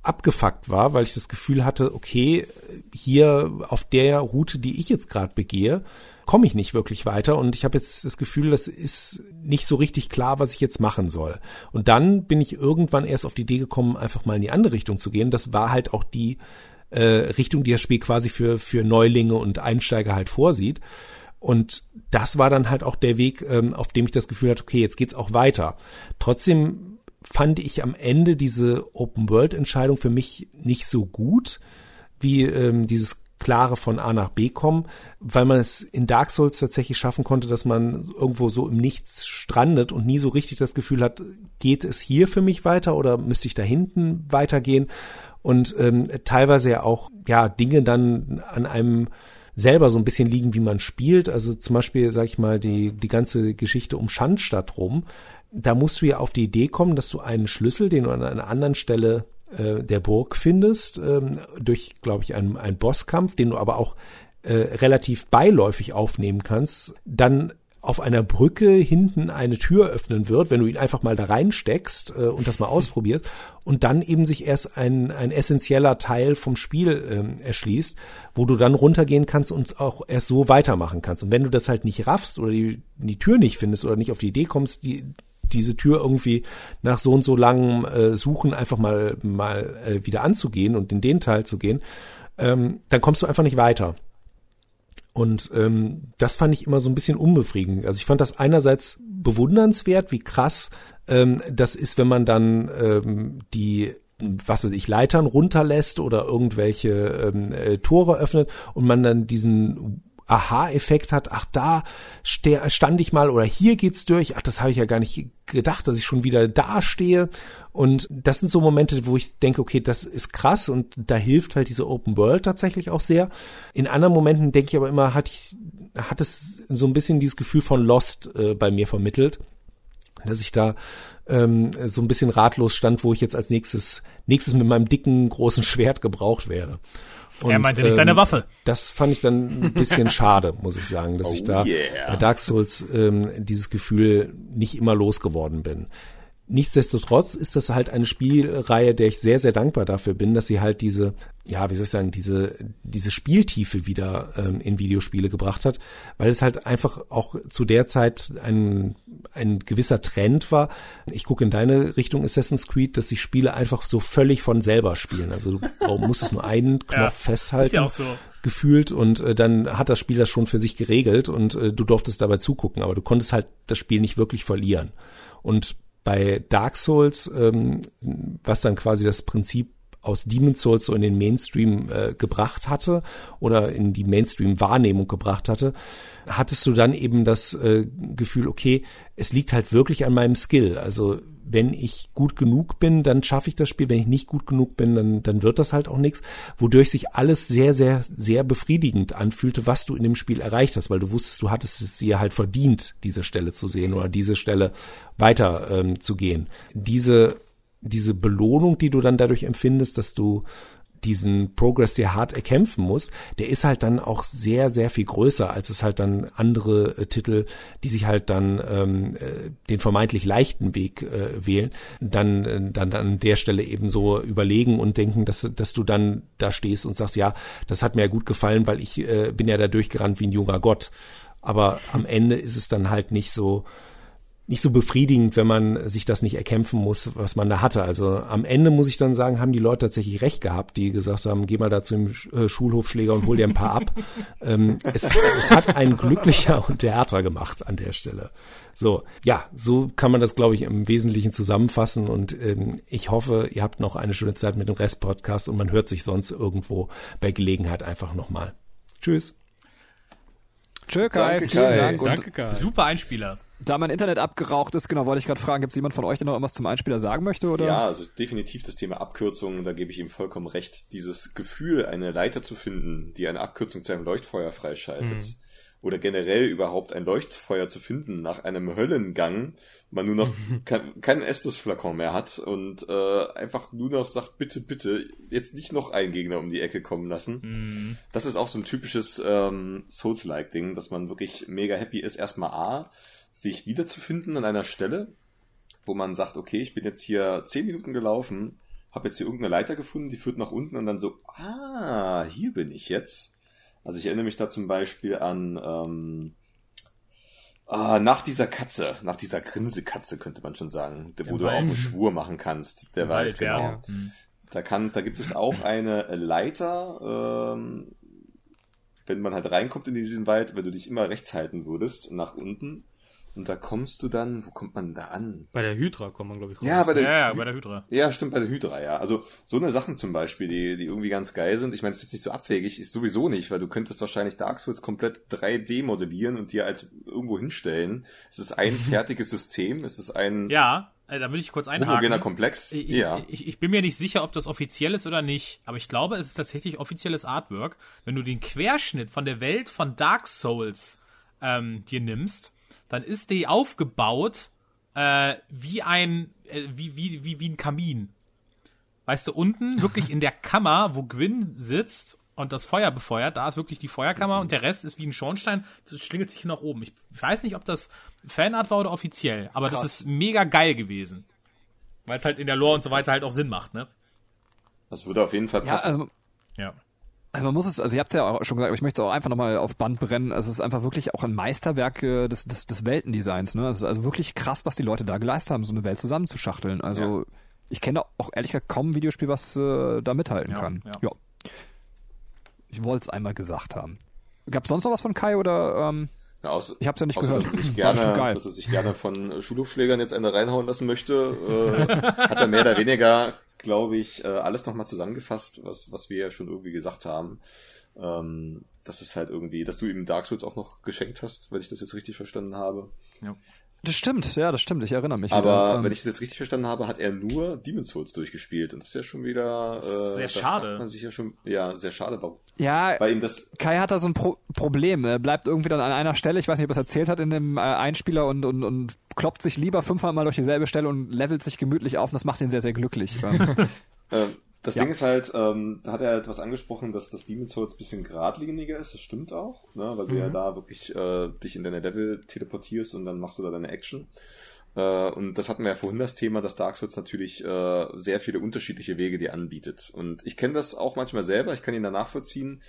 abgefuckt war, weil ich das Gefühl hatte, okay, hier auf der Route, die ich jetzt gerade begehe, komme ich nicht wirklich weiter und ich habe jetzt das Gefühl, das ist nicht so richtig klar, was ich jetzt machen soll. Und dann bin ich irgendwann erst auf die Idee gekommen, einfach mal in die andere Richtung zu gehen. Das war halt auch die äh, Richtung, die das Spiel quasi für, für Neulinge und Einsteiger halt vorsieht. Und das war dann halt auch der Weg, ähm, auf dem ich das Gefühl hatte, okay, jetzt geht's auch weiter. Trotzdem fand ich am Ende diese Open-World-Entscheidung für mich nicht so gut, wie ähm, dieses klare von A nach B kommen, weil man es in Dark Souls tatsächlich schaffen konnte, dass man irgendwo so im Nichts strandet und nie so richtig das Gefühl hat, geht es hier für mich weiter oder müsste ich da hinten weitergehen? Und ähm, teilweise ja auch ja Dinge dann an einem selber so ein bisschen liegen, wie man spielt. Also zum Beispiel, sag ich mal, die, die ganze Geschichte um Schandstadt rum da musst du ja auf die Idee kommen, dass du einen Schlüssel, den du an einer anderen Stelle äh, der Burg findest, ähm, durch, glaube ich, einen, einen Bosskampf, den du aber auch äh, relativ beiläufig aufnehmen kannst, dann auf einer Brücke hinten eine Tür öffnen wird, wenn du ihn einfach mal da reinsteckst äh, und das mal ausprobiert und dann eben sich erst ein, ein essentieller Teil vom Spiel ähm, erschließt, wo du dann runtergehen kannst und auch erst so weitermachen kannst. Und wenn du das halt nicht raffst oder die, die Tür nicht findest oder nicht auf die Idee kommst, die, diese Tür irgendwie nach so und so langem äh, Suchen einfach mal, mal äh, wieder anzugehen und in den Teil zu gehen, ähm, dann kommst du einfach nicht weiter. Und ähm, das fand ich immer so ein bisschen unbefriedigend. Also ich fand das einerseits bewundernswert, wie krass ähm, das ist, wenn man dann ähm, die was weiß ich, Leitern runterlässt oder irgendwelche ähm, äh, Tore öffnet und man dann diesen Aha-Effekt hat, ach da stand ich mal oder hier geht's durch, ach das habe ich ja gar nicht gedacht, dass ich schon wieder da stehe und das sind so Momente, wo ich denke, okay, das ist krass und da hilft halt diese Open World tatsächlich auch sehr. In anderen Momenten denke ich aber immer, hat ich hat es so ein bisschen dieses Gefühl von Lost äh, bei mir vermittelt, dass ich da ähm, so ein bisschen ratlos stand, wo ich jetzt als nächstes nächstes mit meinem dicken großen Schwert gebraucht werde. Und, er meinte nicht ähm, seine Waffe. Das fand ich dann ein bisschen <laughs> schade, muss ich sagen, dass oh ich da yeah. bei Dark Souls ähm, dieses Gefühl nicht immer losgeworden bin. Nichtsdestotrotz ist das halt eine Spielreihe, der ich sehr, sehr dankbar dafür bin, dass sie halt diese, ja, wie soll ich sagen, diese, diese Spieltiefe wieder ähm, in Videospiele gebracht hat, weil es halt einfach auch zu der Zeit ein, ein gewisser Trend war. Ich gucke in deine Richtung Assassin's Creed, dass die Spiele einfach so völlig von selber spielen. Also du <laughs> musstest nur einen Knopf ja, festhalten. Ist ja auch so gefühlt und äh, dann hat das Spiel das schon für sich geregelt und äh, du durftest dabei zugucken, aber du konntest halt das Spiel nicht wirklich verlieren. Und bei Dark Souls, ähm, was dann quasi das Prinzip aus Demon's Souls so in den Mainstream äh, gebracht hatte oder in die Mainstream-Wahrnehmung gebracht hatte, hattest du dann eben das äh, Gefühl, okay, es liegt halt wirklich an meinem Skill. Also wenn ich gut genug bin, dann schaffe ich das Spiel. Wenn ich nicht gut genug bin, dann, dann wird das halt auch nichts. Wodurch sich alles sehr, sehr, sehr befriedigend anfühlte, was du in dem Spiel erreicht hast, weil du wusstest, du hattest es dir halt verdient, diese Stelle zu sehen oder diese Stelle weiter ähm, zu gehen. Diese, diese Belohnung, die du dann dadurch empfindest, dass du diesen Progress sehr hart erkämpfen muss, der ist halt dann auch sehr, sehr viel größer, als es halt dann andere äh, Titel, die sich halt dann ähm, äh, den vermeintlich leichten Weg äh, wählen, dann, äh, dann an der Stelle eben so überlegen und denken, dass, dass du dann da stehst und sagst, ja, das hat mir ja gut gefallen, weil ich äh, bin ja da durchgerannt wie ein junger Gott. Aber am Ende ist es dann halt nicht so, nicht so befriedigend, wenn man sich das nicht erkämpfen muss, was man da hatte. Also am Ende muss ich dann sagen, haben die Leute tatsächlich recht gehabt, die gesagt haben, geh mal da zum äh, Schulhofschläger und hol dir ein paar ab. <laughs> ähm, es, es hat einen glücklicher und Theater gemacht an der Stelle. So, ja, so kann man das, glaube ich, im Wesentlichen zusammenfassen und ähm, ich hoffe, ihr habt noch eine schöne Zeit mit dem Rest-Podcast und man hört sich sonst irgendwo bei Gelegenheit einfach nochmal. Tschüss. Tschö, Kai, Danke, vielen Kai. Dank. Und Danke, Kai. Super Einspieler. Da mein Internet abgeraucht ist, genau, wollte ich gerade fragen, gibt es jemand von euch, der noch irgendwas zum Einspieler sagen möchte? Oder? Ja, also definitiv das Thema Abkürzungen, da gebe ich ihm vollkommen recht. Dieses Gefühl, eine Leiter zu finden, die eine Abkürzung zu einem Leuchtfeuer freischaltet. Oder generell überhaupt ein Leuchtfeuer zu finden nach einem Höllengang, man nur noch <laughs> kein, keinen Estus-Flakon mehr hat und äh, einfach nur noch sagt, bitte, bitte, jetzt nicht noch einen Gegner um die Ecke kommen lassen. Das ist auch so ein typisches ähm, Souls-like-Ding, dass man wirklich mega happy ist, erstmal A, sich wiederzufinden an einer Stelle, wo man sagt, okay, ich bin jetzt hier zehn Minuten gelaufen, habe jetzt hier irgendeine Leiter gefunden, die führt nach unten und dann so, ah, hier bin ich jetzt. Also ich erinnere mich da zum Beispiel an ähm, ah, nach dieser Katze, nach dieser Grinsekatze könnte man schon sagen, wo Der du Wald. auch einen Schwur machen kannst. Der Wald, genau. ja. Hm. Da kann, da gibt es auch eine Leiter, ähm, wenn man halt reinkommt in diesen Wald, wenn du dich immer rechts halten würdest, nach unten. Und da kommst du dann, wo kommt man da an? Bei der Hydra kommt man, glaube ich, raus. Ja, bei der, Ja, ja, bei der Hydra. ja, stimmt, bei der Hydra, ja. Also so eine Sachen zum Beispiel, die, die irgendwie ganz geil sind. Ich meine, es ist jetzt nicht so abwegig, ist sowieso nicht, weil du könntest wahrscheinlich Dark Souls komplett 3D modellieren und dir als irgendwo hinstellen. Es ist ein <laughs> fertiges System, es ist ein Ja, äh, da will ich kurz einhaken. homogener Komplex. Ich, ja. ich, ich bin mir nicht sicher, ob das offiziell ist oder nicht, aber ich glaube, es ist tatsächlich offizielles Artwork. Wenn du den Querschnitt von der Welt von Dark Souls ähm, dir nimmst, dann ist die aufgebaut äh, wie ein äh, wie, wie, wie, wie ein Kamin. Weißt du, unten wirklich in der <laughs> Kammer, wo Gwyn sitzt und das Feuer befeuert, da ist wirklich die Feuerkammer und der Rest ist wie ein Schornstein, das schlingelt sich nach oben. Ich weiß nicht, ob das Fanart war oder offiziell, aber das ist mega geil gewesen. Weil es halt in der Lore und so weiter halt auch Sinn macht, ne? Das würde auf jeden Fall Ja, passen. also Ja. Also man muss es, also ihr habt es ja auch schon gesagt, aber ich möchte es auch einfach nochmal auf Band brennen. Also es ist einfach wirklich auch ein Meisterwerk äh, des, des, des Weltendesigns. Ne? Es ist also wirklich krass, was die Leute da geleistet haben, so eine Welt zusammenzuschachteln. Also ich kenne auch ehrlich gesagt kaum ein Videospiel, was äh, da mithalten Ja, kann. ja. Ich wollte es einmal gesagt haben. Gab es sonst noch was von Kai oder ähm, Ja, außer, ich hab's ja nicht gehört. Dass er, <laughs> gerne, geil. dass er sich gerne von Schulhofschlägern jetzt eine reinhauen lassen möchte, äh, <laughs> hat er mehr oder weniger, glaube ich, äh, alles nochmal zusammengefasst, was, was wir ja schon irgendwie gesagt haben. Ähm, das ist halt irgendwie, dass du ihm Dark Souls auch noch geschenkt hast, wenn ich das jetzt richtig verstanden habe. Das stimmt, ja, das stimmt. Ich erinnere mich. Aber wieder. Ähm, wenn ich das jetzt richtig verstanden habe, hat er nur Demon's Souls durchgespielt. Und das ist ja schon wieder äh, Sehr schade. Man sich ja, schon, ja, sehr schade, warum. ja, Weil ihm das Kai hat da so ein Pro Problem. Er bleibt irgendwie dann an einer Stelle, ich weiß nicht, ob er es erzählt hat in dem äh, Einspieler und, und, und kloppt sich lieber fünfmal mal durch dieselbe Stelle und levelt sich gemütlich auf und das macht ihn sehr, sehr glücklich. <laughs> Ähm, Ähm, das Ja. Ding ist halt, ähm, da hat er etwas angesprochen, dass das Demon's Souls ein bisschen geradliniger ist, das stimmt auch, ne? weil du Mhm. ja da wirklich äh, dich in deine Level teleportierst und dann machst du da deine Action. Äh, und das hatten wir ja vorhin das Thema, dass Dark Souls natürlich äh, sehr viele unterschiedliche Wege dir anbietet. Und ich kenne das auch manchmal selber, ich kann ihn da nachvollziehen,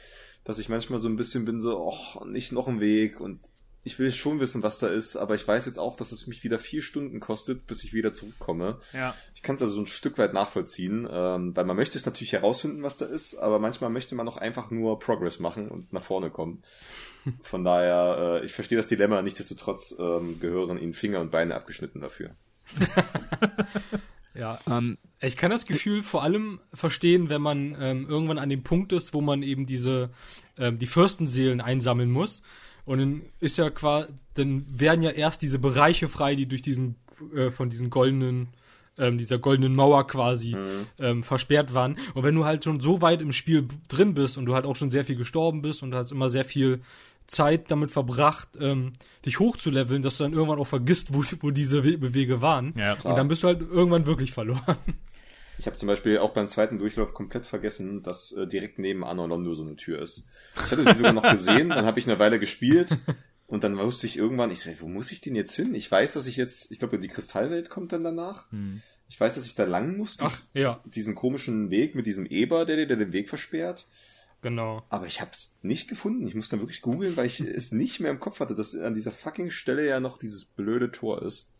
dass ich manchmal so ein bisschen bin so, och, nicht noch ein Weg und ich will schon wissen, was da ist, aber ich weiß jetzt auch, dass es mich wieder vier Stunden kostet, bis ich wieder zurückkomme. Ja. Ich kann es also so ein Stück weit nachvollziehen, ähm, weil man möchte es natürlich herausfinden, was da ist, aber manchmal möchte man auch einfach nur Progress machen und nach vorne kommen. <laughs> Von daher, äh, ich verstehe das Dilemma, nichtsdestotrotz ähm, gehören ihnen Finger und Beine abgeschnitten dafür. <laughs> Ja, Ähm, Ich kann das Gefühl vor allem verstehen, wenn man ähm, irgendwann an dem Punkt ist, wo man eben diese ähm, die Fürstenseelen einsammeln muss. Und dann ist ja quasi, dann werden ja erst diese Bereiche frei, die durch diesen äh, von diesen goldenen ähm, dieser goldenen Mauer quasi ähm, versperrt waren. Und wenn du halt schon so weit im Spiel drin bist und du halt auch schon sehr viel gestorben bist und du hast immer sehr viel Zeit damit verbracht, ähm, dich hochzuleveln, dass du dann irgendwann auch vergisst, wo, wo diese We Wege waren. Ja. Und dann bist du halt irgendwann wirklich verloren. Ich habe zum Beispiel auch beim zweiten Durchlauf komplett vergessen, dass äh, direkt neben Anolondo so eine Tür ist. Ich hatte sie sogar noch gesehen, dann habe ich eine Weile gespielt und dann wusste ich irgendwann, ich wo muss ich denn jetzt hin? Ich weiß, dass ich jetzt, ich glaube, die Kristallwelt kommt dann danach. Ich weiß, dass ich da lang muss, Ach, ja, diesen komischen Weg mit diesem Eber, der dir der den Weg versperrt. genau. Aber ich habe es nicht gefunden. Ich musste dann wirklich googeln, weil ich es nicht mehr im Kopf hatte, dass an dieser fucking Stelle ja noch dieses blöde Tor ist.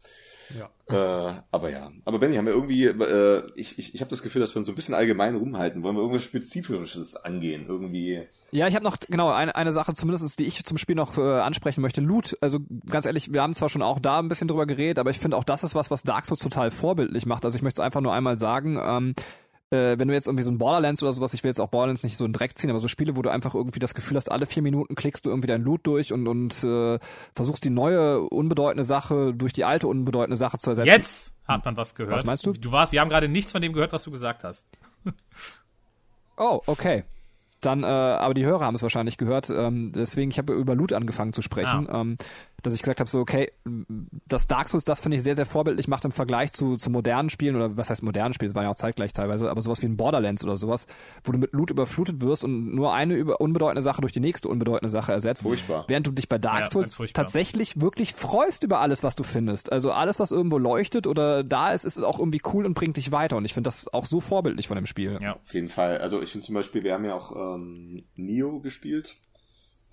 Ja. Äh, aber ja. Aber Benny, haben wir irgendwie, äh, ich, ich, ich habe das Gefühl, dass wir uns so ein bisschen allgemein rumhalten. Wollen wir irgendwas Spezifisches angehen? Irgendwie. Ja, ich habe noch genau eine, eine Sache zumindest, die ich zum Spiel noch äh, ansprechen möchte. Loot, also ganz ehrlich, wir haben zwar schon auch da ein bisschen drüber geredet, aber ich finde auch das ist was, was Dark Souls total vorbildlich macht. Also ich möchte es einfach nur einmal sagen, ähm, äh, wenn du jetzt irgendwie so ein Borderlands oder sowas, ich will jetzt auch Borderlands nicht so in Dreck ziehen, aber so Spiele, wo du einfach irgendwie das Gefühl hast, alle vier Minuten klickst du irgendwie dein Loot durch und, und äh, versuchst die neue, unbedeutende Sache durch die alte, unbedeutende Sache zu ersetzen. Jetzt hat man was gehört. Was meinst du? Du warst, wir haben gerade nichts von dem gehört, was du gesagt hast. Oh, okay. Dann, äh, aber die Hörer haben es wahrscheinlich gehört. Ähm, deswegen, ich habe über Loot angefangen zu sprechen, ähm, dass ich gesagt habe, so okay, das Dark Souls, das finde ich sehr, sehr vorbildlich macht im Vergleich zu, zu modernen Spielen oder was heißt modernen Spielen, es waren ja auch zeitgleich teilweise, aber sowas wie ein Borderlands oder sowas, wo du mit Loot überflutet wirst und nur eine über unbedeutende Sache durch die nächste unbedeutende Sache ersetzt. Furchtbar. Während du dich bei Dark Ja, Souls tatsächlich wirklich freust über alles, was du findest. Also alles, was irgendwo leuchtet oder da ist, ist auch irgendwie cool und bringt dich weiter. Und ich finde das auch so vorbildlich von dem Spiel. Ja. Auf jeden Fall. Also ich finde zum Beispiel, wir haben ja auch ähm, Neo gespielt,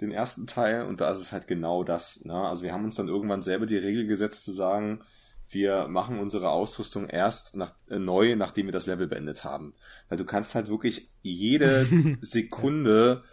den ersten Teil, und da ist es halt genau das. Ne? Also wir haben uns dann irgendwann selber die Regel gesetzt zu sagen, wir machen unsere Ausrüstung erst nach, äh, neu, nachdem wir das Level beendet haben. Weil du kannst halt wirklich jede <laughs> Sekunde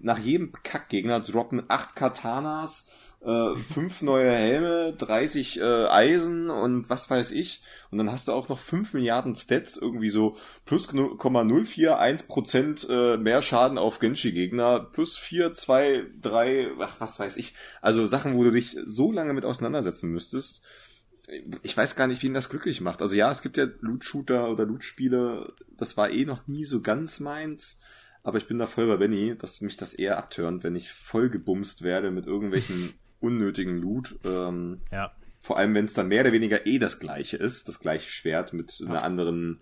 nach jedem Kackgegner droppen acht Katanas, äh, fünf neue Helme, 30 äh, Eisen und was weiß ich. Und dann hast du auch noch 5 Milliarden Stats, irgendwie so plus 0,041 Prozent äh, mehr Schaden auf Genshi-Gegner, plus 4, 2, 3, ach, was weiß ich. Also Sachen, wo du dich so lange mit auseinandersetzen müsstest. Ich weiß gar nicht, wen das glücklich macht. Also ja, es gibt ja Loot-Shooter oder Loot-Spiele, das war eh noch nie so ganz meins. Aber ich bin da voll bei Benny, dass mich das eher abtönt, wenn ich voll gebumst werde mit irgendwelchen <laughs> unnötigen Loot. Ähm, Ja. vor allem, wenn es dann mehr oder weniger eh das gleiche ist, das gleiche Schwert mit einer anderen,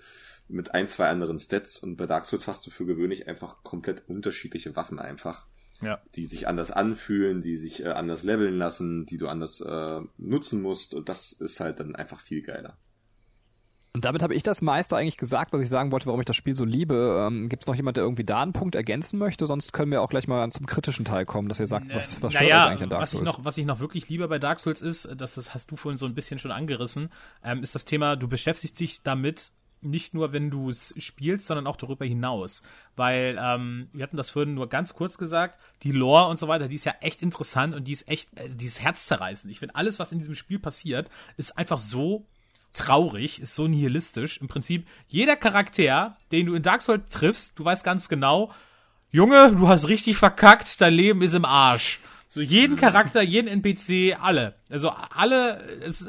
mit ein, zwei anderen Stats. Und bei Dark Souls hast du für gewöhnlich einfach komplett unterschiedliche Waffen einfach, Ja. die sich anders anfühlen, die sich äh, anders leveln lassen, die du anders äh, nutzen musst. Und das ist halt dann einfach viel geiler. Und damit habe ich das meiste eigentlich gesagt, was ich sagen wollte, warum ich das Spiel so liebe. Ähm, Gibt es noch jemand, der irgendwie da einen Punkt ergänzen möchte? Sonst können wir auch gleich mal zum kritischen Teil kommen, dass ihr sagt, was, was stört naja, euch eigentlich an Dark was ich Souls? noch, was ich noch wirklich liebe bei Dark Souls ist, das, das hast du vorhin so ein bisschen schon angerissen, ähm, ist das Thema, du beschäftigst dich damit nicht nur, wenn du es spielst, sondern auch darüber hinaus. Weil, ähm, wir hatten das vorhin nur ganz kurz gesagt, die Lore und so weiter, die ist ja echt interessant und die ist echt, äh, die ist herzzerreißend. Ich finde, alles, was in diesem Spiel passiert, ist einfach so traurig, ist so nihilistisch. Im Prinzip, jeder Charakter, den du in Dark Souls triffst, du weißt ganz genau, Junge, du hast richtig verkackt, dein Leben ist im Arsch. So jeden Charakter, jeden NPC, alle. Also alle, es,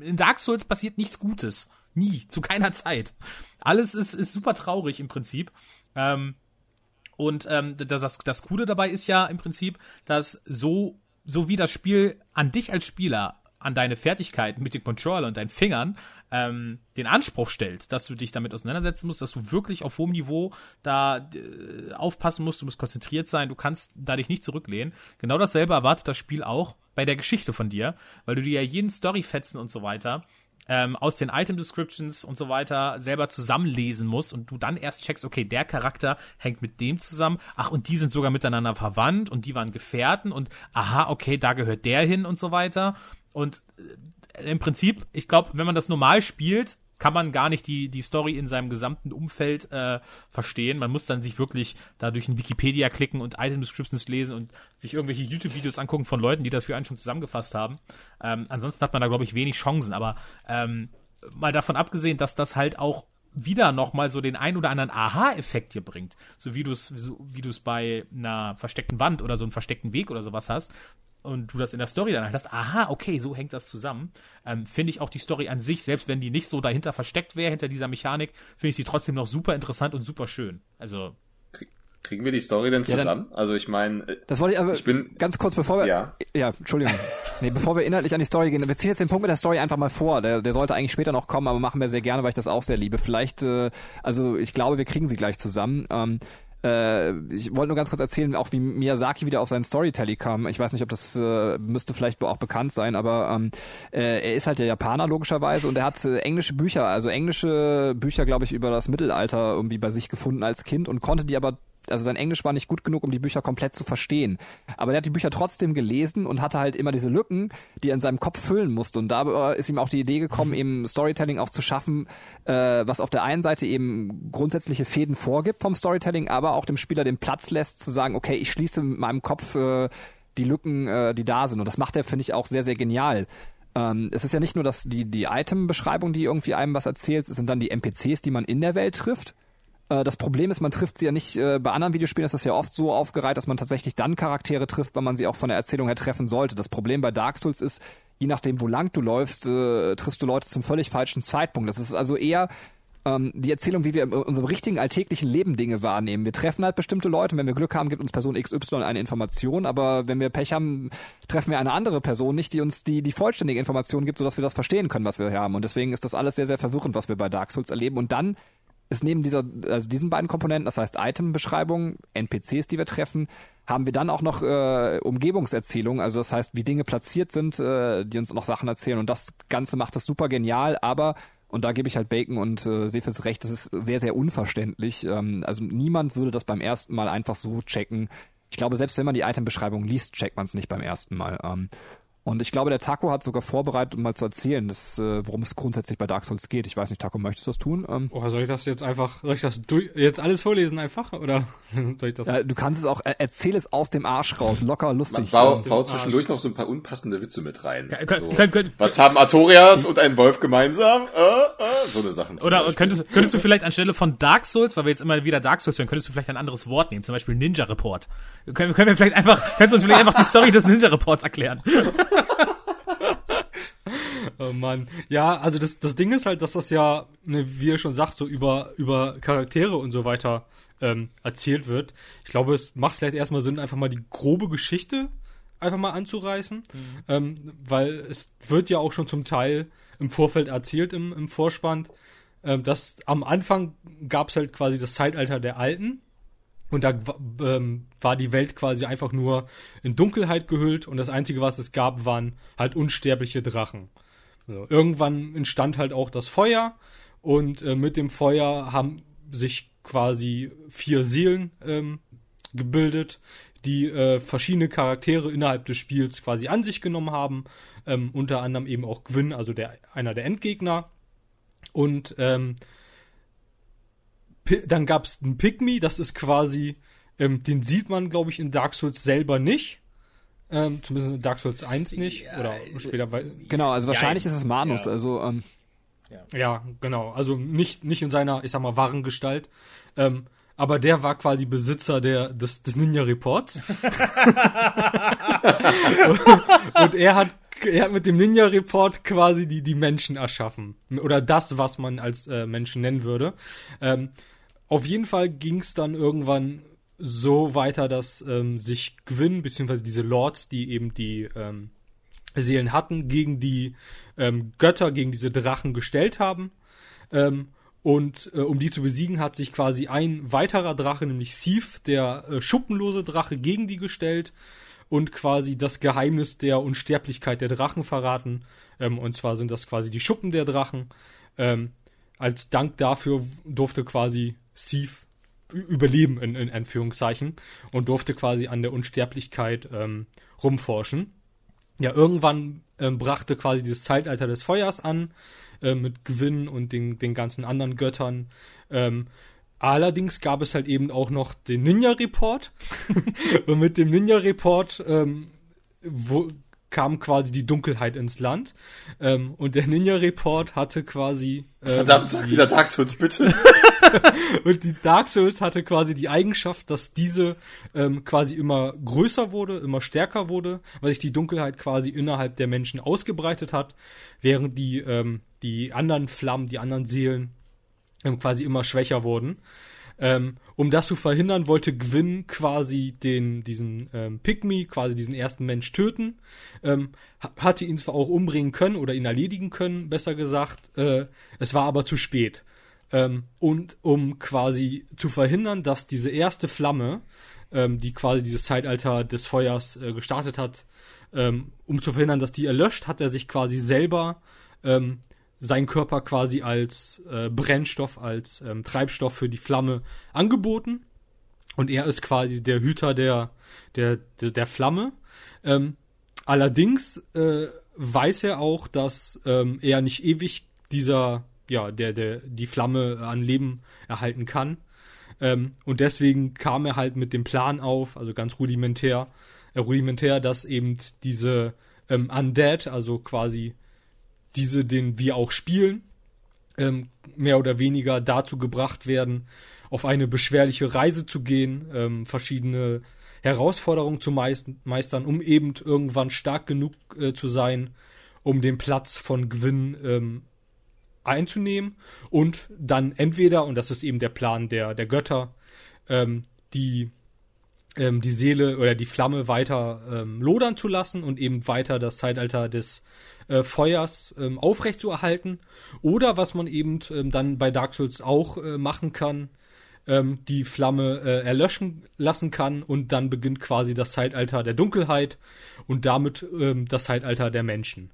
in Dark Souls passiert nichts Gutes. Nie, zu keiner Zeit. Alles ist, ist super traurig im Prinzip. Ähm, und ähm, das, das, das Coole dabei ist ja im Prinzip, dass so, so wie das Spiel an dich als Spieler, an deine Fertigkeiten mit dem Controller und deinen Fingern ähm, den Anspruch stellt, dass du dich damit auseinandersetzen musst, dass du wirklich auf hohem Niveau da äh, aufpassen musst, du musst konzentriert sein, du kannst da dich nicht zurücklehnen. Genau dasselbe erwartet das Spiel auch bei der Geschichte von dir, weil du dir ja jeden Storyfetzen und so weiter ähm, aus den Item Descriptions und so weiter selber zusammenlesen musst und du dann erst checkst, okay, der Charakter hängt mit dem zusammen, ach, und die sind sogar miteinander verwandt und die waren Gefährten und aha, okay, da gehört der hin und so weiter. Und äh, im Prinzip, ich glaube, wenn man das normal spielt, kann man gar nicht die, die Story in seinem gesamten Umfeld äh, verstehen. Man muss dann sich wirklich da durch ein Wikipedia klicken und Item Descriptions lesen und sich irgendwelche YouTube-Videos angucken von Leuten, die das für einen schon zusammengefasst haben. Ähm, ansonsten hat man da, glaube ich, wenig Chancen. Aber ähm, mal davon abgesehen, dass das halt auch wieder nochmal so den ein oder anderen Aha-Effekt hier bringt. So wie du es, so, wie du es bei einer versteckten Wand oder so einem versteckten Weg oder sowas hast. Und du das in der Story dann halt hast, aha, okay, so hängt das zusammen. Ähm, finde ich auch die Story an sich, selbst wenn die nicht so dahinter versteckt wäre, hinter dieser Mechanik, finde ich sie trotzdem noch super interessant und super schön. Also, Kriegen wir die Story denn Ja, dann- zusammen? also ich meine, äh, Das wollte ich aber Ich bin- ganz kurz bevor wir Ja. ja Entschuldigung <laughs> nee bevor wir inhaltlich an die Story gehen wir ziehen jetzt den Punkt mit der Story einfach mal vor der der sollte eigentlich später noch kommen aber machen wir sehr gerne weil ich das auch sehr liebe vielleicht äh, also ich glaube wir kriegen sie gleich zusammen ähm, äh, ich wollte nur ganz kurz erzählen, auch wie Miyazaki wieder auf seinen Storytelling kam. Ich weiß nicht, ob das äh, müsste vielleicht auch bekannt sein, aber ähm, äh, er ist halt der Japaner logischerweise und er hat äh, englische Bücher, also englische Bücher, glaube ich, über das Mittelalter irgendwie bei sich gefunden als Kind und konnte die aber also sein Englisch war nicht gut genug, um die Bücher komplett zu verstehen. Aber er hat die Bücher trotzdem gelesen und hatte halt immer diese Lücken, die er in seinem Kopf füllen musste. Und da äh, ist ihm auch die Idee gekommen, eben Storytelling auch zu schaffen, äh, was auf der einen Seite eben grundsätzliche Fäden vorgibt vom Storytelling, aber auch dem Spieler den Platz lässt, zu sagen, okay, ich schließe mit meinem Kopf äh, die Lücken, äh, die da sind. Und das macht er, finde ich, auch sehr, sehr genial. Ähm, es ist ja nicht nur dass die, die Item-Beschreibung, die irgendwie einem was erzählt, es sind dann die NPCs, die man in der Welt trifft. Äh, Das Problem ist, man trifft sie ja nicht, äh, bei anderen Videospielen ist das ja oft so aufgereiht, dass man tatsächlich dann Charaktere trifft, wenn man sie auch von der Erzählung her treffen sollte. Das Problem bei Dark Souls ist, je nachdem, wo lang du läufst, äh, triffst du Leute zum völlig falschen Zeitpunkt. Das ist also eher ähm, die Erzählung, wie wir in unserem richtigen alltäglichen Leben Dinge wahrnehmen. Wir treffen halt bestimmte Leute und wenn wir Glück haben, gibt uns Person XY eine Information, aber wenn wir Pech haben, treffen wir eine andere Person nicht, die uns die, die vollständige Information gibt, sodass wir das verstehen können, was wir haben. Und deswegen ist das alles sehr, sehr verwirrend, was wir bei Dark Souls erleben. Und dann ist neben dieser, also diesen beiden Komponenten, das heißt Item-Beschreibung, NPCs, die wir treffen, haben wir dann auch noch äh, Umgebungserzählung, also das heißt, wie Dinge platziert sind, äh, die uns noch Sachen erzählen. Und das Ganze macht das super genial, aber und da gebe ich halt Bacon und äh, Sefis recht, das ist sehr, sehr unverständlich. Ähm, also niemand würde das beim ersten Mal einfach so checken. Ich glaube, selbst wenn man die Item-Beschreibung liest, checkt man es nicht beim ersten Mal. Ähm, und ich glaube, der Taco hat sogar vorbereitet, um mal zu erzählen, dass, äh, worum es grundsätzlich bei Dark Souls geht. Ich weiß nicht, Taco, möchtest du das tun? Ähm, Oh, soll ich das jetzt einfach, soll ich das durch, jetzt alles vorlesen einfach? Oder <laughs> soll ich das? äh, du kannst es auch, äh, erzähl es aus dem Arsch raus, locker, lustig. bau, bau Arsch. zwischendurch noch so ein paar unpassende Witze mit rein. Ja, könnt- so. könnt- könnt- Was haben Artorias und ein Wolf gemeinsam? Äh, äh, so eine Sachen. zum Oder Beispiel. könntest, könntest du vielleicht anstelle von Dark Souls, weil wir jetzt immer wieder Dark Souls hören, könntest du vielleicht ein anderes Wort nehmen, zum Beispiel Ninja Report. Können, können wir vielleicht einfach, kannst du uns vielleicht einfach die Story des Ninja Reports erklären? <laughs> <laughs> Oh Mann. Ja, also das, das Ding ist halt, dass das ja, ne, wie ihr schon sagt, so über, über Charaktere und so weiter ähm, erzählt wird. Ich glaube, es macht vielleicht erstmal Sinn, einfach mal die grobe Geschichte einfach mal anzureißen. Ähm, weil es wird ja auch schon zum Teil im Vorfeld erzählt im, im Vorspann, ähm, dass am Anfang gab es halt quasi das Zeitalter der Alten. Und da ähm, war die Welt quasi einfach nur in Dunkelheit gehüllt und das Einzige, was es gab, waren halt unsterbliche Drachen. So, irgendwann entstand halt auch das Feuer und äh, mit dem Feuer haben sich quasi vier Seelen ähm, gebildet, die äh, verschiedene Charaktere innerhalb des Spiels quasi an sich genommen haben. Ähm, unter anderem eben auch Gwyn, also der, einer der Endgegner. Und ähm, dann gab es einen Pygmy, das ist quasi, ähm, den sieht man, glaube ich, in Dark Souls selber nicht. Ähm, zumindest in Dark Souls 1 nicht. Oder später, weil, Genau, also wahrscheinlich Ja, ist es Manus, ja. also ähm, ja, genau. Also nicht, nicht in seiner, ich sag mal, wahren Gestalt. Ähm, aber der war quasi Besitzer der, des, des Ninja Reports. <laughs> und er hat, er hat mit dem Ninja Report quasi die, die Menschen erschaffen. Oder das, was man als äh, Menschen nennen würde. Ähm, auf jeden Fall ging es dann irgendwann so weiter, dass ähm, sich Gwyn, beziehungsweise diese Lords, die eben die ähm, Seelen hatten, gegen die ähm, Götter, gegen diese Drachen gestellt haben. Ähm, und äh, um die zu besiegen, hat sich quasi ein weiterer Drache, nämlich Sif, der äh, schuppenlose Drache, gegen die gestellt und quasi das Geheimnis der Unsterblichkeit der Drachen verraten. Ähm, und zwar sind das quasi die Schuppen der Drachen. Ähm, als Dank dafür durfte quasi Ü- überleben, in, in Anführungszeichen, und durfte quasi an der Unsterblichkeit ähm, rumforschen. Ja, irgendwann ähm, brachte quasi das Zeitalter des Feuers an, äh, mit Gwyn und den, den ganzen anderen Göttern. Ähm, allerdings gab es halt eben auch noch den Ninja-Report. <laughs> und mit dem Ninja-Report ähm, wo, kam quasi die Dunkelheit ins Land. Ähm, und der Ninja Report hatte quasi. Ähm, Verdammt, sag wieder Dark Souls, bitte. <laughs> und die Dark Souls hatte quasi die Eigenschaft, dass diese ähm, quasi immer größer wurde, immer stärker wurde, weil sich die Dunkelheit quasi innerhalb der Menschen ausgebreitet hat, während die, ähm, die anderen Flammen, die anderen Seelen ähm, quasi immer schwächer wurden. Ähm, um das zu verhindern, wollte Gwyn quasi den, diesen ähm, Pygmy, quasi diesen ersten Mensch töten. Ähm, hatte ihn zwar auch umbringen können oder ihn erledigen können, besser gesagt. Äh, es war aber zu spät. Ähm, und um quasi zu verhindern, dass diese erste Flamme, ähm, die quasi dieses Zeitalter des Feuers äh, gestartet hat, ähm, um zu verhindern, dass die erlöscht, hat er sich quasi selber ähm, seinen Körper quasi als äh, Brennstoff, als ähm, Treibstoff für die Flamme angeboten. Und er ist quasi der Hüter der, der, der, der Flamme. Ähm, allerdings äh, weiß er auch, dass er nicht ewig dieser, ja, der, der die Flamme an Leben erhalten kann. Ähm, und deswegen kam er halt mit dem Plan auf, also ganz rudimentär, äh, rudimentär, dass eben diese ähm, Undead, also quasi diese, den wir auch spielen, ähm, mehr oder weniger dazu gebracht werden, auf eine beschwerliche Reise zu gehen, ähm, verschiedene Herausforderungen zu meistern, um eben irgendwann stark genug äh, zu sein, um den Platz von Gwyn ähm, einzunehmen und dann entweder, und das ist eben der Plan der, der Götter, ähm, die, ähm, die Seele oder die Flamme weiter ähm, lodern zu lassen und eben weiter das Zeitalter des äh, Feuers ähm, aufrechtzuerhalten. Oder was man eben ähm, dann bei Dark Souls auch äh, machen kann, ähm, die Flamme äh, erlöschen lassen kann und dann beginnt quasi das Zeitalter der Dunkelheit und damit ähm, das Zeitalter der Menschen.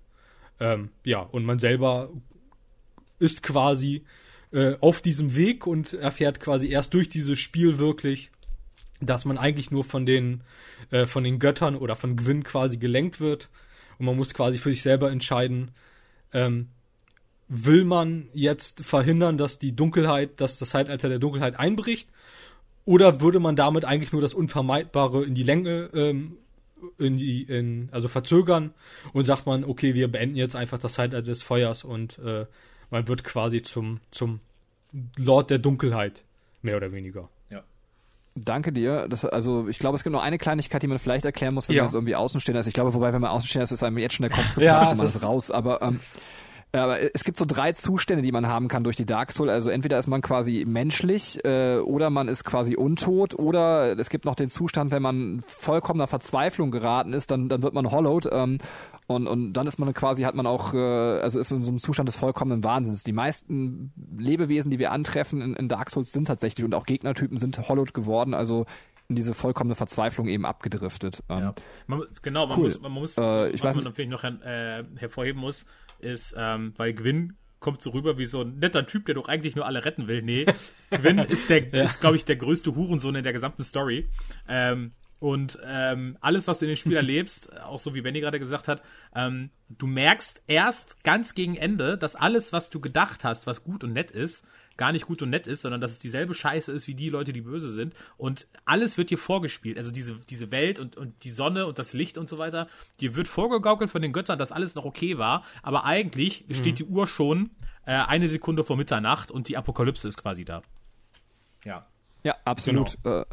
Ähm, ja, und man selber ist quasi äh, auf diesem Weg und erfährt quasi erst durch dieses Spiel wirklich, dass man eigentlich nur von den, äh, von den Göttern oder von Gwyn quasi gelenkt wird. Und man muss quasi für sich selber entscheiden, ähm, will man jetzt verhindern, dass die Dunkelheit, dass das Zeitalter der Dunkelheit einbricht, oder würde man damit eigentlich nur das Unvermeidbare in die Länge, ähm, in die, in, also verzögern und sagt man, okay, wir beenden jetzt einfach das Zeitalter des Feuers und äh, man wird quasi zum, zum Lord der Dunkelheit, mehr oder weniger. Danke dir. Das, also ich glaube, es gibt nur eine Kleinigkeit, die man vielleicht erklären muss, wenn Ja. man jetzt irgendwie Außenstehender ist. Ich glaube, wobei, wenn man Außenstehender ist, ist einem jetzt schon der Kopf <laughs> Ja, geplatscht und man das- ist raus. Aber, ähm, aber es gibt so drei Zustände, die man haben kann durch die Dark Soul. Also entweder ist man quasi menschlich äh, oder man ist quasi untot oder es gibt noch den Zustand, wenn man vollkommener Verzweiflung geraten ist, dann, dann wird man hollowed. Ähm, und, und dann ist man quasi, hat man auch, äh, also ist man in so einem Zustand des vollkommenen Wahnsinns. Die meisten Lebewesen, die wir antreffen in, in Dark Souls, sind tatsächlich und auch Gegnertypen sind hollowed geworden, also in diese vollkommene Verzweiflung eben abgedriftet. Ähm, Ja. Man, genau, man Cool. muss, man muss Äh, ich was man natürlich noch äh, hervorheben muss, ist, ähm, weil Gwyn kommt so rüber wie so ein netter Typ, der doch eigentlich nur alle retten will. Nee, Gwyn <laughs> ist der, ist, glaube ich, der größte Hurensohn in der gesamten Story. Ähm, und ähm, alles, was du in dem Spiel erlebst, <laughs> auch so wie Benny gerade gesagt hat, ähm, du merkst erst ganz gegen Ende, dass alles, was du gedacht hast, was gut und nett ist, gar nicht gut und nett ist, sondern dass es dieselbe Scheiße ist wie die Leute, die böse sind. Und alles wird dir vorgespielt. Also diese, diese Welt und, und die Sonne und das Licht und so weiter, dir wird vorgegaukelt von den Göttern, dass alles noch okay war. Aber eigentlich steht die Uhr schon äh, eine Sekunde vor Mitternacht und die Apokalypse ist quasi da. Ja. Ja, absolut. Äh,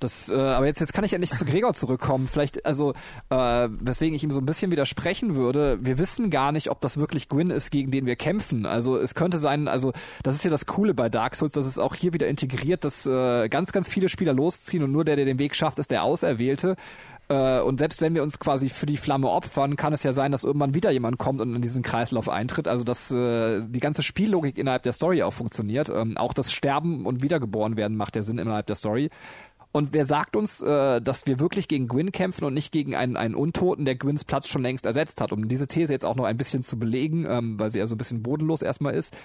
das, äh, aber jetzt, jetzt kann ich endlich zu Gregor zurückkommen. Vielleicht, also, äh, weswegen ich ihm so ein bisschen widersprechen würde. Wir wissen gar nicht, ob das wirklich Gwyn ist, gegen den wir kämpfen. Also es könnte sein, also das ist ja das Coole bei Dark Souls, dass es auch hier wieder integriert, dass äh, ganz, ganz viele Spieler losziehen und nur der, der den Weg schafft, ist der Auserwählte. Äh, und selbst wenn wir uns quasi für die Flamme opfern, kann es ja sein, dass irgendwann wieder jemand kommt und in diesen Kreislauf eintritt. Also dass äh, die ganze Spiellogik innerhalb der Story auch funktioniert. Ähm, auch das Sterben und Wiedergeboren werden macht ja Sinn innerhalb der Story. Und wer sagt uns, äh, dass wir wirklich gegen Gwyn kämpfen und nicht gegen einen, einen Untoten, der Gwyns Platz schon längst ersetzt hat? Um diese These jetzt auch noch ein bisschen zu belegen, ähm, weil sie ja so ein bisschen bodenlos erstmal ist.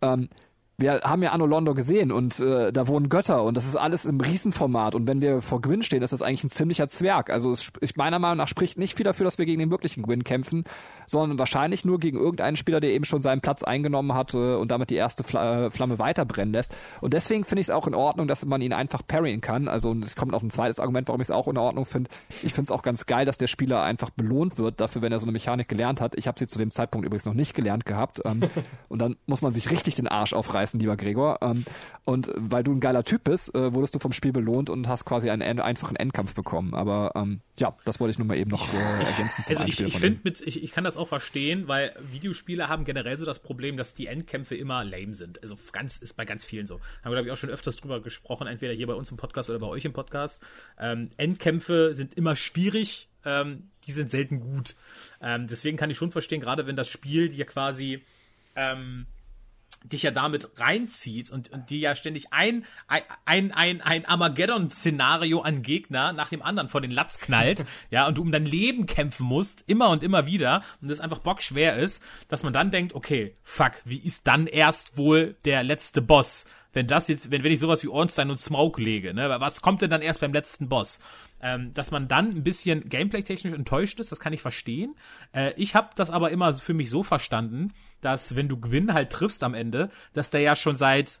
Ähm, wir haben ja Anno Londo gesehen und äh, da wohnen Götter und das ist alles im Riesenformat und wenn wir vor Gwyn stehen, ist das eigentlich ein ziemlicher Zwerg. Also es, ich meiner Meinung nach spricht nicht viel dafür, dass wir gegen den wirklichen Gwyn kämpfen, sondern wahrscheinlich nur gegen irgendeinen Spieler, der eben schon seinen Platz eingenommen hat äh, und damit die erste Fl äh, Flamme weiter brennen lässt. Und deswegen finde ich es auch in Ordnung, dass man ihn einfach parryen kann. Also und es kommt noch ein zweites Argument, warum ich es auch in Ordnung finde. Ich finde es auch ganz geil, dass der Spieler einfach belohnt wird dafür, wenn er so eine Mechanik gelernt hat. Ich habe sie zu dem Zeitpunkt übrigens noch nicht gelernt gehabt. Ähm, <laughs> und dann muss man sich richtig den Arsch aufreißen, lieber Gregor. Ähm, und weil du ein geiler Typ bist, äh, wurdest du vom Spiel belohnt und hast quasi einen einfachen Endkampf bekommen. Aber ähm, ja, das wollte ich nur mal eben noch äh, ergänzen zum Also ich, ich finde ich, ich kann das auch verstehen, weil Videospiele haben generell so das Problem, dass die Endkämpfe immer lame sind. Also ganz ist bei ganz vielen so. Haben wir, glaube ich, auch schon öfters drüber gesprochen, entweder hier bei uns im Podcast oder bei euch im Podcast. Ähm, Endkämpfe sind immer schwierig, ähm, die sind selten gut. Ähm, deswegen kann ich schon verstehen, gerade wenn das Spiel dir quasi ähm, dich ja damit reinzieht und, und dir ja ständig ein, ein, ein, ein Armageddon-Szenario an Gegner nach dem anderen vor den Latz knallt, <laughs> ja, und du um dein Leben kämpfen musst, immer und immer wieder, und das einfach bockschwer ist, dass man dann denkt, okay, fuck, wie ist dann erst wohl der letzte Boss? Wenn das jetzt, wenn, wenn ich sowas wie Ornstein und Smoke lege, ne, was kommt denn dann erst beim letzten Boss? Ähm, dass man dann ein bisschen gameplay-technisch enttäuscht ist, das kann ich verstehen. Äh, ich habe das aber immer für mich so verstanden, dass wenn du Gewinn halt triffst am Ende, dass der ja schon seit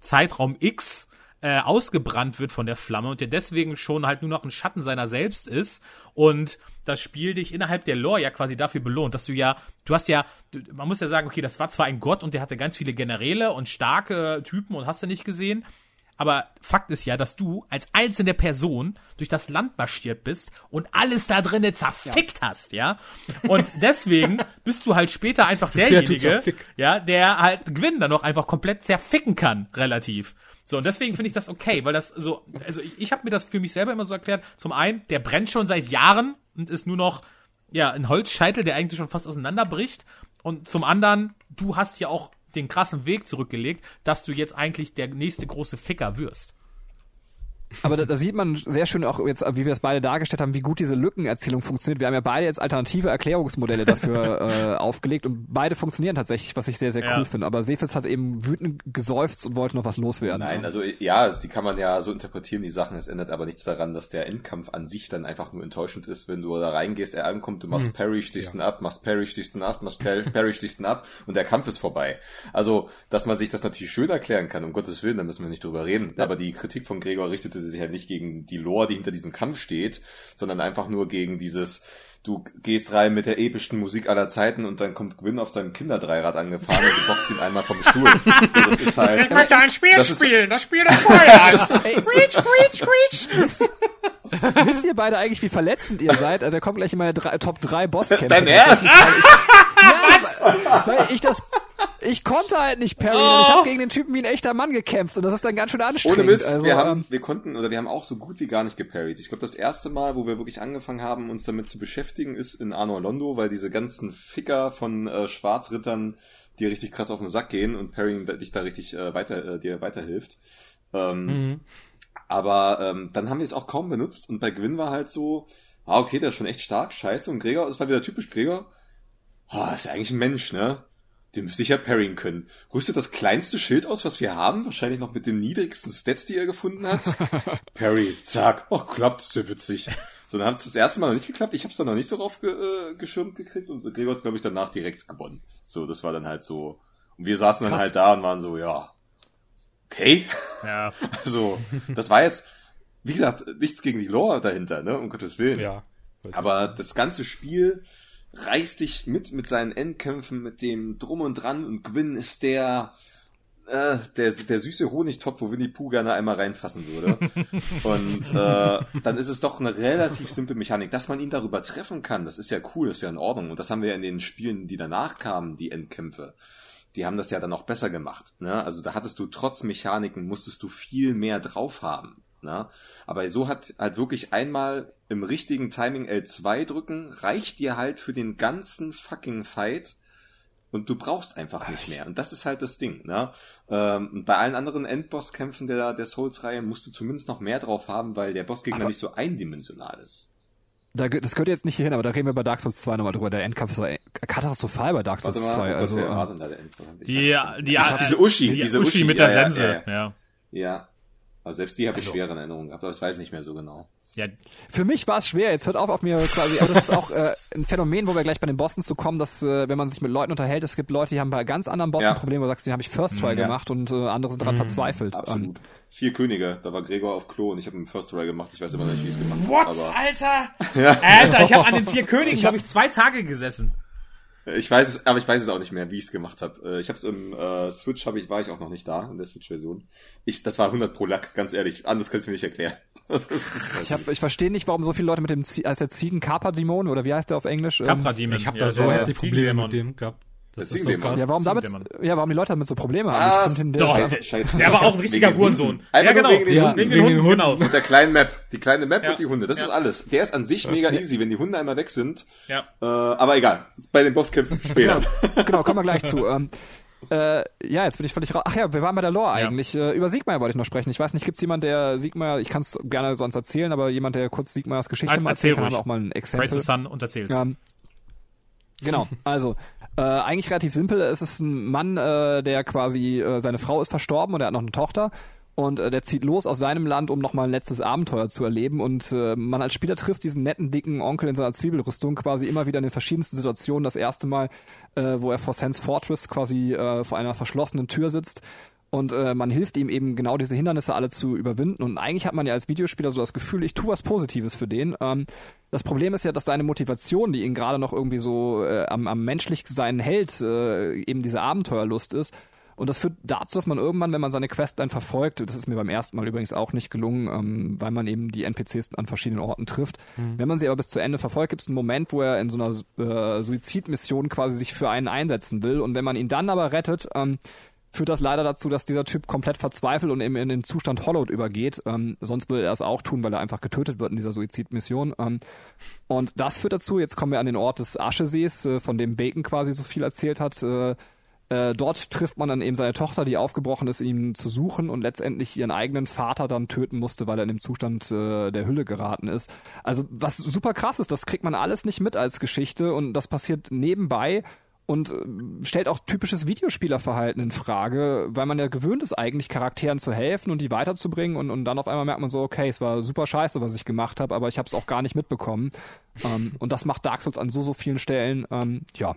Zeitraum X äh, ausgebrannt wird von der Flamme und der deswegen schon halt nur noch ein Schatten seiner selbst ist und das Spiel dich innerhalb der Lore ja quasi dafür belohnt, dass du ja, du hast ja, man muss ja sagen, okay, das war zwar ein Gott und der hatte ganz viele Generäle und starke Typen und hast du nicht gesehen, aber Fakt ist ja, dass du als einzelne Person durch das Land marschiert bist und alles da drinnen zerfickt ja. hast, ja. Und <laughs> deswegen bist du halt später einfach <laughs> derjenige, ja, der halt Gwyn dann noch einfach komplett zerficken kann, relativ. So, und deswegen finde ich das okay, weil das so, also ich, ich habe mir das für mich selber immer so erklärt. Zum einen, der brennt schon seit Jahren und ist nur noch, ja, ein Holzscheitel, der eigentlich schon fast auseinanderbricht. Und zum anderen, du hast ja auch den krassen Weg zurückgelegt, dass du jetzt eigentlich der nächste große Ficker wirst. Aber da, da sieht man sehr schön auch jetzt, wie wir es beide dargestellt haben, wie gut diese Lückenerzählung funktioniert. Wir haben ja beide jetzt alternative Erklärungsmodelle dafür <laughs> äh, aufgelegt und beide funktionieren tatsächlich, was ich sehr, sehr cool ja. finde. Aber Sefis hat eben wütend geseufzt und wollte noch was loswerden. Nein, also ja, die kann man ja so interpretieren, die Sachen. Es ändert aber nichts daran, dass der Endkampf an sich dann einfach nur enttäuschend ist, wenn du da reingehst, er ankommt, du machst hm. Parry, stichst ihn ab, machst Parry, stichst ihn ab, machst Parry, stichst ihn ab und der Kampf ist vorbei. Also, dass man sich das natürlich schön erklären kann, um Gottes Willen, da müssen wir nicht drüber reden. Ja. Aber die Kritik von Gregor richtete sich halt nicht gegen die Lore, die hinter diesem Kampf steht, sondern einfach nur gegen dieses, du gehst rein mit der epischsten Musik aller Zeiten und dann kommt Gwyn auf seinem Kinderdreirad angefahren und du boxst ihn einmal vom Stuhl. So, das ist halt, ich möchte ein Spiel das spielen, das Spiel des <laughs> Feuers. Screech, screech, screech. Wisst ihr beide eigentlich, wie verletzend ihr seid? Also da kommt gleich in meine drei, Top 3 Bosskämpfe. Dein Ernst? <laughs> Ja, weil ich das ich konnte halt nicht parryen. Oh. Ich habe gegen den Typen wie ein echter Mann gekämpft und das ist dann ganz schön anstrengend. Ohne Mist, also, wir haben, ähm, wir konnten oder wir haben auch so gut wie gar nicht geparried. Ich glaube, das erste Mal, wo wir wirklich angefangen haben, uns damit zu beschäftigen, ist in Arno Londo, weil diese ganzen Ficker von äh, Schwarzrittern dir richtig krass auf den Sack gehen und Parrying dich da richtig äh, weiter, äh, dir weiterhilft. Ähm, mhm. Aber ähm, dann haben wir es auch kaum benutzt und bei Gwyn war halt so, ah, okay, der ist schon echt stark, scheiße. Und Gregor, das war wieder typisch Gregor, ah, ist ja eigentlich ein Mensch, ne? Den müsste ich ja parryen können. Rüstet das kleinste Schild aus, was wir haben, wahrscheinlich noch mit den niedrigsten Stats, die er gefunden hat. <laughs> Parry, zack, ach, klappt, ist ja witzig. So, dann hat es das erste Mal noch nicht geklappt. Ich habe es dann noch nicht so rauf ge äh, geschirmt gekriegt und Gregor hat, glaube ich, danach direkt gewonnen. So, das war dann halt so. Und wir saßen dann Krass. halt da und waren so, ja, okay. Ja. <laughs> Also, das war jetzt, wie gesagt, nichts gegen die Lore dahinter, ne, um Gottes Willen. Ja. Aber das ganze Spiel reißt dich mit mit seinen Endkämpfen, mit dem Drum und Dran und Gwyn ist der äh, der, der süße Honigtopf, wo Winnie Pooh gerne einmal reinfassen würde. <laughs> und äh, dann ist es doch eine relativ simple Mechanik. Dass man ihn darüber treffen kann, das ist ja cool, das ist ja in Ordnung. Und das haben wir ja in den Spielen, die danach kamen, die Endkämpfe. Die haben das ja dann auch besser gemacht. Ne? Also da hattest du trotz Mechaniken, musstest du viel mehr drauf haben. Ne? Aber so hat halt wirklich einmal im richtigen Timing L2 drücken, reicht dir halt für den ganzen fucking Fight und du brauchst einfach nicht mehr. Und das ist halt das Ding. Ne? Ähm, bei allen anderen Endbosskämpfen der, der Souls-Reihe musst du zumindest noch mehr drauf haben, weil der Bossgegner nicht so eindimensional ist. da, das gehört jetzt nicht hierhin, aber da reden wir bei Dark Souls 2 nochmal drüber. Der Endkampf ist so katastrophal bei Dark Souls mal, 2. was Also, ähm, Die, nicht. die, Ach, diese Uschi, die diese Uschi Uschi, mit der ja, ja, Sense, ja, ja. ja. Ja. Also selbst die habe ich schwer in Erinnerung gehabt, aber ich weiß nicht mehr so genau. Ja. Für mich war es schwer. Jetzt hört auf auf mir quasi. Aber das ist auch äh, ein Phänomen, wo wir gleich bei den Bossen zu kommen, dass äh, wenn man sich mit Leuten unterhält, es gibt Leute, die haben bei ganz anderen Bossen Ja. Probleme, wo du sagst, den habe ich First Try Ja. gemacht und äh, andere sind daran verzweifelt. Ähm, Absolut. Vier Könige, da war Gregor auf Klo und ich habe einen First Try gemacht. Ich weiß immer noch nicht, wie ich es gemacht What, habe. Aber Alter? <laughs> Alter, ich habe an den vier Königen, glaube ich, zwei Tage gesessen. Ich weiß es, aber ich weiß es auch nicht mehr, wie ich es gemacht habe. Äh, Ich habe es im äh, Switch, hab ich, war ich auch noch nicht da in der Switch-Version. Ich, das war 100 pro Lack, ganz ehrlich. Anders kannst du mir nicht erklären. <laughs> Ich, hab, ich verstehe nicht, warum so viele Leute mit dem Zie- als der Ziegen Kappa Dämon oder wie heißt der auf Englisch? Ähm, Capra Demon. Ich habe ja, da so heftig Probleme mit dem gehabt. Das ist so krass. Ja, warum damit? Ja, warum die Leute damit so Probleme haben? Ah, den, doch. der, Scheiße. Der war auch ein richtiger Hurensohn. Ja, genau. wegen den Ja, Hunden. Wegen den Wegen Hunden, den genau. Und der kleinen Map. Die kleine Map Ja. und die Hunde. Das Ja. ist alles. Der ist an sich mega easy, wenn die Hunde einmal weg sind. Ja. Äh, aber egal. Bei den Bosskämpfen <laughs> später. genau, kommen wir gleich zu. Ähm, äh, ja, jetzt bin ich völlig raus. Ach ja, wir waren bei der Lore Ja. eigentlich. Äh, über Siegmeier wollte ich noch sprechen. Ich weiß nicht, gibt's jemand, der Siegmeier, ich kann es gerne sonst erzählen, aber jemand, der kurz Siegmeiers Geschichte Erzähl mal erzählen kann, ruhig. haben auch mal ein Exempel. The Sun und erzähl's. Ähm, genau, also äh, eigentlich relativ simpel. Es ist ein Mann, äh, der quasi, äh, seine Frau ist verstorben und er hat noch eine Tochter. Und äh, der zieht los aus seinem Land, um nochmal ein letztes Abenteuer zu erleben. Und äh, man als Spieler trifft diesen netten, dicken Onkel in seiner Zwiebelrüstung quasi immer wieder in den verschiedensten Situationen. Das erste Mal, äh, wo er vor Sans Fortress quasi äh, vor einer verschlossenen Tür sitzt. Und äh, man hilft ihm eben genau diese Hindernisse alle zu überwinden. Und eigentlich hat man ja als Videospieler so das Gefühl, ich tue was Positives für den. Ähm, das Problem ist ja, dass seine Motivation, die ihn gerade noch irgendwie so äh, am, am menschlich sein hält, äh, eben diese Abenteuerlust ist. Und das führt dazu, dass man irgendwann, wenn man seine Quest dann verfolgt, das ist mir beim ersten Mal übrigens auch nicht gelungen, ähm, weil man eben die NPCs an verschiedenen Orten trifft. Wenn man sie aber bis zu Ende verfolgt, gibt es einen Moment, wo er in so einer äh, Suizidmission quasi sich für einen einsetzen will. Und wenn man ihn dann aber rettet, ähm, führt das leider dazu, dass dieser Typ komplett verzweifelt und eben in den Zustand Hollowed übergeht. Ähm, sonst würde er es auch tun, weil er einfach getötet wird in dieser Suizidmission. Ähm, und das führt dazu, jetzt kommen wir an den Ort des Aschesees, äh, von dem Bacon quasi so viel erzählt hat. Äh, äh, dort trifft man dann eben seine Tochter, die aufgebrochen ist, ihn zu suchen und letztendlich ihren eigenen Vater dann töten musste, weil er in dem Zustand äh, der Hülle geraten ist. Also was super krass ist, das kriegt man alles nicht mit als Geschichte und das passiert nebenbei und äh, stellt auch typisches Videospielerverhalten in Frage, weil man ja gewöhnt ist, eigentlich Charakteren zu helfen und die weiterzubringen und, und dann auf einmal merkt man so, okay, es war super scheiße, was ich gemacht habe, aber ich habe es auch gar nicht mitbekommen. ähm, und das macht Dark Souls an so, so vielen Stellen. Ähm, ja,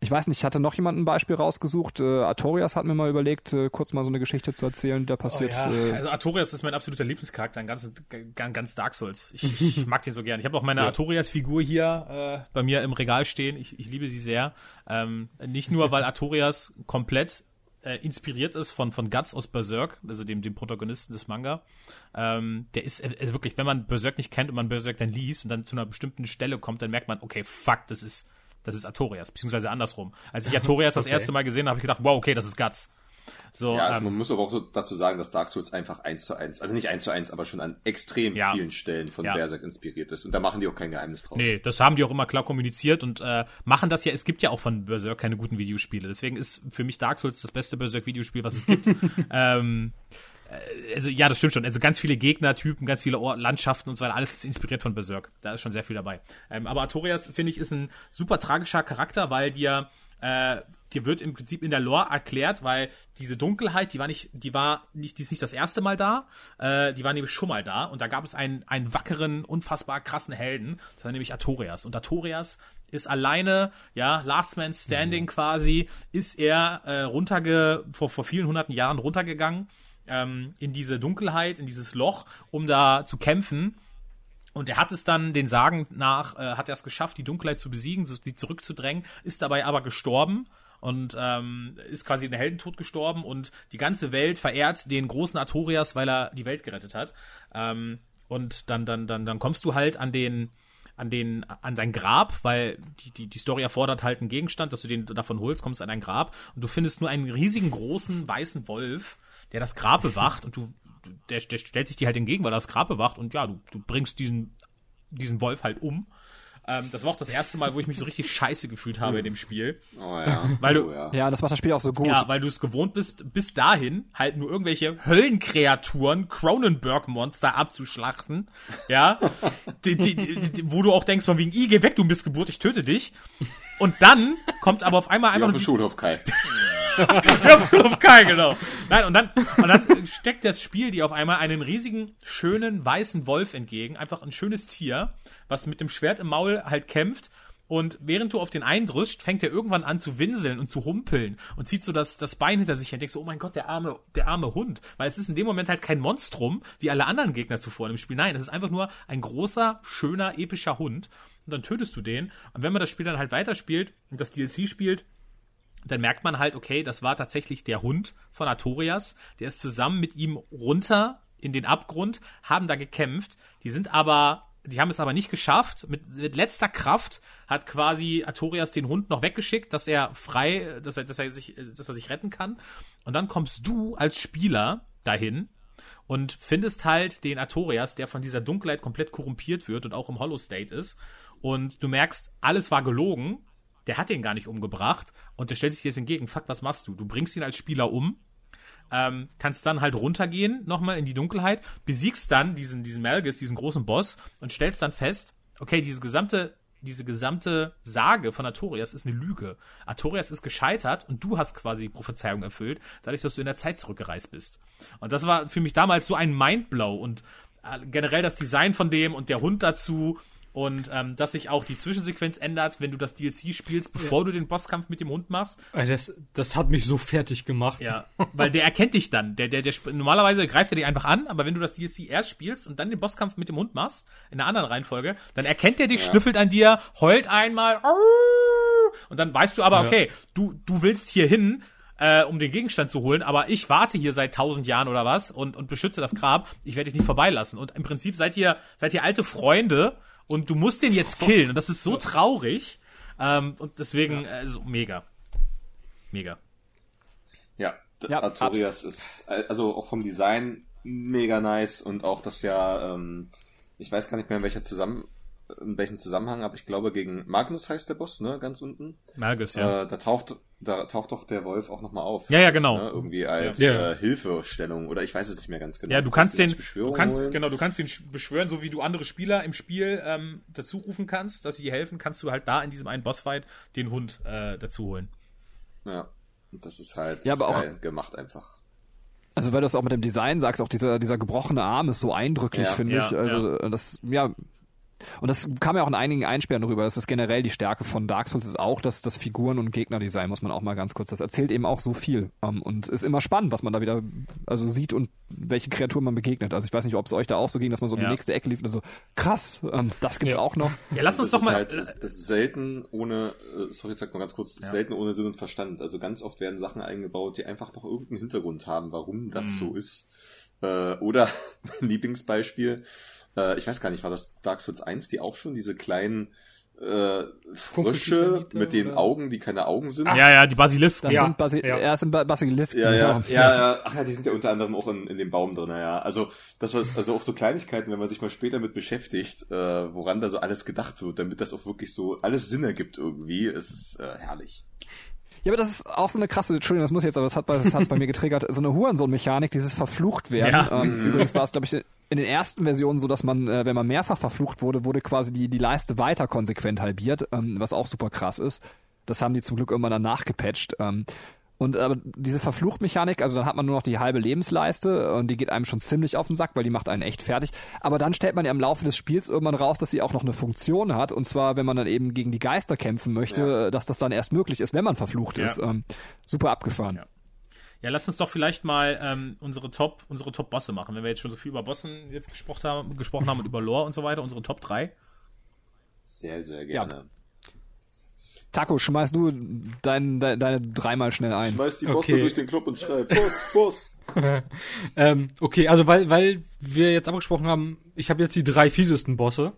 ich weiß nicht, ich hatte noch jemand ein Beispiel rausgesucht. Äh, Artorias hat mir mal überlegt, äh, kurz mal so eine Geschichte zu erzählen, die da passiert. Ja, äh, also Artorias ist mein absoluter Lieblingscharakter in ganz, ganz, ganz Dark Souls. Ich, <laughs> ich mag den so gern. Ich habe auch meine Artorias-Figur hier äh, bei mir im Regal stehen. Ich, ich liebe sie sehr. Ähm, nicht nur, weil Artorias komplett äh, inspiriert ist von, von Guts aus Berserk, also dem, dem Protagonisten des Manga. Ähm, der ist äh, also wirklich, wenn man Berserk nicht kennt und man Berserk dann liest und dann zu einer bestimmten Stelle kommt, dann merkt man, okay, fuck, das ist, das ist Artorias, beziehungsweise andersrum. Als ich <laughs> Artorias das erste Mal gesehen habe, habe ich gedacht, wow, okay, das ist Guts. So, Ja, also ähm, man muss aber auch so dazu sagen, dass Dark Souls einfach eins zu eins, also nicht eins zu eins, aber schon an extrem Ja. vielen Stellen von Ja. Berserk inspiriert ist. Und da machen die auch kein Geheimnis draus. Nee, das haben die auch immer klar kommuniziert und äh, machen das ja. Es gibt ja auch von Berserk keine guten Videospiele. Deswegen ist für mich Dark Souls das beste Berserk-Videospiel, was es gibt. <laughs> ähm, äh, also ja, das stimmt schon. Also ganz viele Gegnertypen, ganz viele Or Landschaften und so weiter, alles ist inspiriert von Berserk. Da ist schon sehr viel dabei. Ähm, aber Artorias, finde ich, ist ein super tragischer Charakter, weil dir äh, dir wird im Prinzip in der Lore erklärt, weil diese Dunkelheit, die war nicht, die war nicht, die ist nicht das erste Mal da, äh, die war nämlich schon mal da. Und da gab es einen, einen wackeren, unfassbar krassen Helden, das war nämlich Artorias. Und Artorias ist alleine, ja, Last Man Standing quasi, ist er äh, runterge, vor, vor vielen hunderten Jahren runtergegangen ähm, in diese Dunkelheit, in dieses Loch, um da zu kämpfen. Und er hat es dann, den Sagen nach, äh, hat er es geschafft, die Dunkelheit zu besiegen, sie zurückzudrängen, ist dabei aber gestorben und ähm, ist quasi in den Heldentod gestorben und die ganze Welt verehrt den großen Artorias, weil er die Welt gerettet hat. Ähm, und dann, dann, dann, dann kommst du halt an den, an den, an sein Grab, weil die, die, die Story erfordert halt einen Gegenstand, dass du den davon holst, kommst an ein Grab und du findest nur einen riesigen großen weißen Wolf, der das Grab bewacht und du, der, der stellt sich dir halt entgegen, weil er das Grab bewacht und ja, du, du bringst diesen, diesen Wolf halt um. Ähm, das war auch das erste Mal, wo ich mich so richtig scheiße gefühlt habe in dem Spiel. Oh ja. Weil du- oh, ja. Ja, das macht das Spiel auch so gut. Ja, weil du es gewohnt bist, bis dahin halt nur irgendwelche Höllenkreaturen, Cronenberg-Monster abzuschlachten. Ja. <laughs> die, die, die, die, wo du auch denkst, von wegen, I, geh weg, du Missgeburt, ich töte dich. Und dann kommt aber auf einmal Wie einfach auf nur <laughs> dem Schulhof Kai. ja, auf Kai, genau. Nein, und dann, und dann steckt das Spiel dir auf einmal einen riesigen, schönen, weißen Wolf entgegen. Einfach ein schönes Tier, was mit dem Schwert im Maul halt kämpft. Und während du auf den eindrückst, fängt er irgendwann an zu winseln und zu humpeln und zieht so das, das Bein hinter sich her und denkst so, oh mein Gott, der arme, der arme Hund. Weil es ist in dem Moment halt kein Monstrum, wie alle anderen Gegner zuvor im Spiel. Nein, es ist einfach nur ein großer, schöner, epischer Hund. Und dann tötest du den. Und wenn man das Spiel dann halt weiterspielt und das DLC spielt, dann merkt man halt, okay, das war tatsächlich der Hund von Artorias. Der ist zusammen mit ihm runter in den Abgrund, haben da gekämpft. Die sind aber, die haben es aber nicht geschafft. Mit, mit letzter Kraft hat quasi Artorias den Hund noch weggeschickt, dass er frei, dass er, dass er sich, dass er sich retten kann. Und dann kommst du als Spieler dahin und findest halt den Artorias, der von dieser Dunkelheit komplett korrumpiert wird und auch im Hollow State ist. Und du merkst, alles war gelogen. Der hat ihn gar nicht umgebracht. Und der stellt sich jetzt entgegen. Fuck, was machst du? Du bringst ihn als Spieler um. Ähm, kannst dann halt runtergehen, nochmal in die Dunkelheit, besiegst dann diesen, diesen Malgus, diesen großen Boss und stellst dann fest, okay, diese gesamte, diese gesamte Sage von Artorias ist eine Lüge. Artorias ist gescheitert und du hast quasi die Prophezeiung erfüllt, dadurch, dass du in der Zeit zurückgereist bist. Und das war für mich damals so ein Mindblow und äh, generell das Design von dem und der Hund dazu und ähm, dass sich auch die Zwischensequenz ändert, wenn du das DLC spielst, bevor du den Bosskampf mit dem Hund machst. Das, das hat mich so fertig gemacht. Ja, weil der erkennt dich dann. Der, der, der normalerweise greift er dich einfach an, aber wenn du das DLC erst spielst und dann den Bosskampf mit dem Hund machst, in einer anderen Reihenfolge, dann erkennt er dich, schnüffelt an dir, heult einmal, und dann weißt du aber, Ja. okay, du, du willst hier hin, äh, um den Gegenstand zu holen, aber ich warte hier seit tausend Jahren oder was und, und beschütze das Grab. Ich werde dich nicht vorbeilassen. Und im Prinzip seid ihr, seid ihr alte Freunde und du musst den jetzt killen. Und das ist so traurig. Ähm, und deswegen, äh, so mega. Mega. Ja, Ja, Artorias ist, äh, also auch vom Design mega nice und auch das ja, ähm, ich weiß gar nicht mehr in welcher zusammen, in welchem Zusammenhang, aber ich glaube gegen Magnus heißt der Boss, ne, ganz unten. Malgus, ja. Äh, da taucht, da taucht doch der Wolf auch nochmal auf. Ja, ja, genau. Ne, irgendwie als Ja. Äh, Hilfestellung oder ich weiß es nicht mehr ganz genau. Ja, du kannst den, als du kannst, holen. genau, du kannst den sch- beschwören, so wie du andere Spieler im Spiel ähm, dazu rufen kannst, dass sie dir helfen, kannst du halt da in diesem einen Bossfight den Hund äh, dazu holen. Ja, das ist halt Ja, aber auch- geil gemacht einfach. Also weil du es auch mit dem Design sagst, auch dieser, dieser gebrochene Arm ist so eindrücklich, Ja. finde Ja, ich. Also das, ja. Und das kam ja auch in einigen Einsperren rüber. Das ist generell die Stärke von Dark Souls, ist auch das, das Figuren- und Gegnerdesign, muss man auch mal ganz kurz. Das erzählt eben auch so viel. Ähm, und ist immer spannend, was man da wieder also sieht und welche Kreaturen man begegnet. Also ich weiß nicht, ob es euch da auch so ging, dass man so in Ja. die nächste Ecke lief und so, krass, ähm, das gibt's Ja. auch noch. Ja, lass uns Das doch ist mal. Halt, es ist selten ohne, äh, sorry, sag mal ganz kurz, ist selten ohne Sinn und Verstand. Also ganz oft werden Sachen eingebaut, die einfach noch irgendeinen Hintergrund haben, warum das Mhm. so ist. Äh, oder <laughs> mein Lieblingsbeispiel, äh, ich weiß gar nicht, war das Dark Souls 1, die auch schon diese kleinen äh, Frösche mit den oder? Augen, die keine Augen sind? ja, ja, die Basilisken. Das Ja, sind Basi ja. ja. sind ba Basilisken. Ja, ja, genau. ja, ja, ach ja, die sind ja unter anderem auch in, in dem Baum drin, ja. Also das war also auch so Kleinigkeiten, wenn man sich mal später mit beschäftigt, äh, woran da so alles gedacht wird, damit das auch wirklich so alles Sinn ergibt irgendwie. Es ist äh, herrlich. Ja, aber das ist auch so eine krasse, Entschuldigung, das muss jetzt, aber das hat hat's bei mir <laughs> getriggert, so eine Hurensohn-Mechanik, dieses verflucht werden. Ja. Ähm, <laughs> übrigens war es, glaube ich, in den ersten Versionen so, dass man, äh, wenn man mehrfach verflucht wurde, wurde quasi die, die Leiste weiter konsequent halbiert, ähm, was auch super krass ist. Das haben die zum Glück irgendwann dann nachgepatcht. Ähm, und aber diese Verfluchtmechanik, also dann hat man nur noch die halbe Lebensleiste und die geht einem schon ziemlich auf den Sack, weil die macht einen echt fertig. Aber dann stellt man ja im Laufe des Spiels irgendwann raus, dass sie auch noch eine Funktion hat. Und zwar, wenn man dann eben gegen die Geister kämpfen möchte, Ja. dass das dann erst möglich ist, wenn man verflucht Ja. ist. Ähm, super abgefahren. Ja. Ja, lass uns doch vielleicht mal ähm, unsere Top, unsere Top-Bosse machen. Wenn wir jetzt schon so viel über Bossen jetzt gesprochen haben, gesprochen haben und über Lore und so weiter, unsere Top 3. Sehr, sehr gerne. Taco, schmeiß du dein, de, deine dreimal schnell ein. Schmeiß die Bosse Okay. durch den Club und schrei, Boss, Boss. <laughs> Ähm, okay, also weil, weil wir jetzt abgesprochen haben, ich habe jetzt die drei fiesesten Bosse.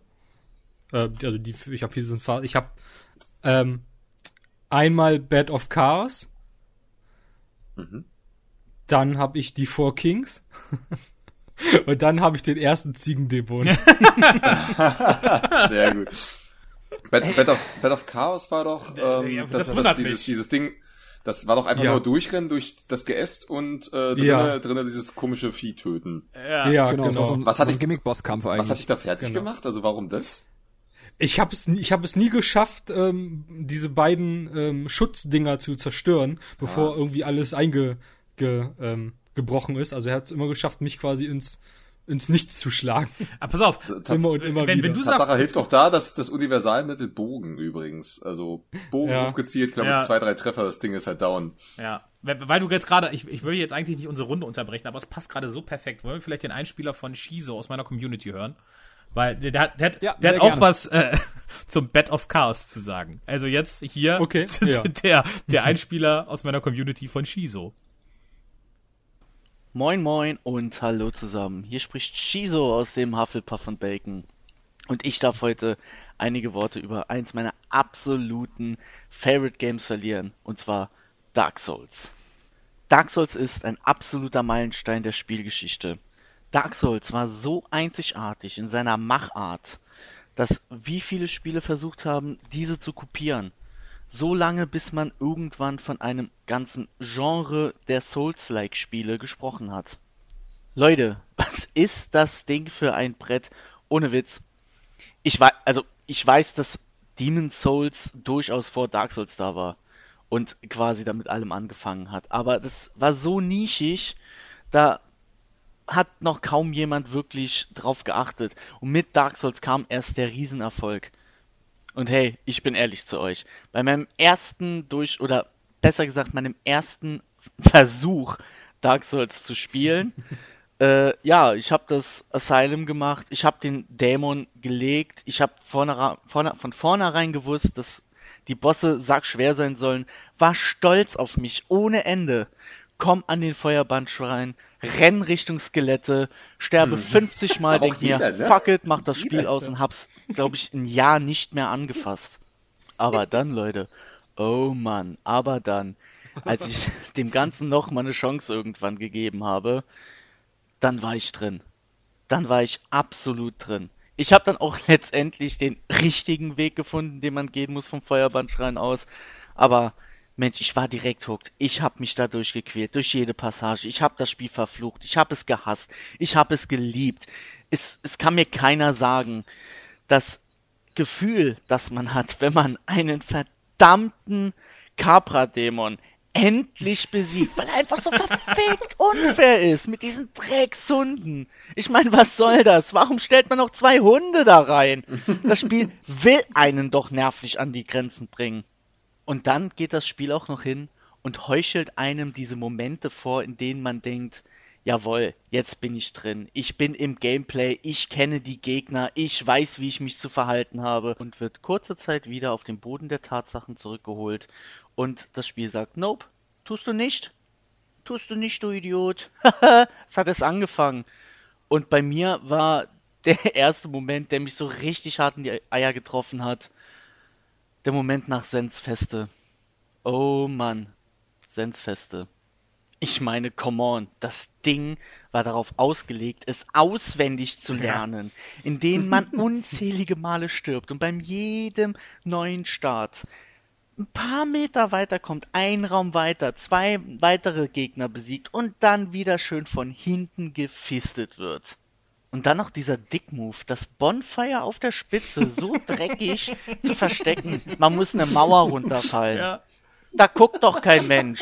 Äh, also die, ich habe fiesesten Fa- Ich habe ähm, einmal Bed of Chaos. Mhm. Dann habe ich die Four Kings. <laughs> Und dann habe ich den ersten Ziegendämon. <laughs> Sehr gut. Bed, Bed, of, Bed of Chaos war doch ähm, ja, das, das wundert dieses, mich. dieses Ding, das war doch einfach Ja. nur durchrennen durch das Geäst und äh, drinnen, Ja. drinnen dieses komische Vieh töten. Ja. Ja, Genau, genau. das so ein, Was so hatte ein ich- Gimmick-Bosskampf eigentlich. Was hat dich da fertig Genau. gemacht? Also warum das? Ich habe es, nie- ich habe es nie geschafft, ähm, diese beiden ähm, Schutzdinger zu zerstören, bevor irgendwie alles einge, ge, ähm, gebrochen ist. Also er hat es immer geschafft, mich quasi ins ins Nichts zu schlagen. Aber pass auf, Immer und immer wenn, wieder. wenn du Tatsache sagst, hilft auch da, dass das Universalmittel Bogen übrigens. Also Bogen Ja. hochgezielt, ich glaube Ja. zwei, drei Treffer, das Ding ist halt down. ja, weil du jetzt gerade, ich, ich will jetzt eigentlich nicht unsere Runde unterbrechen, aber es passt gerade so perfekt. Wollen wir vielleicht den Einspieler von Shizo aus meiner Community hören? Weil der, der, hat- der, hat- Ja, der hat auch gerne. was äh, <laughs> zum Bed of Chaos zu sagen. Also jetzt hier Okay, <laughs> ja. der, der Einspieler aus meiner Community von Shizo. Moin Moin und hallo zusammen. Hier spricht Shizo aus dem Hufflepuff und Bacon. Und ich darf heute einige Worte über eins meiner absoluten Favorite Games verlieren. Und zwar Dark Souls. Dark Souls ist ein absoluter Meilenstein der Spielgeschichte. Dark Souls war so einzigartig in seiner Machart, dass wie viele Spiele versucht haben, diese zu kopieren. So lange, bis man irgendwann von einem ganzen Genre der Souls-like-Spiele gesprochen hat. Leute, was ist das Ding für ein Brett? Ohne Witz. Ich weiß, also ich weiß, dass Demon's Souls durchaus vor Dark Souls da war und quasi damit allem angefangen hat. Aber das war so nischig, da hat noch kaum jemand wirklich drauf geachtet. Und mit Dark Souls kam erst der Riesenerfolg. Und hey, ich bin ehrlich zu euch. Bei meinem ersten durch, oder besser gesagt, meinem ersten Versuch, Dark Souls zu spielen, <laughs> äh, ja, ich habe das Asylum gemacht, ich habe den Dämon gelegt, ich habe vorne, vorne, von vornherein gewusst, dass die Bosse sackschwer sein sollen, war stolz auf mich ohne Ende. Komm an den Feuerbandschrein, renn Richtung Skelette, sterbe 50 Mal, Auch denk mir, jeder, ne? fuck it, mach das Spiel aus und hab's, glaube ich, ein Jahr nicht mehr angefasst. Aber dann, Leute, oh Mann, aber dann, als ich <laughs> dem Ganzen noch mal eine Chance irgendwann gegeben habe, dann war ich drin. Dann war ich absolut drin. Ich habe dann auch <laughs> letztendlich den richtigen Weg gefunden, den man gehen muss vom Feuerbandschrein aus. Aber Mensch, ich war direkt hooked. Ich habe mich da durchgequält, durch jede Passage. Ich habe das Spiel verflucht. Ich habe es gehasst. Ich habe es geliebt. Es, es kann mir keiner sagen, das Gefühl, das man hat, wenn man einen verdammten Capra-Dämon endlich besiegt, weil er einfach so verfickt unfair ist mit diesen Dreckshunden. Ich meine, was soll das? Warum stellt man noch zwei Hunde da rein? Das Spiel will einen doch nervlich an die Grenzen bringen. Und dann geht das Spiel auch noch hin und heuchelt einem diese Momente vor, in denen man denkt, jawohl, jetzt bin ich drin. Ich bin im Gameplay, ich kenne die Gegner, ich weiß, wie ich mich zu verhalten habe und wird kurze Zeit wieder auf den Boden der Tatsachen zurückgeholt und das Spiel sagt, nope, tust du nicht. Tust du nicht, du Idiot. <laughs> es hat es angefangen. Und bei mir war der <laughs> erste Moment, der mich so richtig hart in die Eier getroffen hat, der Moment nach Sensfeste. Oh Mann, Sensfeste. Ich meine, come on, das Ding war darauf ausgelegt, es auswendig zu lernen, in denen man <laughs> unzählige Male stirbt und beim jedem neuen Start ein paar Meter weiter kommt, ein Raum weiter, zwei weitere Gegner besiegt und dann wieder schön von hinten gefistet wird. Und dann noch dieser Dick-Move, das Bonfire auf der Spitze so <laughs> dreckig zu verstecken. Man muss eine Mauer runterfallen. Ja. Da guckt doch kein Mensch.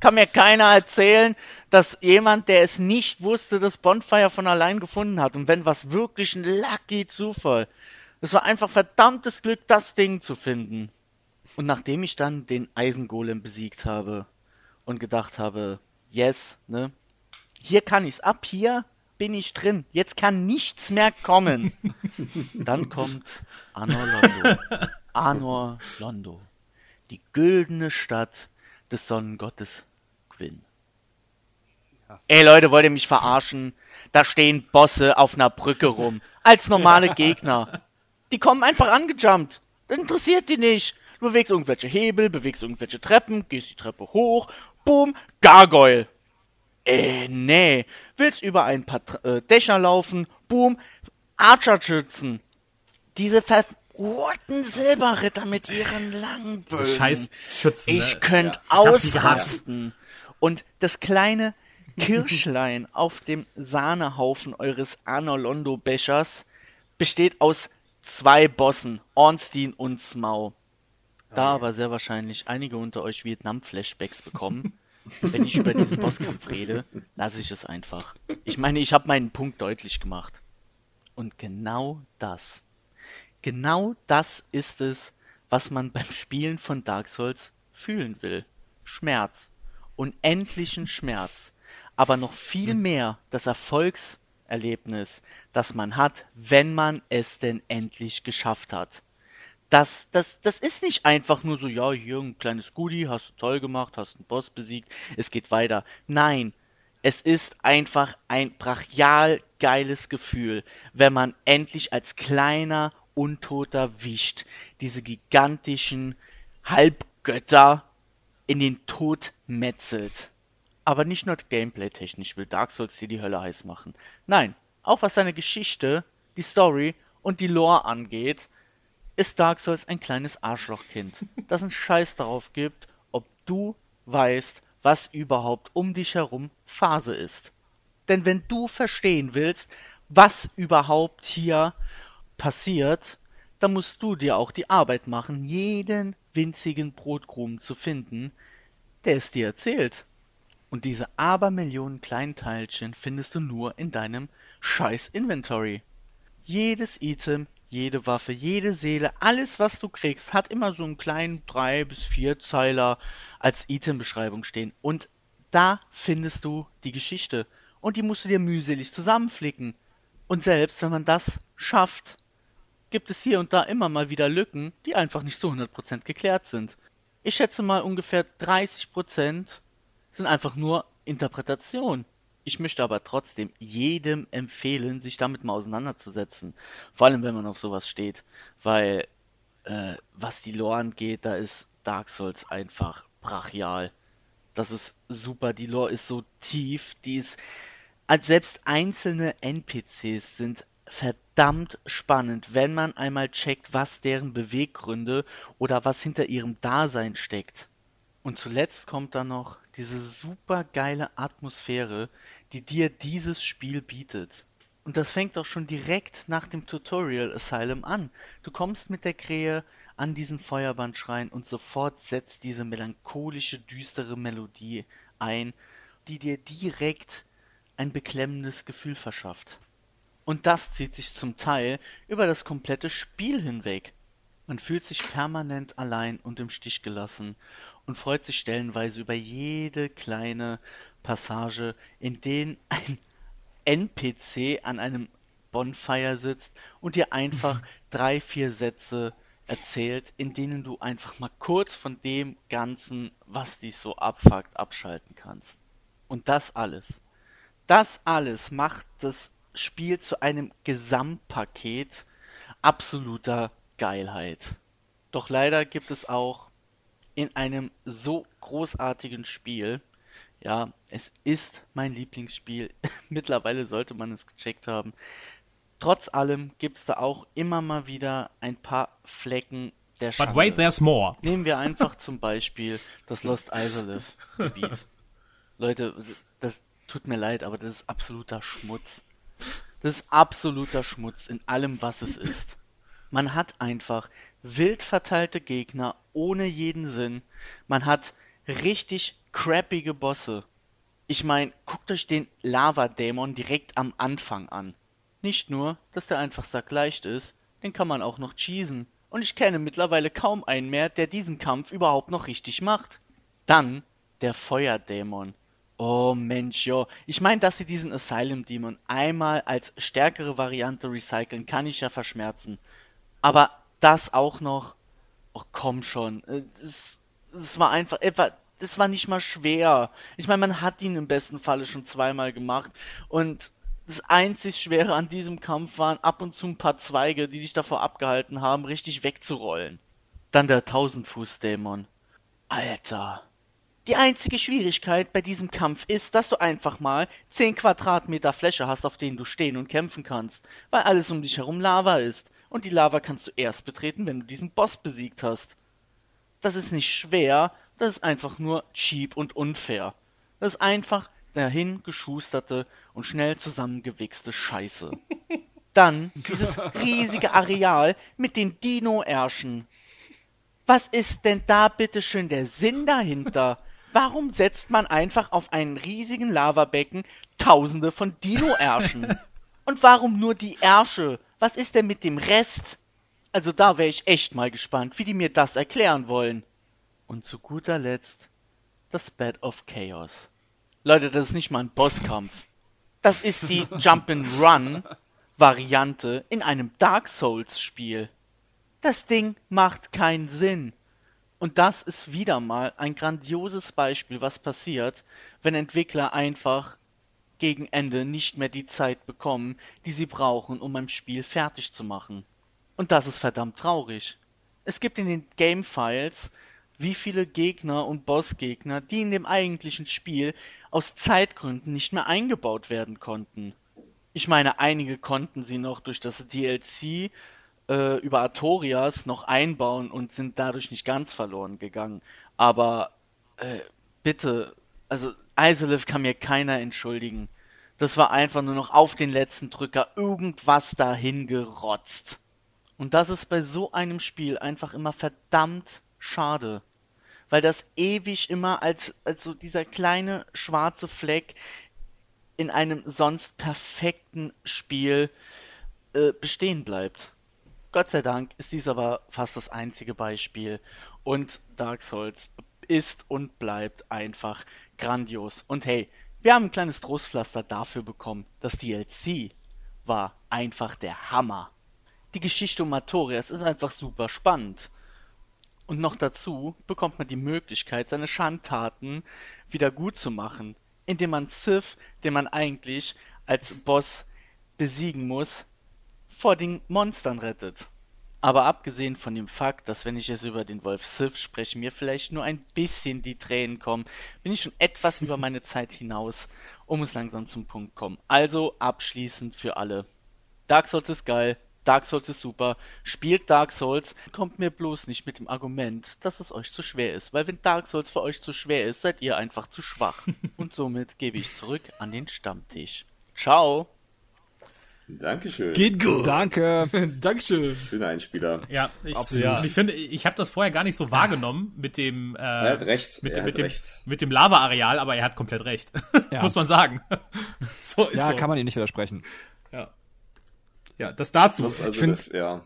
Kann mir keiner erzählen, dass jemand, der es nicht wusste, das Bonfire von allein gefunden hat. Und wenn was wirklich ein lucky Zufall. Es war einfach verdammtes Glück, das Ding zu finden. Und nachdem ich dann den Eisengolem besiegt habe und gedacht habe, yes, ne, hier kann ich's, ab hier bin ich drin, jetzt kann nichts mehr kommen. <laughs> dann kommt Anor Londo. Anor Londo. Die güldene Stadt des Sonnengottes Gwyn. Ey Leute, wollt ihr mich verarschen? Da stehen Bosse auf einer Brücke rum. Als normale <laughs> Gegner. Die kommen einfach angejumpt. Das interessiert die nicht. Du bewegst irgendwelche Hebel, bewegst irgendwelche Treppen, gehst die Treppe hoch, boom, Gargoyle. Äh, nee. Willst über ein paar äh, Dächer laufen, boom, Archer-Schützen. Diese ver roten Silberritter mit ihren langen Bögen. scheiß Schützen. Ich ne? könnte Ja, ausrasten. Und das kleine Kirschlein <laughs> auf dem Sahnehaufen eures Anolondo-Bechers besteht aus zwei Bossen, Ornstein und Smau. Da aber sehr wahrscheinlich einige unter euch Vietnam-Flashbacks bekommen, <laughs> wenn ich über diesen Bosskampf rede, lasse ich es einfach. Ich meine, ich habe meinen Punkt deutlich gemacht. Und genau das, genau das ist es, was man beim Spielen von Dark Souls fühlen will. Schmerz. Unendlichen Schmerz. Aber noch viel mehr das Erfolgserlebnis, das man hat, wenn man es denn endlich geschafft hat. Das, das, das ist nicht einfach nur so, ja, hier ein kleines Goodie, hast du toll gemacht, hast einen Boss besiegt, es geht weiter. Nein, es ist einfach ein brachial geiles Gefühl, wenn man endlich als kleiner Untoter Wicht diese gigantischen Halbgötter in den Tod metzelt. Aber nicht nur gameplay-technisch will Dark Souls dir die Hölle heiß machen. Nein, auch was seine Geschichte, die Story und die Lore angeht, ist Dark Souls ein kleines Arschlochkind, das einen Scheiß darauf gibt, ob du weißt, was überhaupt um dich herum Phase ist. Denn wenn du verstehen willst, was überhaupt hier passiert, dann musst du dir auch die Arbeit machen, jeden winzigen Brotkrumen zu finden, der es dir erzählt. Und diese Abermillionen kleinen Teilchen findest du nur in deinem scheiß Inventory. Jedes Item, jede Waffe, jede Seele, alles was du kriegst, hat immer so einen kleinen drei bis vier Zeiler als Itembeschreibung stehen. Und da findest du die Geschichte. Und die musst du dir mühselig zusammenflicken. Und selbst wenn man das schafft, gibt es hier und da immer mal wieder Lücken, die einfach nicht zu 100% geklärt sind. Ich schätze mal ungefähr 30% sind einfach nur Interpretation. Ich möchte aber trotzdem jedem empfehlen, sich damit mal auseinanderzusetzen. Vor allem, wenn man auf sowas steht. Weil, äh, was die Lore angeht, da ist Dark Souls einfach brachial. Das ist super. Die Lore ist so tief. Die ist, als selbst einzelne NPCs sind verdammt spannend, wenn man einmal checkt, was deren Beweggründe oder was hinter ihrem Dasein steckt. Und zuletzt kommt dann noch diese super geile Atmosphäre, die dir dieses Spiel bietet. Und das fängt auch schon direkt nach dem Tutorial Asylum an. Du kommst mit der Krähe an diesen Feuerbandschrein und sofort setzt diese melancholische, düstere Melodie ein, die dir direkt ein beklemmendes Gefühl verschafft. Und das zieht sich zum Teil über das komplette Spiel hinweg. Man fühlt sich permanent allein und im Stich gelassen und freut sich stellenweise über jede kleine Passage, in denen ein <laughs> NPC an einem Bonfire sitzt und dir einfach <laughs> drei, vier Sätze erzählt, in denen du einfach mal kurz von dem Ganzen, was dich so abfuckt, abschalten kannst. Und das alles, das alles macht das Spiel zu einem Gesamtpaket absoluter Geilheit. Doch leider gibt es auch in einem so großartigen Spiel, ja, es ist mein Lieblingsspiel, <laughs> mittlerweile sollte man es gecheckt haben, trotz allem gibt es da auch immer mal wieder ein paar Flecken der Schande. But wait, there's more. Nehmen wir einfach zum Beispiel das Lost Isolith Gebiet. Leute, das tut mir leid, aber das ist absoluter Schmutz. Das ist absoluter Schmutz in allem, was es ist. Man hat einfach wild verteilte Gegner ohne jeden Sinn. Man hat richtig crappige Bosse. Ich meine, guckt euch den Lava-Dämon direkt am Anfang an. Nicht nur, dass der einfach sackleicht ist, den kann man auch noch cheesen. Und ich kenne mittlerweile kaum einen mehr, der diesen Kampf überhaupt noch richtig macht. Dann der Feuerdämon. Oh Mensch, jo. Ich meine, dass sie diesen Asylum Demon einmal als stärkere Variante recyceln, kann ich ja verschmerzen. Aber das auch noch. Oh, komm schon. Es, es war einfach etwa. Das war nicht mal schwer. Ich meine, man hat ihn im besten Falle schon zweimal gemacht. Und das einzig Schwere an diesem Kampf waren ab und zu ein paar Zweige, die dich davor abgehalten haben, richtig wegzurollen. Dann der Tausendfuß-Dämon. Alter. Die einzige Schwierigkeit bei diesem Kampf ist, dass du einfach mal 10 Quadratmeter Fläche hast, auf denen du stehen und kämpfen kannst, weil alles um dich herum Lava ist. Und die Lava kannst du erst betreten, wenn du diesen Boss besiegt hast. Das ist nicht schwer, das ist einfach nur cheap und unfair. Das ist einfach dahin geschusterte und schnell zusammengewichste Scheiße. <laughs> Dann dieses riesige Areal mit den Dino-Ärschen. Was ist denn da bitteschön der Sinn dahinter? Warum setzt man einfach auf einen riesigen Lavabecken tausende von Dino-Ärschen? <laughs> Und warum nur die Ärsche? Was ist denn mit dem Rest? Also da wäre ich echt mal gespannt, wie die mir das erklären wollen. Und zu guter Letzt das Bed of Chaos. Leute, das ist nicht mal ein Bosskampf. Das ist die <laughs> Jump'n'Run-Variante in einem Dark Souls-Spiel. Das Ding macht keinen Sinn. Und das ist wieder mal ein grandioses Beispiel, was passiert, wenn Entwickler einfach gegen Ende nicht mehr die Zeit bekommen, die sie brauchen, um ein Spiel fertig zu machen. Und das ist verdammt traurig. Es gibt in den Game Files wie viele Gegner und Bossgegner, die in dem eigentlichen Spiel aus Zeitgründen nicht mehr eingebaut werden konnten. Ich meine, einige konnten sie noch durch das DLC äh, über Artorias noch einbauen und sind dadurch nicht ganz verloren gegangen. Aber äh, bitte, also Isolith kann mir keiner entschuldigen. Das war einfach nur noch auf den letzten Drücker irgendwas dahin gerotzt. Und das ist bei so einem Spiel einfach immer verdammt schade. Weil das ewig immer als, als so dieser kleine schwarze Fleck in einem sonst perfekten Spiel äh, bestehen bleibt. Gott sei Dank ist dies aber fast das einzige Beispiel. Und Dark Souls ist und bleibt einfach grandios. Und hey, wir haben ein kleines Trostpflaster dafür bekommen. Das DLC war einfach der Hammer. Die Geschichte um Matorias ist einfach super spannend. Und noch dazu bekommt man die Möglichkeit, seine Schandtaten wieder gut zu machen, indem man Sith, den man eigentlich als Boss besiegen muss, vor den Monstern rettet. Aber abgesehen von dem Fakt, dass wenn ich jetzt über den Wolf Sith spreche, mir vielleicht nur ein bisschen die Tränen kommen, bin ich schon etwas über meine <laughs> Zeit hinaus, um es langsam zum Punkt kommen. Also abschließend für alle. Dark Souls ist geil, Dark Souls ist super, spielt Dark Souls, kommt mir bloß nicht mit dem Argument, dass es euch zu schwer ist, weil wenn Dark Souls für euch zu schwer ist, seid ihr einfach zu schwach. <laughs> Und somit gebe ich zurück an den Stammtisch. Ciao! Dankeschön. Geht gut. Danke. <laughs> Dankeschön. Schöner Einspieler. Ja, ich, Absolut. ja. ich finde, ich habe das vorher gar nicht so wahrgenommen mit dem, äh, Er hat recht. mit, er dem- hat mit dem, recht. mit dem Lava-Areal, aber er hat komplett recht. <laughs> Ja. Muss man sagen. <laughs> so ist Ja, so. kann man ihm nicht widersprechen. Ja. ja, das dazu. Das, also, ja.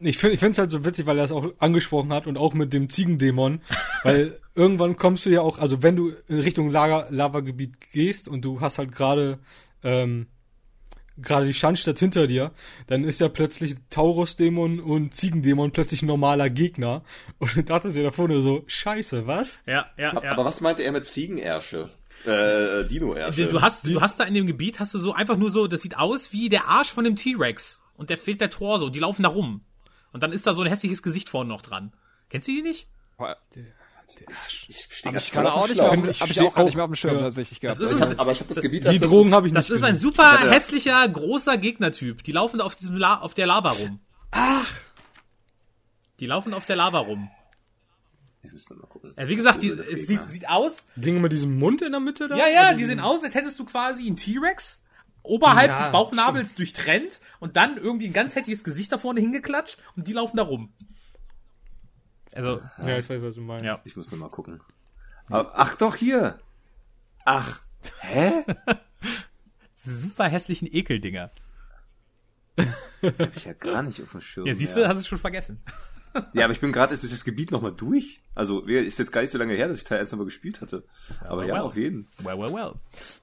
Ich finde ich finde es halt so witzig, weil er es auch angesprochen hat und auch mit dem Ziegendämon, weil irgendwann kommst du ja auch, also wenn du in Richtung Lager, Lavagebiet gehst und du hast halt gerade ähm, gerade die Schandstadt hinter dir, dann ist ja plötzlich Taurus-Dämon und Ziegendämon plötzlich ein normaler Gegner und du dachtest ja davor nur so, scheiße, was? ja, ja, ja. Aber was meinte er mit Ziegenärsche? Äh, Dino-Ärsche. Du hast, du hast da in dem Gebiet, hast du so einfach nur so, das sieht aus wie der Arsch von dem T-Rex. Und der fehlt der Torso und die laufen da rum. Und dann ist da so ein hässliches Gesicht vorne noch dran. Kennst du die nicht? Ich stehe Ich kann auch nicht mehr, auf, Ich ich auch gar nicht mehr auf dem Schirm ja. tatsächlich gehabt. Das ist Ich ein, hab, aber ich habe das, Gebiet, Die das Drogen habe ich nicht das ist ein super hatte- hässlicher, großer Gegnertyp. Die laufen auf diesem La auf der Lava rum. Ach. Die laufen auf der Lava rum. Ich mal gucken. Ja, wie gesagt, die, Das es sieht, sieht aus. Dinge mit diesem Mund in der Mitte da? Ja, ja, die sehen aus, als hättest du quasi einen T-Rex oberhalb Ja, des Bauchnabels durchtrennt und dann irgendwie ein ganz hässliches Gesicht da vorne hingeklatscht und die laufen da rum. Also, Ja, ich weiß, was du meinst. Ja. Ich muss noch mal gucken. Aber, ach doch, hier. Ach. Hä? super hässlichen Ekeldinger. Hab ich ja gar nicht auf dem Schirm. Ja, siehst ja. du, hast es schon vergessen. Ja, aber ich bin gerade erst durch das Gebiet nochmal durch. Also, wer- ist jetzt gar nicht so lange her, dass ich Teil 1 nochmal gespielt hatte. Aber ja, well. auf jeden. Well, well, well.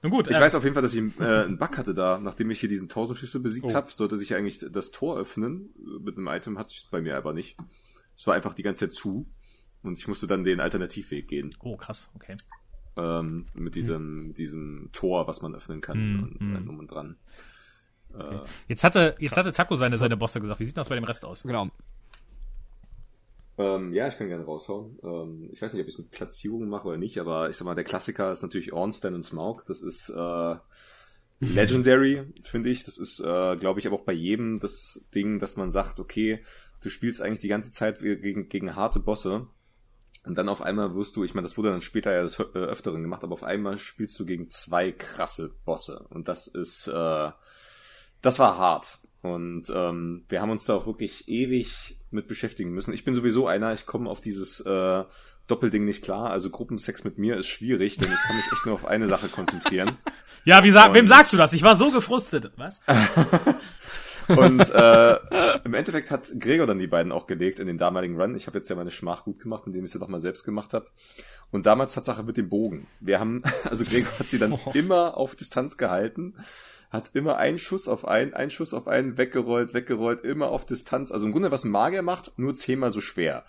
Nun gut, Ich äh, weiß auf jeden Fall, dass ich äh, einen Bug hatte da. Nachdem ich hier diesen Tausendschlüssel besiegt hab, sollte sich eigentlich das Tor öffnen. Mit einem Item hat sich bei mir aber nicht. Es war einfach die ganze Zeit zu. Und ich musste dann den Alternativweg gehen. Oh, krass, okay. Ähm, mit diesem, mit diesem Tor, was man öffnen kann. Hm, und hm. äh, um und dran. Jetzt hatte, jetzt hatte Taco seine, seine Bosse gesagt. Wie sieht das bei dem Rest aus? Genau. Ähm, ja, ich kann gerne raushauen. Ähm, ich weiß nicht, ob ich es mit Platzierungen mache oder nicht, aber ich sag mal, der Klassiker ist natürlich Ornstein und Smaug. Das ist äh, legendary, finde ich. Das ist, äh, glaube ich, aber auch bei jedem das Ding, dass man sagt, okay, du spielst eigentlich die ganze Zeit gegen, gegen harte Bosse. Und dann auf einmal wirst du, ich meine, das wurde dann später ja des äh, Öfteren gemacht, aber auf einmal spielst du gegen zwei krasse Bosse. Und das ist, äh, das war hart. Und ähm, wir haben uns da auch wirklich ewig mit beschäftigen müssen. Ich bin sowieso einer, ich komme auf dieses äh, Doppelding nicht klar. Also Gruppensex mit mir ist schwierig, denn ich kann mich echt nur auf eine Sache konzentrieren. <laughs> Ja, wie sag, Und- wem sagst du das? Ich war so gefrustet. Was? <laughs> Und äh, im Endeffekt hat Gregor dann die beiden auch gelegt in den damaligen Run. Ich habe jetzt ja meine Schmach gut gemacht, indem ich sie doch mal selbst gemacht habe. Und damals Tatsache mit dem Bogen. Wir haben, <laughs> also Gregor hat sie dann <laughs> immer auf Distanz gehalten, hat immer einen Schuss auf einen, einen Schuss auf einen, weggerollt, weggerollt, immer auf Distanz. Also im Grunde, was ein Magier macht, nur zehnmal so schwer.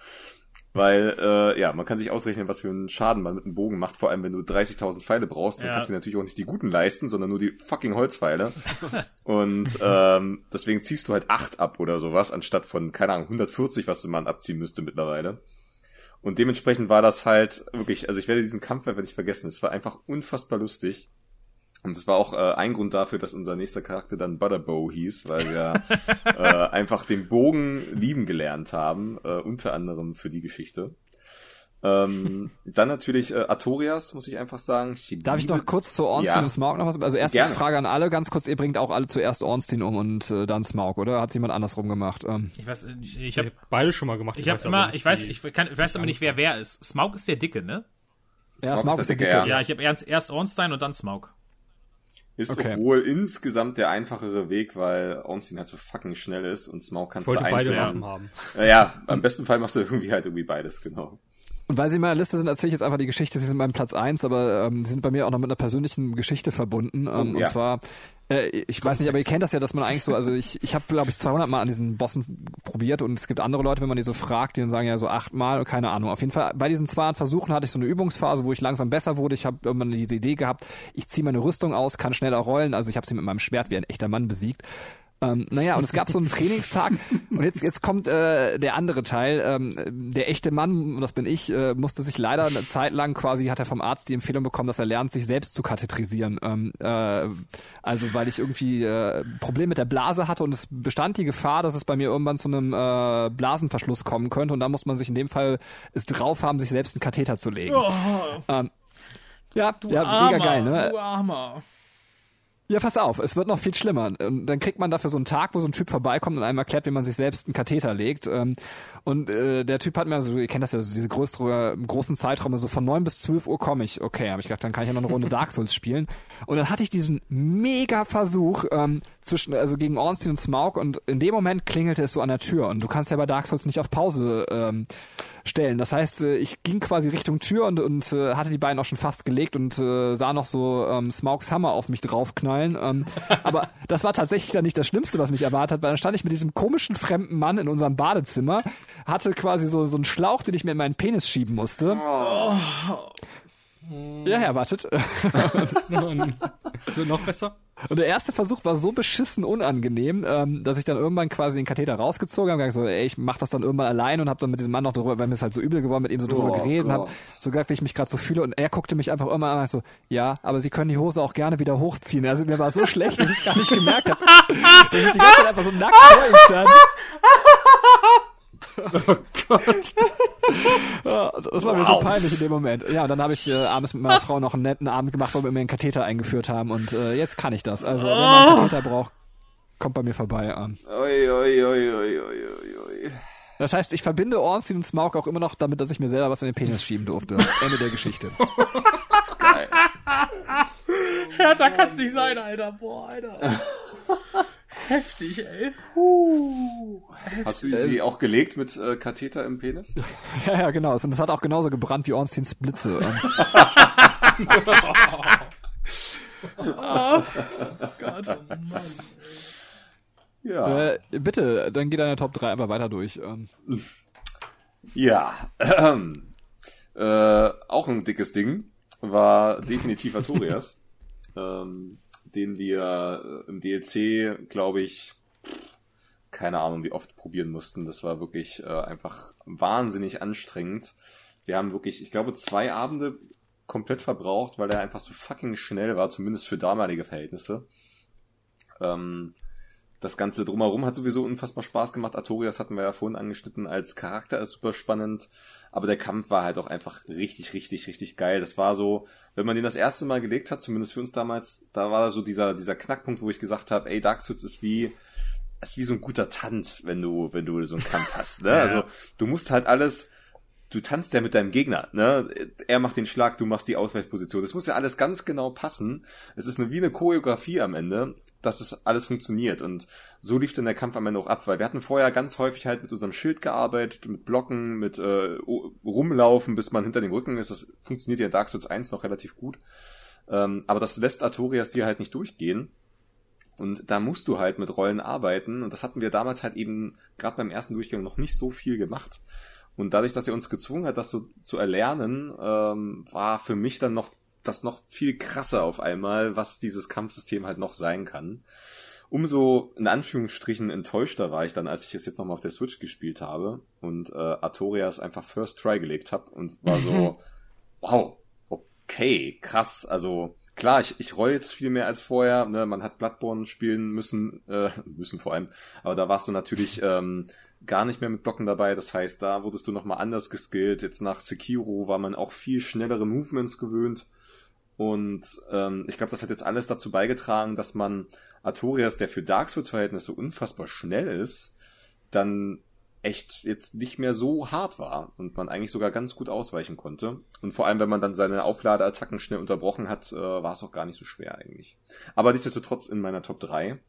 Weil, äh, ja, man kann sich ausrechnen, was für einen Schaden man mit einem Bogen macht, vor allem wenn du 30.000 Pfeile brauchst, dann Ja. kannst du dir natürlich auch nicht die guten leisten, sondern nur die fucking Holzpfeile. <laughs> Und ähm, deswegen ziehst du halt acht ab oder sowas, anstatt von, keine Ahnung, 140, was man abziehen müsste mittlerweile. Und dementsprechend war das halt wirklich, also ich werde diesen Kampf einfach nicht vergessen. Es war einfach unfassbar lustig. Und das war auch äh, ein Grund dafür, dass unser nächster Charakter dann Butterbow hieß, weil wir <laughs> äh, einfach den Bogen lieben gelernt haben, äh, unter anderem für die Geschichte. Ähm, dann natürlich äh, Artorias, muss ich einfach sagen. Darf ich noch kurz zu Ornstein Ja. und Smaug noch was? Also erste Gerne. Frage an alle, ganz kurz, ihr bringt auch alle zuerst Ornstein um und äh, dann Smaug, oder? Hat jemand andersrum gemacht? Ähm, Ich weiß, ich, ich Ich habe habe beide schon mal gemacht. ich hab aber immer, nicht, ich weiß, ich, kann, ich weiß aber nicht, wer wer ist. Smaug ist der Dicke, ne? ja, Smaug Smaug ist der Dicke. Ja, ich habe erst, erst Ornstein und dann Smaug. Ist Okay. wohl insgesamt der einfachere Weg, weil Ornstein halt so fucking schnell ist und Smaug kannst wollte du beide einzeln. Waffen haben. Naja, am besten Fall machst du irgendwie halt irgendwie beides, genau. Und weil sie in meiner Liste sind, erzähle ich jetzt einfach die Geschichte. Sie sind beim Platz eins, aber ähm, sie sind bei mir auch noch mit einer persönlichen Geschichte verbunden. Ähm, Oh, ja. Und zwar, äh, ich weiß nicht, aber ihr kennt das ja, dass man eigentlich so, also ich, ich habe, glaube ich, 200 Mal an diesen Bossen probiert und es gibt andere Leute, wenn man die so fragt, die dann sagen ja so achtmal und keine Ahnung. Auf jeden Fall, bei diesen 200 Versuchen hatte ich so eine Übungsphase, wo ich langsam besser wurde. Ich habe irgendwann diese Idee gehabt, ich ziehe meine Rüstung aus, kann schneller rollen. Also ich habe sie mit meinem Schwert wie ein echter Mann besiegt. Ähm, naja, und es gab so einen Trainingstag und jetzt, jetzt kommt äh, der andere Teil. Ähm, der echte Mann, und das bin ich, äh, musste sich leider eine Zeit lang quasi, hat er vom Arzt die Empfehlung bekommen, dass er lernt, sich selbst zu katheterisieren. Ähm, äh, also weil ich irgendwie äh, Problem mit der Blase hatte und es bestand die Gefahr, dass es bei mir irgendwann zu einem äh, Blasenverschluss kommen könnte und da muss man sich in dem Fall es drauf haben, sich selbst einen Katheter zu legen. Ähm, ja, ja, mega geil, ne? Du Armer. Ja, pass auf, es wird noch viel schlimmer. Und dann kriegt man dafür so einen Tag, wo so ein Typ vorbeikommt und einem erklärt, wie man sich selbst einen Katheter legt. Ähm, Und äh, der Typ hat mir, also ihr kennt das ja, so diese größere, großen Zeiträume, so von neun bis zwölf Uhr komme ich. Okay, habe ich gedacht, dann kann ich ja noch eine Runde Dark Souls spielen. Und dann hatte ich diesen mega Versuch ähm, zwischen, also gegen Ornstein und Smaug und in dem Moment klingelte es so an der Tür. Und du kannst ja bei Dark Souls nicht auf Pause ähm, stellen. Das heißt, äh, ich ging quasi Richtung Tür und, und äh, hatte die beiden auch schon fast gelegt und äh, sah noch so ähm, Smaugs Hammer auf mich draufknallen. Ähm, aber das war tatsächlich dann nicht das Schlimmste, was mich erwartet weil dann stand ich mit diesem komischen fremden Mann in unserem Badezimmer, hatte quasi so, so einen Schlauch, den ich mir in meinen Penis schieben musste. Ja, ja, wartet. Wird noch besser. Und der erste Versuch war so beschissen unangenehm, ähm, dass ich dann irgendwann quasi den Katheter rausgezogen habe und gesagt so, ey, ich mach das dann irgendwann allein und habe dann mit diesem Mann noch drüber, weil mir ist halt so übel geworden, mit ihm so drüber Oh geredet und hab so gesagt, wie ich mich gerade so fühle und er guckte mich einfach immer an und so, ja, aber Sie können die Hose auch gerne wieder hochziehen. Also mir war so schlecht, dass ich gar nicht gemerkt habe, dass ich die ganze Zeit einfach so nackt vor ihm stand. <laughs> Oh Gott. Ja, das war mir so peinlich in dem Moment. Ja, und dann habe ich äh, abends mit meiner Frau noch einen netten Abend gemacht, wo wir mir einen Katheter eingeführt haben und äh, jetzt kann ich das. Also wenn man einen Katheter braucht, kommt bei mir vorbei. Ähm. Oi, oi, oi, oi, oi, oi, oi. Das heißt, ich verbinde Ornstein und Smaug auch immer noch damit, dass ich mir selber was in den Penis schieben durfte. Ende der Geschichte. <laughs> Geil. Härter kann's nicht sein, Alter. Boah, Alter. <laughs> Heftig, ey. Hast du sie auch gelegt mit äh, Katheter im Penis? <laughs> ja, ja, genau. Und das hat auch genauso gebrannt wie Ornsteins Blitze. <laughs> Ähm, Gott, Mann. Ja. äh, bitte, dann geht deine Top 3 einfach weiter durch. Ähm, Ja. Ähm, äh, auch ein dickes Ding war definitiv Artorias, <laughs> ähm, den wir äh, im DLC, glaube ich, keine Ahnung, wie oft probieren mussten. Das war wirklich äh, einfach wahnsinnig anstrengend. Wir haben wirklich, ich glaube, zwei Abende komplett verbraucht, weil er einfach so fucking schnell war, zumindest für damalige Verhältnisse. Ähm, das Ganze drumherum hat sowieso unfassbar Spaß gemacht. Artorias hatten wir ja vorhin angeschnitten als Charakter, ist super spannend. Aber der Kampf war halt auch einfach richtig, richtig, richtig geil. Das war so, wenn man den das erste Mal gelegt hat, zumindest für uns damals, da war so dieser, dieser Knackpunkt, wo ich gesagt habe, ey, Dark Souls ist wie, ist wie so ein guter Tanz, wenn du, wenn du so einen Kampf hast. Ne? Also du musst halt alles, du tanzt ja mit deinem Gegner, ne? Er macht den Schlag, du machst die Ausweichposition. Das muss ja alles ganz genau passen. Es ist eine, wie eine Choreografie am Ende, dass es alles funktioniert. Und so lief dann der Kampf am Ende auch ab, weil wir hatten vorher ganz häufig halt mit unserem Schild gearbeitet, mit Blocken, mit äh, rumlaufen, bis man hinter dem Rücken ist. Das funktioniert ja in Dark Souls 1 noch relativ gut. Ähm, aber das lässt Artorias dir halt nicht durchgehen. Und da musst du halt mit Rollen arbeiten. Und das hatten wir damals halt eben gerade beim ersten Durchgang noch nicht so viel gemacht. Und dadurch, dass er uns gezwungen hat, das so zu erlernen, ähm, war für mich dann noch das noch viel krasser auf einmal, was dieses Kampfsystem halt noch sein kann. Umso in Anführungsstrichen enttäuschter war ich dann, als ich es jetzt nochmal auf der Switch gespielt habe und äh, Artorias einfach First Try gelegt habe und war so, wow, okay, krass. Also klar, ich, ich roll jetzt viel mehr als vorher. Ne? Man hat Bloodborne spielen müssen, äh, müssen vor allem, aber da warst du natürlich ähm, gar nicht mehr mit Blocken dabei. Das heißt, da wurdest du nochmal anders geskillt. Jetzt nach Sekiro war man auch viel schnellere Movements gewöhnt. Und ähm, ich glaube, das hat jetzt alles dazu beigetragen, dass man Artorias, der für Dark Souls-Verhältnisse unfassbar schnell ist, dann echt jetzt nicht mehr so hart war und man eigentlich sogar ganz gut ausweichen konnte. Und vor allem, wenn man dann seine Aufladeattacken schnell unterbrochen hat, äh, war es auch gar nicht so schwer eigentlich. Aber nichtsdestotrotz in meiner Top 3.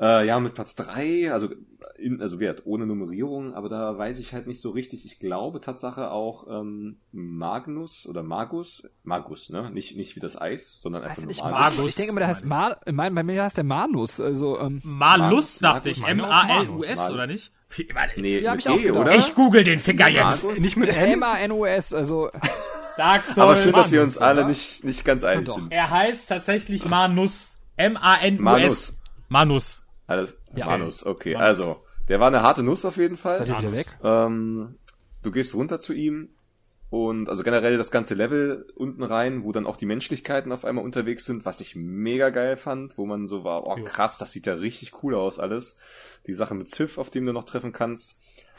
Äh, ja, mit Platz drei, also in, also wert ohne Nummerierung, aber da weiß ich halt nicht so richtig. Ich glaube Tatsache auch ähm, Magnus oder Magus, Magus, ne? Nicht nicht wie das Eis, sondern einfach nur ich, Magus. Magus. Ich denke immer, der heißt Ma mein, bei mir heißt der Manus. Also ähm, Malus, dachte ich. M-A-L-U-S, oder nicht? Nee, Ja, mit ich auch E, oder? Ich google den Finger jetzt. Nicht mit M M. A N O S. Also Dark Souls. <laughs> Aber schön, dass wir uns Manus, alle oder? nicht nicht ganz einig sind. Er heißt tatsächlich Manus. M-A-N-U-S. Manus. Manus. Alles Ja. Manus, okay. Manus. Also, der war eine harte Nuss auf jeden Fall. wieder weg. Ähm, du gehst runter zu ihm und also generell das ganze Level unten rein, wo dann auch die Menschlichkeiten auf einmal unterwegs sind, was ich mega geil fand, wo man so war, oh krass, das sieht ja richtig cool aus alles. Die Sache mit Sif, auf dem du noch treffen kannst.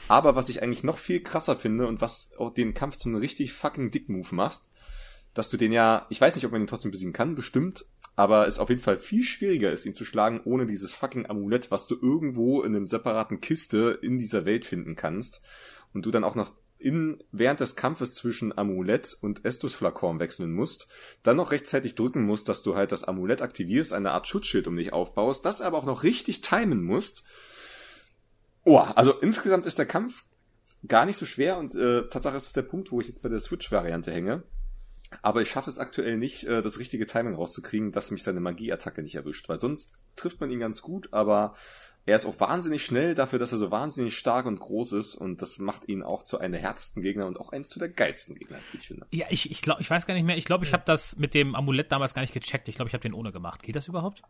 Aber was ich eigentlich noch viel krasser finde und was auch den Kampf zu einem richtig fucking Dick-Move machst, dass du den ja, ich weiß nicht, ob man ihn trotzdem besiegen kann, bestimmt, aber es auf jeden Fall viel schwieriger ist, ihn zu schlagen, ohne dieses fucking Amulett, was du irgendwo in einem separaten Kiste in dieser Welt finden kannst. Und du dann auch noch in, während des Kampfes zwischen Amulett und Estus-Flakon wechseln musst, dann noch rechtzeitig drücken musst, dass du halt das Amulett aktivierst, eine Art Schutzschild um dich aufbaust, das aber auch noch richtig timen musst. Oh, also insgesamt ist der Kampf gar nicht so schwer und äh, Tatsache ist es der Punkt, wo ich jetzt bei der Switch-Variante hänge. Aber ich schaffe es aktuell nicht, äh, das richtige Timing rauszukriegen, dass mich seine Magieattacke nicht erwischt, weil sonst trifft man ihn ganz gut, aber er ist auch wahnsinnig schnell dafür, dass er so wahnsinnig stark und groß ist und das macht ihn auch zu einem der härtesten Gegner und auch einem zu der geilsten Gegner, wie ich finde. Ja, ich, ich glaube, ich weiß gar nicht mehr. Ich glaube, ich habe das mit dem Amulett damals gar nicht gecheckt. Ich glaube, ich habe den ohne gemacht. Geht das überhaupt?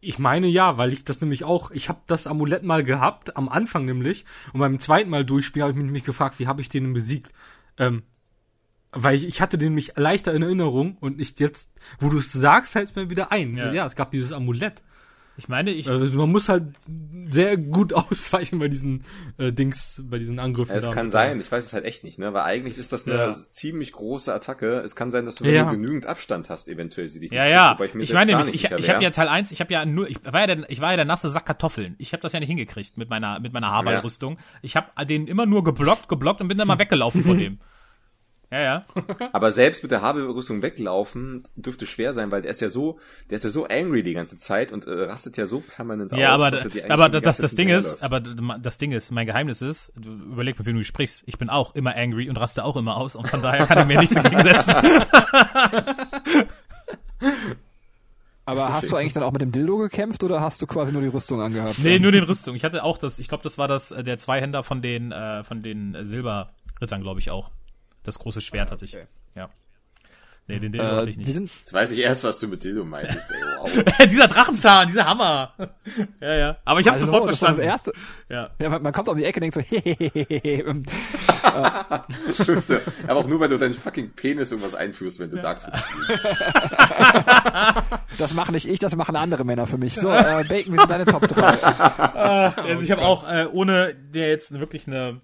Ich meine ja, weil ich das nämlich auch, ich habe das Amulett mal gehabt, am Anfang nämlich, und beim zweiten Mal durchspielen habe ich mich nämlich gefragt, wie habe ich den denn besiegt? Ähm, weil ich, ich hatte den mich leichter in Erinnerung und nicht jetzt, wo du es sagst, fällt es mir wieder ein. Ja. Ja. es gab dieses Amulett. Ich meine, ich. Also man muss halt sehr gut <laughs> ausweichen bei diesen äh, Dings, bei diesen Angriffen. Es da. kann sein, ich weiß es halt echt nicht, ne? Weil eigentlich ist das eine Ja. ziemlich große Attacke. Es kann sein, dass du, wenn Ja. du genügend Abstand hast, eventuell sie dich ja, nicht ja. mir Ich, selbst meine nämlich, nicht ich, ich habe ja Teil 1, ich habe ja nur, ich war ja der, ich war ja der nasse Sack Kartoffeln. Ich habe das ja nicht hingekriegt mit meiner, mit meiner Haarwall-Rüstung. Ich habe den immer nur geblockt, geblockt und bin dann mal weggelaufen von <laughs> dem. Ja, ja. <laughs> Aber selbst mit der Haarberüstung weglaufen dürfte schwer sein, weil der ist ja so, der ist ja so angry die ganze Zeit und äh, rastet ja so permanent Ja, aus. aber, er aber die das, das Ding ist, aber das Ding ist, mein Geheimnis ist, du überleg mit wem du sprichst. Ich bin auch immer angry und raste auch immer aus und von daher kann ich mir nichts dagegen setzen. <laughs> Aber hast du eigentlich dann auch mit dem Dildo gekämpft oder hast du quasi nur die Rüstung angehabt? Nee, nur den Rüstung. Ich hatte auch das, ich glaube, das war das, äh, der Zweihänder von den, äh, von den Silberrittern, glaube ich auch. Das große Schwert hatte ich. Ja. Nee, den Dildo Äh, hatte ich wir nicht. sind, Jetzt weiß ich erst, was du mit Dildo meintest, ey, wow. <laughs> dieser Drachenzahn, dieser Hammer. <laughs> ja, ja. Aber ich habe Hallo, sofort das war verstanden. das erste. Ja. Ja, man, man kommt um die Ecke und denkt so, <laughs> hehehehe. Schlimmste. Aber auch nur, weil du deinen fucking Penis irgendwas einführst, wenn du Dark Souls spielst. Das mache nicht ich, das machen andere Männer für mich. So, äh, Bacon, wie sind deine Top 3? Also ich habe auch, äh, ohne der jetzt wirklich eine,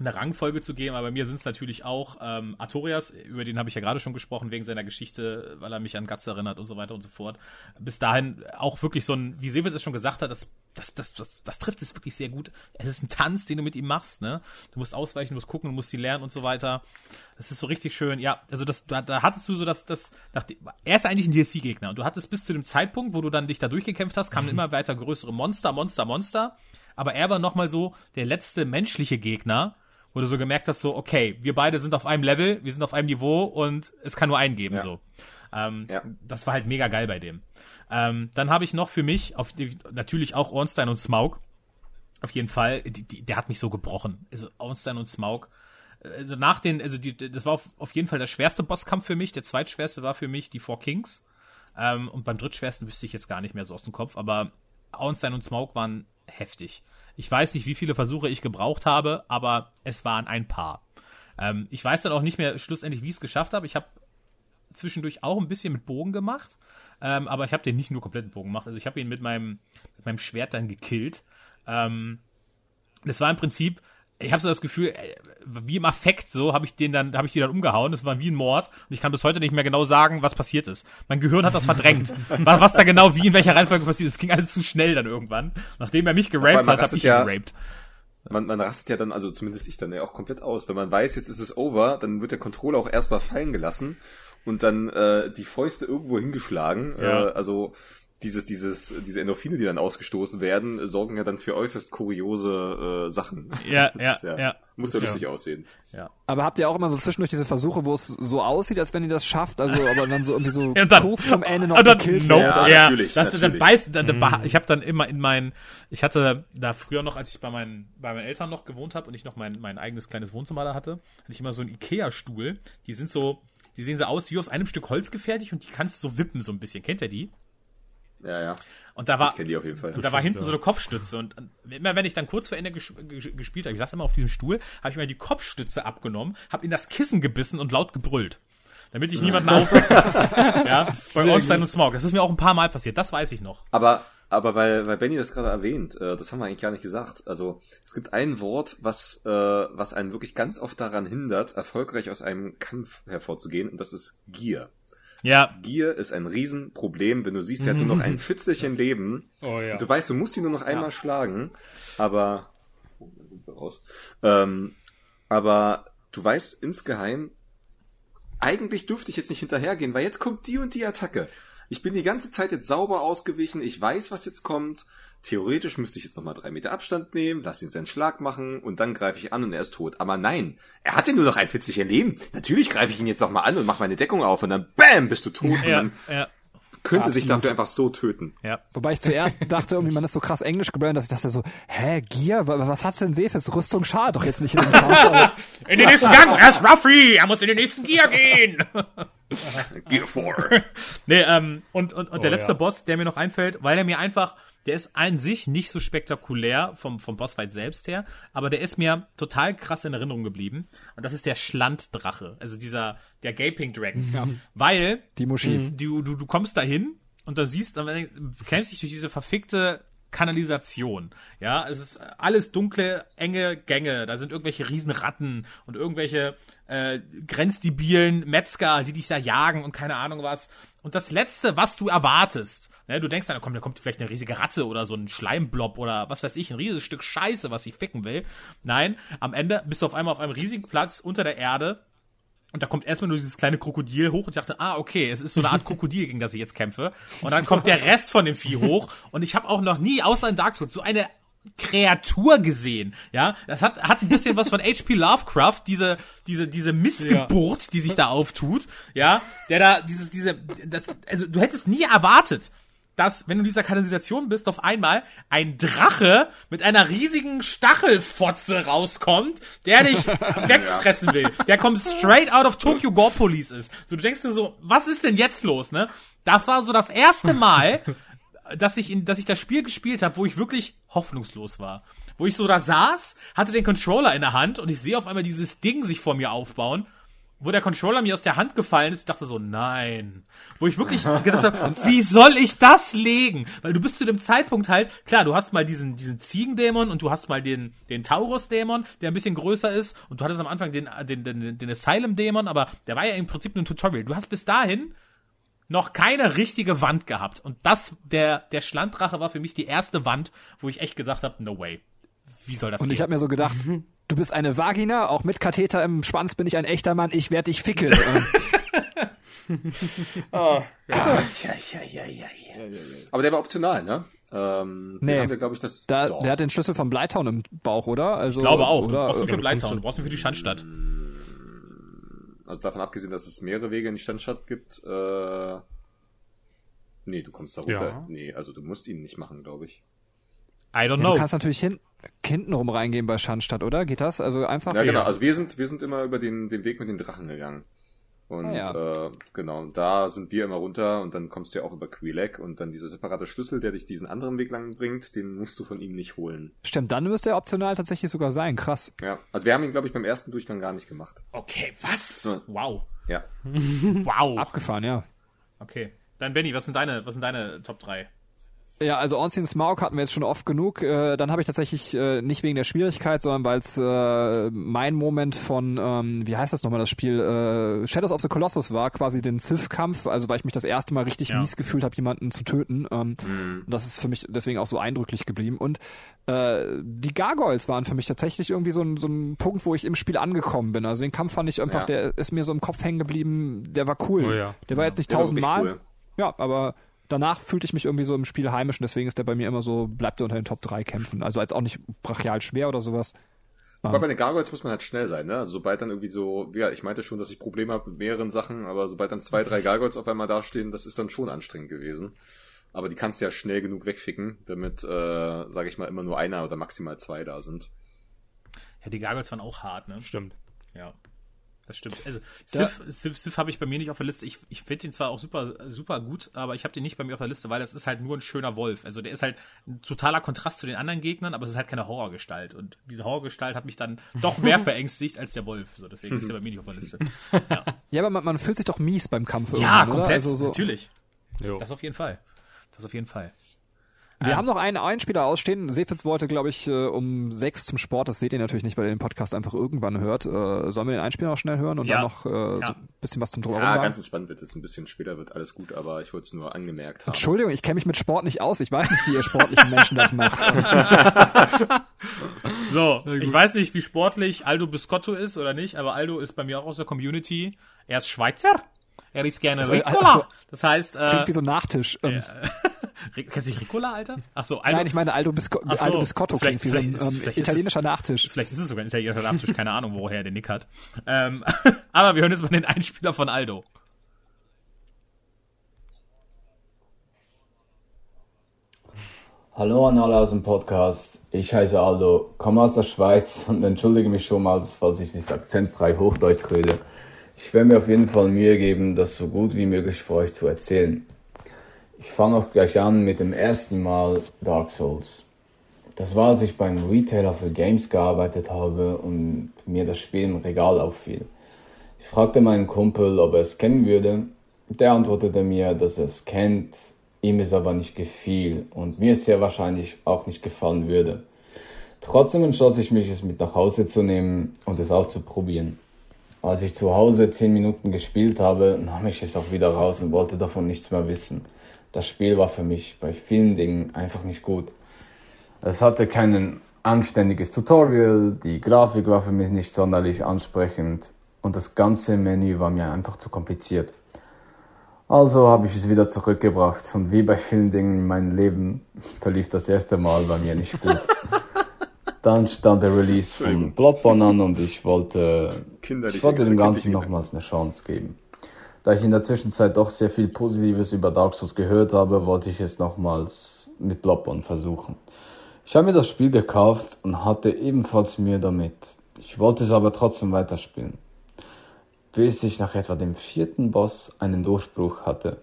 eine Rangfolge zu geben, aber bei mir sind es natürlich auch ähm, Artorias, über den habe ich ja gerade schon gesprochen, wegen seiner Geschichte, weil er mich an Guts erinnert und so weiter und so fort. Bis dahin auch wirklich so ein, wie Sevens es schon gesagt hat, das, das, das, das, das trifft es wirklich sehr gut. Es ist ein Tanz, den du mit ihm machst, ne? Du musst ausweichen, du musst gucken, du musst die lernen und so weiter. Das ist so richtig schön. Ja, also das, da, da hattest du so das, das, nach, er ist eigentlich ein DLC-Gegner und du hattest bis zu dem Zeitpunkt, wo du dann dich da durchgekämpft hast, kamen immer weiter größere Monster, Monster, Monster. Aber er war nochmal so der letzte menschliche Gegner, wo du so gemerkt hast, so, okay, wir beide sind auf einem Level, wir sind auf einem Niveau und es kann nur einen geben, Ja. so. Ähm, Ja. Das war halt mega geil bei dem. Ähm, dann habe ich noch für mich, auf natürlich auch Ornstein und Smaug. Auf jeden Fall, die, die, der hat mich so gebrochen. Also Ornstein und Smaug. Also nach den, also die, das war auf, auf jeden Fall der schwerste Bosskampf für mich. Der zweitschwerste war für mich die Four Kings. Ähm, und beim drittschwersten wüsste ich jetzt gar nicht mehr so aus dem Kopf, aber Auenstein und Smaug waren heftig. Ich weiß nicht, wie viele Versuche ich gebraucht habe, aber es waren ein paar. Ähm, ich weiß dann auch nicht mehr schlussendlich, wie ich es geschafft habe. Ich habe zwischendurch auch ein bisschen mit Bogen gemacht, ähm, aber ich habe den nicht nur komplett mit Bogen gemacht. Also ich habe ihn mit meinem, mit meinem Schwert dann gekillt. Ähm, das war im Prinzip, ich habe so das Gefühl, äh, wie im Affekt so, habe ich den dann, habe ich die dann umgehauen. Das war wie ein Mord und ich kann bis heute nicht mehr genau sagen, was passiert ist. Mein Gehirn hat das verdrängt, <laughs> was, was da genau wie in welcher Reihenfolge passiert ist. Es ging alles zu schnell dann irgendwann. Nachdem er mich geraped hat, habe ich rastet ihn ja- geraped. Man, man rastet ja dann, also zumindest ich dann ja auch komplett aus. Wenn man weiß, jetzt ist es over, dann wird der Controller auch erstmal fallen gelassen und dann äh, die Fäuste irgendwo hingeschlagen. Ja. Äh, also dieses, dieses, diese Endorphine, die dann ausgestoßen werden, sorgen ja dann für äußerst kuriose äh, Sachen. Ja, <laughs> Das, ja, ja. Muss ja Ja. lustig aussehen. Aber habt ihr auch immer so zwischendurch diese Versuche, wo es so aussieht, als wenn ihr das schafft, also aber dann so irgendwie so <laughs> Ja, und dann- kurz vom Ende noch und dann, gekillt nope, wird? Ja, ja, natürlich, Das, dann natürlich. beißt, dann, dann, beha- ich habe dann immer in meinen, ich hatte da früher noch, als ich bei meinen, bei meinen Eltern noch gewohnt habe und ich noch mein, mein eigenes kleines Wohnzimmer da hatte, hatte ich immer so einen Ikea-Stuhl. Die sind so, die sehen so aus wie aus einem Stück Holz gefertigt und die kannst du so wippen so ein bisschen. Kennt ihr die? Ja, ja. Und da war, Ich die auf jeden Fall. und da war hinten so eine Kopfstütze und immer wenn ich dann kurz vor Ende ges ges gespielt habe, ich saß immer auf diesem Stuhl, habe ich mir die Kopfstütze abgenommen, habe in das Kissen gebissen und laut gebrüllt. Damit ich niemanden aufwecke. <laughs> ja, bei Ornstein und Smaug. Das ist mir auch ein paar Mal passiert, das weiß ich noch. Aber, aber weil, weil Benny das gerade erwähnt, äh, das haben wir eigentlich gar nicht gesagt. Also es gibt ein Wort, was, äh, was einen wirklich ganz oft daran hindert, erfolgreich aus einem Kampf hervorzugehen, und das ist Gier. Ja. Gier ist ein Riesenproblem, wenn du siehst, der hat nur noch ein <laughs> Fitzelchen Leben. Oh ja. Und du weißt, du musst ihn nur noch einmal schlagen, aber oh, raus. Ähm, aber du weißt insgeheim, eigentlich dürfte ich jetzt nicht hinterhergehen, weil jetzt kommt die und die Attacke. Ich bin die ganze Zeit jetzt sauber ausgewichen, ich weiß, was jetzt kommt. Theoretisch müsste ich jetzt nochmal drei Meter Abstand nehmen, lass ihn seinen Schlag machen und dann greife ich an und er ist tot. Aber nein, er hat ja nur noch ein Fitzelchen Leben. Natürlich greife ich ihn jetzt nochmal an und mache meine Deckung auf und dann BAM, bist du tot. Ja, Und man ja, könnte sich Absolut. dafür einfach so töten. ja. Wobei ich zuerst <laughs> dachte, irgendwie, man ist so krass englisch gebrannt, dass ich dachte so, hä, Gier, wa- was hat denn Sefis? Rüstung schadet doch jetzt nicht in Kampf. Aber <laughs> In den nächsten Gang, er ist Ruffy, er muss in den nächsten Gear gehen. Gear 4. <laughs> nee, ähm, und, und, und der Oh, letzte ja. Boss, der mir noch einfällt, weil er mir einfach, der ist an sich nicht so spektakulär vom, vom Bossfight selbst her, aber der ist mir total krass in Erinnerung geblieben. Und das ist der Schlanddrache, also dieser, der Gaping Dragon. Weil die Muschi. du, du, du kommst dahin und dann siehst, dann kämpfst dich durch diese verfickte Kanalisation. Ja, es ist alles dunkle, enge Gänge. Da sind irgendwelche Riesenratten und irgendwelche äh, grenzdebilen Metzger, die dich da jagen und keine Ahnung was. Und das Letzte, was du erwartest, ne, du denkst dann, komm, da kommt vielleicht eine riesige Ratte oder so ein Schleimblob oder was weiß ich, ein riesiges Stück Scheiße, was ich ficken will. Nein, am Ende bist du auf einmal auf einem riesigen Platz unter der Erde und da kommt erstmal nur dieses kleine Krokodil hoch und ich dachte, ah, okay, es ist so eine Art <laughs> Krokodil, gegen das ich jetzt kämpfe. Und dann kommt der Rest von dem Vieh hoch und ich habe auch noch nie, außer in Dark Souls, so eine Kreatur gesehen, ja, das hat hat ein bisschen was von H.P. Lovecraft, diese diese diese Missgeburt, die sich da auftut, ja, der da dieses diese das also du hättest nie erwartet, dass, wenn du in dieser Kanalisation bist, auf einmal ein Drache mit einer riesigen Stachelfotze rauskommt, der dich <laughs> wegfressen will. Der kommt straight out of Tokyo Gore Police ist. So, du denkst dir so, was ist denn jetzt los, ne? Das war so das erste Mal, dass ich in, dass ich das Spiel gespielt habe, wo ich wirklich hoffnungslos war. Wo ich so da saß, hatte den Controller in der Hand und ich sehe auf einmal dieses Ding sich vor mir aufbauen wo der Controller mir aus der Hand gefallen ist, ich dachte so, nein. Wo ich wirklich gedacht habe, <laughs> wie soll ich das legen? Weil du bist zu dem Zeitpunkt halt, klar, du hast mal diesen, diesen Ziegendämon und du hast mal den, den Taurus-Dämon, der ein bisschen größer ist und du hattest am Anfang den, den, den, den Asylum-Dämon, aber der war ja im Prinzip nur ein Tutorial. Du hast bis dahin noch keine richtige Wand gehabt. Und das, der, der Schlanddrache war für mich die erste Wand, wo ich echt gesagt habe, no way. Wie soll das Und gehen? ich habe mir so gedacht, du bist eine Vagina, auch mit Katheter im Schwanz bin ich ein echter Mann, ich werde dich ficken. oh, ja. Aber der war optional, ne? Ähm, Nee. Haben wir, glaube ich, das. Da, der hat den Schlüssel vom Bleiton im Bauch, oder? Also, Ich glaube auch. Du Oder, brauchst ihn für Bleitown, du brauchst ihn für die Schandstadt. Also davon abgesehen, dass es mehrere Wege in die Standstadt gibt, äh, nee, du kommst da runter. Ja. Nee, also du musst ihn nicht machen, glaube ich. I don't Ja, know. du kannst natürlich hin, hintenrum reingehen bei Schandstadt, oder? Geht das? Also einfach. Ja, genau. Also wir sind, wir sind immer über den, den Weg mit den Drachen gegangen. Und Ah, ja. äh, genau, und da sind wir immer runter und dann kommst du ja auch über Quilek und dann dieser separate Schlüssel, der dich diesen anderen Weg lang bringt, den musst du von ihm nicht holen. Stimmt, dann müsste er optional tatsächlich sogar sein. Krass. Ja, also wir haben ihn, glaube ich, beim ersten Durchgang gar nicht gemacht. Okay, was? So. Wow. Ja. <laughs> Wow. Abgefahren, ja. Okay. Dann Benny, was sind deine, was sind deine Top 3? Ja, also Onsen Smaug hatten wir jetzt schon oft genug. Äh, dann habe ich tatsächlich äh, nicht wegen der Schwierigkeit, sondern weil es äh, mein Moment von, ähm, wie heißt das nochmal, das Spiel, äh, Shadows of the Colossus war, quasi den Sith-Kampf, also weil ich mich das erste Mal richtig Ja. mies gefühlt habe, jemanden zu töten. Ähm, und Das ist für mich deswegen auch so eindrücklich geblieben. Und äh, die Gargoyles waren für mich tatsächlich irgendwie so ein, so ein Punkt, wo ich im Spiel angekommen bin. Also den Kampf fand ich einfach, Ja. der ist mir so im Kopf hängen geblieben, der war cool. Oh ja. Der war jetzt nicht tausendmal. cool. Ja, aber danach fühlte ich mich irgendwie so im Spiel heimisch und deswegen ist der bei mir immer so, bleibt er unter den Top 3 Kämpfen. Also als auch nicht brachial schwer oder sowas. Aber bei den Gargoyles muss man halt schnell sein, ne? Also sobald dann irgendwie so, ja, ich meinte schon, dass ich Probleme habe mit mehreren Sachen, aber sobald dann zwei, drei Gargoyles auf einmal dastehen, das ist dann schon anstrengend gewesen. Aber die kannst du ja schnell genug wegficken, damit, äh, sage ich mal, immer nur einer oder maximal zwei da sind. Ja, die Gargoyles waren auch hart, ne? Stimmt. Ja. Das stimmt. Also Sif, Sif, Sif habe ich bei mir nicht auf der Liste. Ich, ich finde ihn zwar auch super, super gut, aber ich habe den nicht bei mir auf der Liste, weil das ist halt nur ein schöner Wolf. Also der ist halt ein totaler Kontrast zu den anderen Gegnern, aber es ist halt keine Horrorgestalt. Und diese Horrorgestalt hat mich dann doch mehr <laughs> verängstigt als der Wolf. So, deswegen ist er bei mir nicht auf der Liste. <laughs> Ja, Ja, aber man, man fühlt sich doch mies beim Kampf ja komplett. Also so, Natürlich. Jo. Das auf jeden Fall. Das auf jeden Fall. Wir haben noch einen Einspieler ausstehen. Sefitz wollte, glaube ich, äh, um sechs zum Sport. Das seht ihr natürlich nicht, weil ihr den Podcast einfach irgendwann hört. Äh, sollen wir den Einspieler noch schnell hören und Ja. dann noch äh, so ein bisschen was zum Drumherum Ja, sagen? ganz entspannt wird jetzt ein bisschen später, wird alles gut, aber ich wollte es nur angemerkt haben. Entschuldigung, ich kenne mich mit Sport nicht aus. Ich weiß nicht, wie ihr sportlichen Menschen das macht. <laughs> So, ich weiß nicht, wie sportlich Aldo Biscotto ist oder nicht, aber Aldo ist bei mir auch aus der Community. Er ist Schweizer. Er ist gerne Also, Ricola. also, das heißt, äh, Klingt wie so ein Nachtisch. Ähm, Ric- <laughs> kennst du nicht Ricola, Alter? Ach so, Aldo. Nein, ich meine Aldo, Bisco so, Aldo Biscotto vielleicht- klingt wie so ein vielleicht ist- ähm, vielleicht italienischer Nachtisch. Vielleicht ist es sogar ein italienischer Nachtisch, keine Ahnung, woher er den Nick hat. Ähm, <laughs> aber wir hören jetzt mal den Einspieler von Aldo. Hallo an alle aus dem Podcast. Ich heiße Aldo, komme aus der Schweiz und entschuldige mich schon mal, falls ich nicht akzentfrei Hochdeutsch rede. Ich werde mir auf jeden Fall Mühe geben, das so gut wie möglich für euch zu erzählen. Ich fange auch gleich an mit dem ersten Mal Dark Souls. Das war, als ich beim Retailer für Games gearbeitet habe und mir das Spiel im Regal auffiel. Ich fragte meinen Kumpel, ob er es kennen würde. Der antwortete mir, dass er es kennt, ihm es aber nicht gefiel und mir es sehr wahrscheinlich auch nicht gefallen würde. Trotzdem entschloss ich mich, es mit nach Hause zu nehmen und es auszuprobieren. Als ich zu Hause 10 Minuten gespielt habe, nahm ich es auch wieder raus und wollte davon nichts mehr wissen. Das Spiel war für mich bei vielen Dingen einfach nicht gut. Es hatte kein anständiges Tutorial, die Grafik war für mich nicht sonderlich ansprechend und das ganze Menü war mir einfach zu kompliziert. Also habe ich es wieder zurückgebracht und wie bei vielen Dingen in meinem Leben <laughs> verlief das erste Mal bei mir nicht gut. <laughs> Dann stand der Release von Bloodborne an und ich wollte, ich wollte dem Ganzen nochmals eine Chance geben. Da ich in der Zwischenzeit doch sehr viel Positives über Dark Souls gehört habe, wollte ich es nochmals mit Bloodborne versuchen. Ich habe mir das Spiel gekauft und hatte ebenfalls Mühe damit. Ich wollte es aber trotzdem weiterspielen. Bis ich nach etwa dem vierten Boss einen Durchbruch hatte.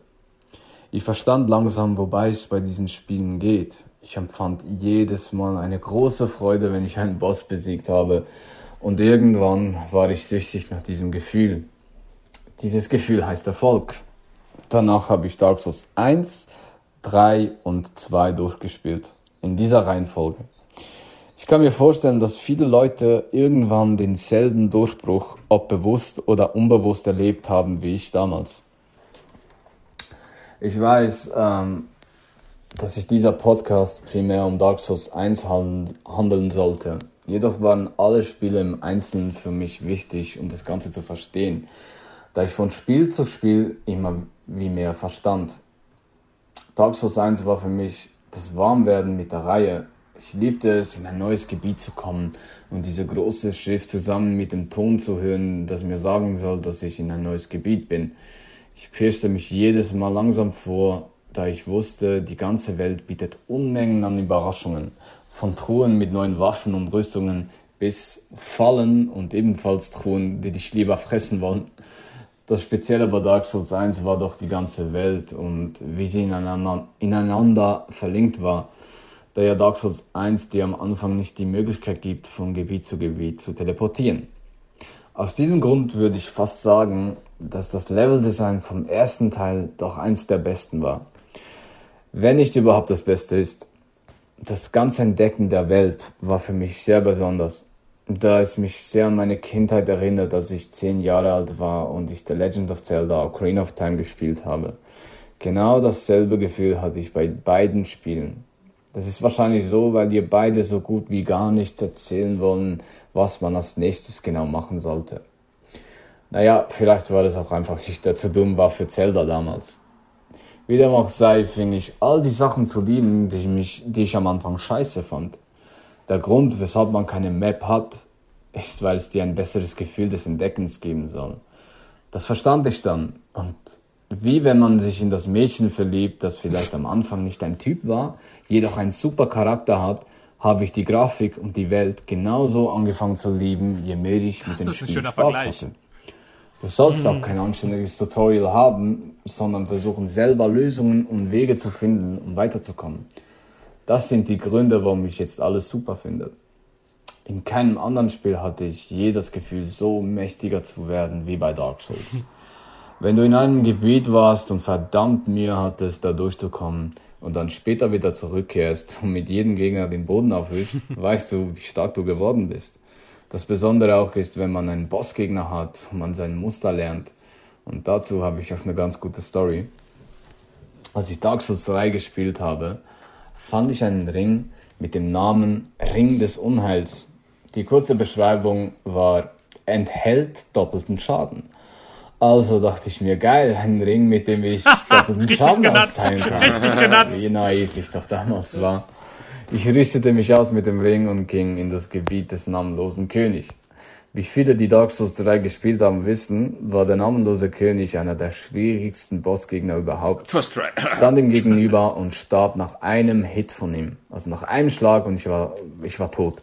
Ich verstand langsam, wobei es bei diesen Spielen geht. Ich empfand jedes Mal eine große Freude, wenn ich einen Boss besiegt habe. Und irgendwann war ich süchtig nach diesem Gefühl. Dieses Gefühl heißt Erfolg. Danach habe ich Dark Souls 1, 3 und 2 durchgespielt. In dieser Reihenfolge. Ich kann mir vorstellen, dass viele Leute irgendwann denselben Durchbruch, ob bewusst oder unbewusst, erlebt haben wie ich damals. Ich weiß, ähm, dass sich dieser Podcast primär um Dark Souls 1 handeln sollte. Jedoch waren alle Spiele im Einzelnen für mich wichtig, um das Ganze zu verstehen da ich von Spiel zu Spiel immer wie mehr verstand. Dark Souls 1 war für mich das Warmwerden mit der Reihe. Ich liebte es, in ein neues Gebiet zu kommen und diese große Schrift zusammen mit dem Ton zu hören, das mir sagen soll, dass ich in ein neues Gebiet bin. Ich pirschte mich jedes Mal langsam vor, da ich wusste, die ganze Welt bietet Unmengen an Überraschungen. Von Truhen mit neuen Waffen und Rüstungen bis Fallen und ebenfalls Truhen, die dich lieber fressen wollen. Das Spezielle bei Dark Souls 1 war doch die ganze Welt und wie sie ineinander, ineinander verlinkt war. Da ja Dark Souls 1 dir am Anfang nicht die Möglichkeit gibt, von Gebiet zu Gebiet zu teleportieren. Aus diesem Grund würde ich fast sagen, dass das Leveldesign vom ersten Teil doch eins der besten war. Wenn nicht überhaupt das Beste ist. Das ganze Entdecken der Welt war für mich sehr besonders da es mich sehr an meine Kindheit erinnert, als ich zehn Jahre alt war und ich The Legend of Zelda Ocarina of Time gespielt habe. Genau dasselbe Gefühl hatte ich bei beiden Spielen. Das ist wahrscheinlich so, weil dir beide so gut wie gar nichts erzählen wollen, was man als nächstes genau machen sollte. Naja, vielleicht war das auch einfach, ich der zu dumm war für Zelda damals. Wie dem auch sei, fing ich all die Sachen zu lieben, die ich, mich, die ich am Anfang scheiße fand. Der Grund, weshalb man keine Map hat, ist, weil es dir ein besseres Gefühl des Entdeckens geben soll. Das verstand ich dann. Und wie wenn man sich in das Mädchen verliebt, das vielleicht am Anfang nicht ein Typ war, jedoch einen super Charakter hat, habe ich die Grafik und die Welt genauso angefangen zu lieben, je mehr ich das mit dem Spiel Spaß Vergleich. hatte. Du sollst auch kein anständiges Tutorial haben, sondern versuchen selber Lösungen und Wege zu finden, um weiterzukommen. Das sind die Gründe, warum ich jetzt alles super finde. In keinem anderen Spiel hatte ich je das Gefühl, so mächtiger zu werden wie bei Dark Souls. <laughs> Wenn du in einem Gebiet warst und verdammt Mühe hattest, da durchzukommen und dann später wieder zurückkehrst und mit jedem Gegner den Boden aufwischt, <laughs> weißt du, wie stark du geworden bist. Das Besondere auch ist, wenn man einen Bossgegner hat und man sein Muster lernt. Und dazu habe ich auch eine ganz gute Story. Als ich Dark Souls 3 gespielt habe, fand ich einen Ring mit dem Namen Ring des Unheils. Die kurze Beschreibung war enthält doppelten Schaden. Also dachte ich mir, geil, ein Ring, mit dem ich <laughs> doppelten Schaden genutzt. austeilen kann. Richtig genutzt. Wie naiv ich doch damals war. Ich rüstete mich aus mit dem Ring und ging in das Gebiet des namenlosen Königs. Wie viele, die Dark Souls 3 gespielt haben, wissen, war der namenlose König einer der schwierigsten Bossgegner überhaupt. First try. <laughs> Stand ihm gegenüber und starb nach einem Hit von ihm. Also nach einem Schlag und ich war, ich war tot.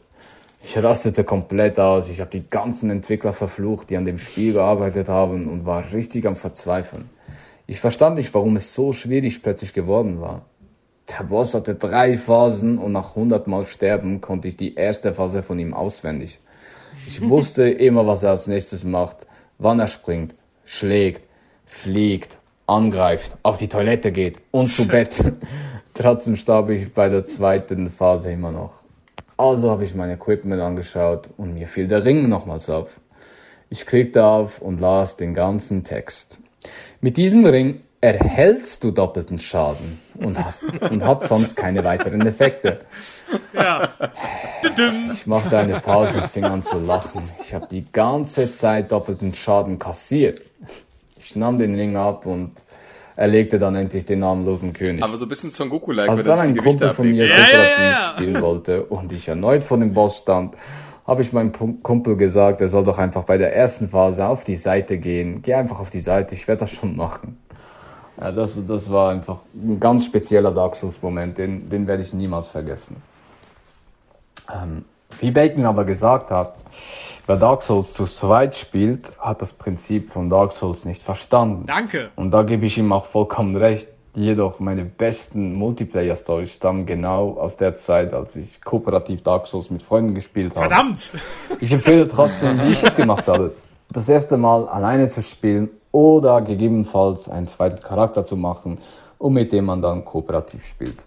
Ich rastete komplett aus. Ich habe die ganzen Entwickler verflucht, die an dem Spiel gearbeitet haben und war richtig am Verzweifeln. Ich verstand nicht, warum es so schwierig plötzlich geworden war. Der Boss hatte drei Phasen und nach 100 Mal sterben konnte ich die erste Phase von ihm auswendig. Ich wusste immer, was er als nächstes macht, wann er springt, schlägt, fliegt, angreift, auf die Toilette geht und zu Bett. <laughs> Trotzdem starb ich bei der zweiten Phase immer noch. Also habe ich mein Equipment angeschaut und mir fiel der Ring nochmals auf. Ich klickte auf und las den ganzen Text. Mit diesem Ring erhältst du doppelten Schaden und hast und hat sonst keine weiteren Effekte. Ja. Ich machte eine Pause und fing an zu lachen. Ich habe die ganze Zeit doppelten Schaden kassiert. Ich nahm den Ring ab und erlegte dann endlich den namenlosen König. Aber so ein bisschen Son Goku-like, Als dann ein Kumpel von mir Ja, ja, ja. spielen wollte und ich erneut vor dem Boss stand, habe ich meinem Kumpel gesagt, er soll doch einfach bei der ersten Phase auf die Seite gehen. Geh einfach auf die Seite, ich werde das schon machen. Ja, das, das war einfach ein ganz spezieller Dark Souls-Moment, den, den werde ich niemals vergessen. Ähm, wie Bacon aber gesagt hat, wer Dark Souls zu zweit spielt, hat das Prinzip von Dark Souls nicht verstanden. Danke. Und da gebe ich ihm auch vollkommen recht. Jedoch meine besten Multiplayer-Stories stammen genau aus der Zeit, als ich kooperativ Dark Souls mit Freunden gespielt habe. Verdammt! Ich empfehle trotzdem, wie ich es gemacht habe. Das erste Mal alleine zu spielen oder gegebenenfalls einen zweiten Charakter zu machen und mit dem man dann kooperativ spielt.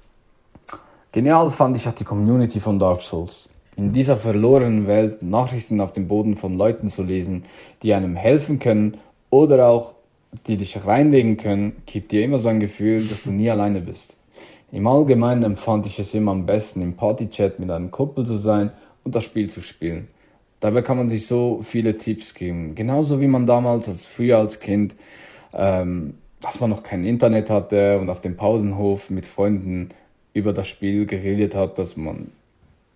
Genial fand ich auch die Community von Dark Souls. In dieser verlorenen Welt Nachrichten auf dem Boden von Leuten zu lesen, die einem helfen können oder auch die dich reinlegen können, gibt dir immer so ein Gefühl, dass du nie alleine bist. Im Allgemeinen empfand ich es immer am besten, im Partychat mit einem Kumpel zu sein und das Spiel zu spielen. Dabei kann man sich so viele Tipps geben. Genauso wie man damals, als früher als Kind, ähm, dass man noch kein Internet hatte und auf dem Pausenhof mit Freunden über das Spiel geredet hat, das man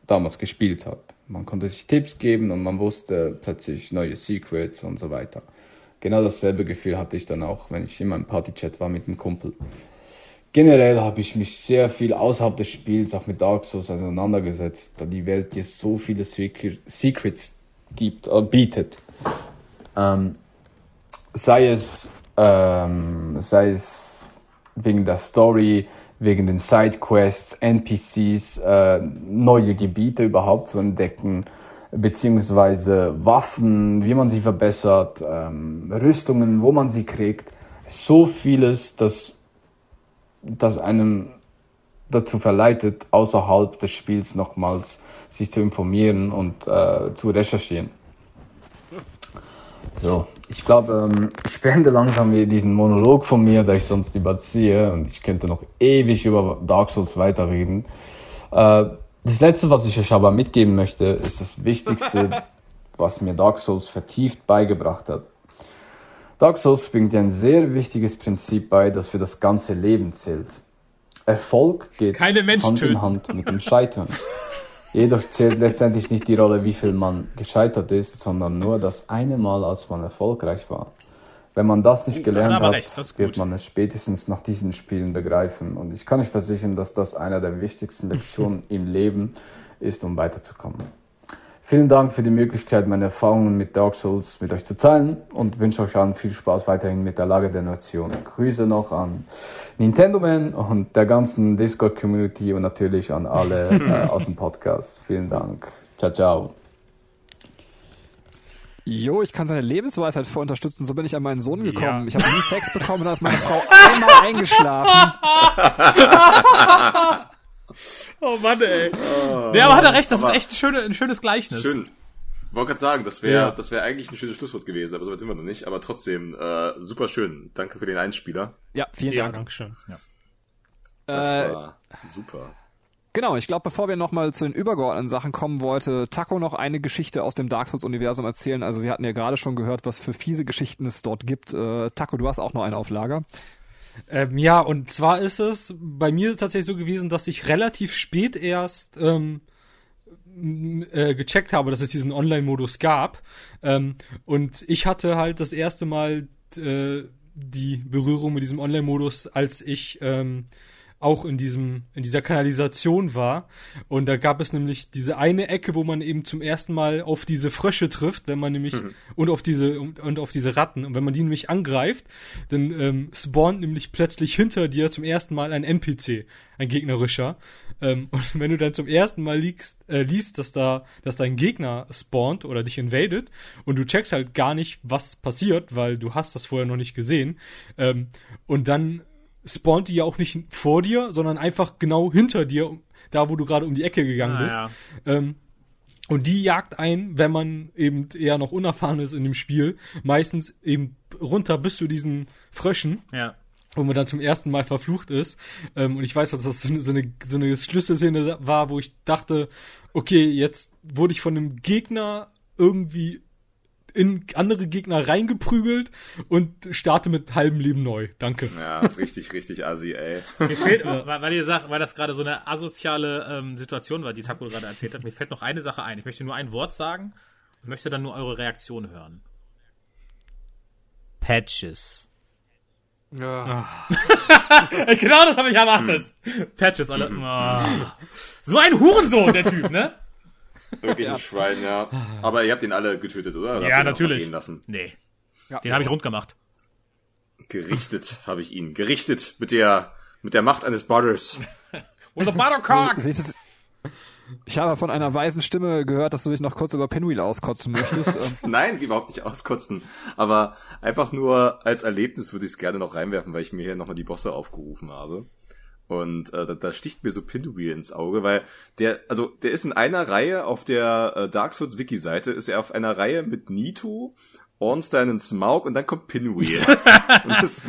damals gespielt hat. Man konnte sich Tipps geben und man wusste plötzlich neue Secrets und so weiter. Genau dasselbe Gefühl hatte ich dann auch, wenn ich in meinem Partychat war mit einem Kumpel. Generell habe ich mich sehr viel außerhalb des Spiels auch mit Dark Souls auseinandergesetzt, da die Welt dir so viele Secrets gibt, äh, bietet. Ähm, sei es, ähm, sei es wegen der Story, wegen den Sidequests, NPCs, äh, neue Gebiete überhaupt zu entdecken, beziehungsweise Waffen, wie man sie verbessert, ähm, Rüstungen, wo man sie kriegt. So vieles, das, das einem dazu verleitet, außerhalb des Spiels nochmals sich zu informieren und äh, zu recherchieren. So, ich glaube, ähm, ich beende langsam diesen Monolog von mir, da ich sonst überziehe und ich könnte noch ewig über Dark Souls weiterreden. Äh, das letzte, was ich euch aber mitgeben möchte, ist das Wichtigste, <laughs> was mir Dark Souls vertieft beigebracht hat. Dark Souls bringt dir ein sehr wichtiges Prinzip bei, das für das ganze Leben zählt. Erfolg geht Hand in Hand mit dem Scheitern. <laughs> Jedoch zählt letztendlich nicht die Rolle, wie viel man gescheitert ist, sondern nur das eine Mal, als man erfolgreich war. Wenn man das nicht gelernt hat, recht, wird man es spätestens nach diesen Spielen begreifen. Und ich kann euch versichern, dass das einer der wichtigsten Lektionen <laughs> im Leben ist, um weiterzukommen. Vielen Dank für die Möglichkeit, meine Erfahrungen mit Dark Souls mit euch zu teilen und wünsche euch allen viel Spaß weiterhin mit der Lage der Nation. Grüße noch an Nintendo Man und der ganzen Discord-Community und natürlich an alle <laughs> äh, aus dem Podcast. Vielen Dank. Ciao, ciao. Jo, ich kann seine Lebensweisheit voll unterstützen. So bin ich an meinen Sohn gekommen. Ja. Ich habe nie Sex bekommen, da ist meine Frau <laughs> einmal eingeschlafen. <laughs> <laughs> Oh Mann, ey. ja, aber hat er recht, das aber- ist echt ein, schöne, ein schönes Gleichnis. Schön. Wollte gerade sagen, das wäre Ja. das wäre eigentlich ein schönes Schlusswort gewesen, aber so weit sind wir noch nicht. Aber trotzdem, äh, super schön. Danke für den Einspieler. Ja, vielen Ja, Dank. Dankeschön. Ja. Das Äh, war super. Genau, ich glaube, bevor wir nochmal zu den übergeordneten Sachen kommen, wollte Taco noch eine Geschichte aus dem Dark Souls-Universum erzählen. Also wir hatten ja gerade schon gehört, was für fiese Geschichten es dort gibt. Äh, Taco, du hast auch noch eine auf Lager. Ähm, ja, und zwar ist es bei mir tatsächlich so gewesen, dass ich relativ spät erst ähm, äh, gecheckt habe, dass es diesen Online-Modus gab. Ähm, und ich hatte halt das erste Mal äh, die Berührung mit diesem Online-Modus, als ich ähm, auch in diesem in dieser Kanalisation war. Und da gab es nämlich diese eine Ecke, wo man eben zum ersten Mal auf diese Frösche trifft, wenn man nämlich und auf diese und, und auf diese Ratten. Und wenn man die nämlich angreift, dann ähm, spawnt nämlich plötzlich hinter dir zum ersten Mal ein NPC, ein gegnerischer. Ähm, <laughs> und wenn du dann zum ersten Mal liegst, äh, liest, dass da dass dein Gegner spawnt oder dich invadet und du checkst halt gar nicht, was passiert, weil du hast das vorher noch nicht gesehen. Ähm, und dann spawnt die ja auch nicht vor dir, sondern einfach genau hinter dir, da wo du gerade um die Ecke gegangen Ah, bist. ja. Ähm, und die jagt ein, wenn man eben eher noch unerfahren ist in dem Spiel, meistens eben runter bis zu diesen Fröschen, Ja. wo man dann zum ersten Mal verflucht ist. Ähm, und ich weiß, dass das so eine, so eine, so eine Schlüsselszene war, wo ich dachte, okay, jetzt wurde ich von einem Gegner irgendwie in andere Gegner reingeprügelt und starte mit halbem Leben neu. Danke. Ja, richtig, richtig assi, ey. Mir fehlt, weil, ihr sagt, weil das gerade so eine asoziale ähm, Situation war, die Taco gerade erzählt hat, mir fällt noch eine Sache ein. Ich möchte nur ein Wort sagen und möchte dann nur eure Reaktion hören. Patches. Ja. <laughs> genau das habe ich erwartet. Patches, alle. Oh. So ein Hurensohn, der Typ, ne? Wirklich ein Schwein, ja. Aber ihr habt ihn alle getötet, oder? Oder habt ihr Ja, natürlich. Gehen lassen? Nee. Den habe ich rund gemacht. Gerichtet habe ich ihn. Gerichtet mit der, mit der Macht eines Butters. <laughs> With a buttercock! Ich habe von einer weisen Stimme gehört, dass du dich noch kurz über Pinwheel auskotzen möchtest. <laughs> Nein, überhaupt nicht auskotzen. Aber einfach nur als Erlebnis würde ich es gerne noch reinwerfen, weil ich mir hier nochmal die Bosse aufgerufen habe. Und äh, da, da sticht mir so Pinwheel ins Auge, weil der, also der ist in einer Reihe auf der äh, Dark Souls Wiki-Seite, ist er auf einer Reihe mit Nito, Ornstein und Smaug und dann kommt Pinwheel. <laughs> und, das,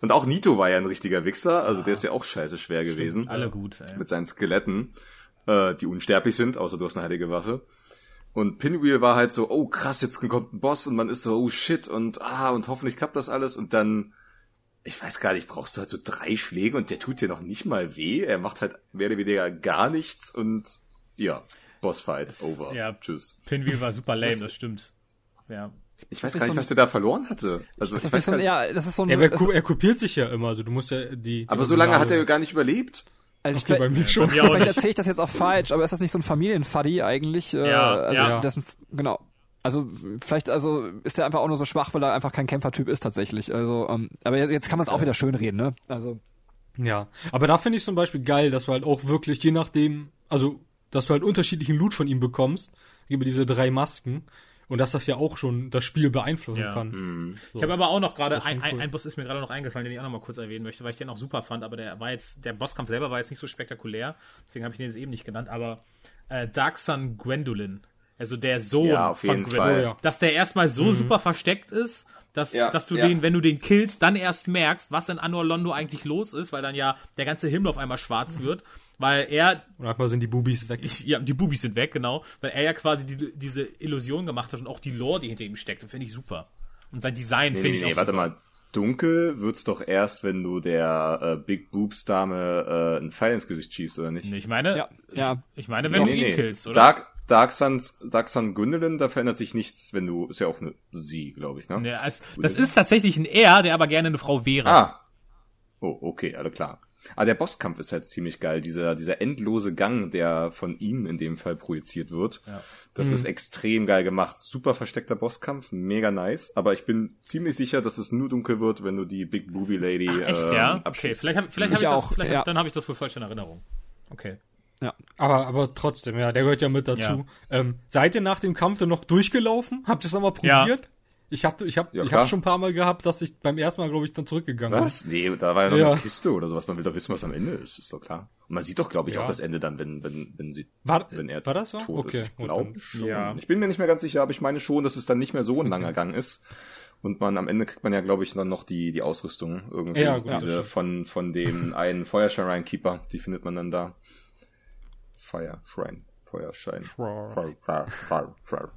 und auch Nito war ja ein richtiger Wichser, also der ist ja auch scheiße schwer gewesen Alle gut, ey. mit seinen Skeletten, äh, die unsterblich sind, außer du hast eine heilige Waffe. Und Pinwheel war halt so, oh krass, jetzt kommt ein Boss und man ist so, oh shit und ah, und hoffentlich klappt das alles und dann, ich weiß gar nicht, brauchst du halt so drei Schläge und der tut dir noch nicht mal weh. Er macht halt mehr oder weniger gar nichts und ja, Bossfight, over. ja. Tschüss. Pinwheel war super lame, das stimmt. Ja. Ich weiß ist gar nicht, so ein- was der da verloren hatte. Also das ich ist nicht weiß so gar ein, nicht. ja, das ist so ein, Ja, aber er, das, ko- er kopiert sich ja immer, also du musst ja die. die aber so lange hat er Originale- gar nicht überlebt. also ich, Okay, bei mir schon. Bei mir auch <laughs> vielleicht nicht. erzähle ich das jetzt auch falsch, aber ist das nicht so ein Familienfuddy eigentlich? Äh, Ja, also ja. Dessen, genau. Also vielleicht also ist er einfach auch nur so schwach, weil er einfach kein Kämpfertyp ist tatsächlich. Also, ähm, aber jetzt, jetzt kann man es auch wieder schön reden, ne? Also Ja, aber da finde ich zum Beispiel geil, dass du halt auch wirklich, je nachdem, also, dass du halt unterschiedlichen Loot von ihm bekommst, über diese drei Masken, und dass das ja auch schon das Spiel beeinflussen Ja. kann. Ich habe aber auch noch gerade, ein, ein, cool. ein Boss ist mir gerade noch eingefallen, den ich auch noch mal kurz erwähnen möchte, weil ich den auch super fand, aber der war jetzt, der Bosskampf selber war jetzt nicht so spektakulär, deswegen habe ich den jetzt eben nicht genannt, aber äh, Dark Sun Gwendolyn, also der Sohn Ja, auf von Fall. Oh, ja. dass der erstmal so super versteckt ist, dass, Ja, dass du ja. den, wenn du den killst, dann erst merkst, was in Anor Londo eigentlich los ist, weil dann ja der ganze Himmel auf einmal schwarz wird, weil er Und einmal sind die Bubis weg. ich, ja, die Bubis sind weg, genau. Weil er ja quasi die, diese Illusion gemacht hat und auch die Lore, die hinter ihm steckt. Finde ich super. Und sein Design Nee, finde nee, ich nee, auch warte super. mal. Dunkel wird's doch erst, wenn du der äh, Big Boobs Dame äh, einen Pfeil ins Gesicht schießt, oder nicht? Nee, ich meine, Ja, ich, ja. ich meine, wenn Nee, du ihn nee. killst, oder? Dark, Dark Suns, Dark Sun Gwendolyn, da verändert sich nichts, wenn du, ist ja auch eine sie, glaube ich, ne? Nee, als, das ist tatsächlich ein Er, der aber gerne eine Frau wäre. Ah. Oh, okay, alles klar. Aber der Bosskampf ist halt ziemlich geil. Dieser, dieser endlose Gang, der von ihm in dem Fall projiziert wird. Das ist extrem geil gemacht. Super versteckter Bosskampf, mega nice. Aber ich bin ziemlich sicher, dass es nur dunkel wird, wenn du die Big Booby Lady Ach, echt, ähm, ja? Okay, abschießt. vielleicht habe vielleicht Ich hab ich auch, das, vielleicht, ja. dann habe ich das wohl falsch in Erinnerung. Okay. Aber, aber trotzdem, ja, der gehört ja mit dazu. Ja. Ähm, seid ihr nach dem Kampf dann noch durchgelaufen? Habt ihr es nochmal Ja. probiert? Ich hatte, ich habe, Ja, ich habe schon ein paar Mal gehabt, dass ich beim ersten Mal, glaube ich, dann zurückgegangen Was? Nee, da war ja noch Ja. eine Kiste oder sowas. Man will doch wissen, was am Ende ist. Ist doch klar. Und man sieht doch, glaube ich, Ja. auch das Ende dann, wenn, wenn, wenn sie, War- wenn er war das so? tot Okay, ist. Ich glaube schon. Ja. Ich bin mir nicht mehr ganz sicher, aber ich meine schon, dass es dann nicht mehr so ein langer Gang ist. Und man am Ende kriegt man ja, glaube ich, dann noch die, die Ausrüstung irgendwie. Ja, gut, diese von, von dem einen Feuerschein Keeper, die findet man dann da. Feuerschrein. Feuerschein. Feuer- Feuer- Feuer- Feuer.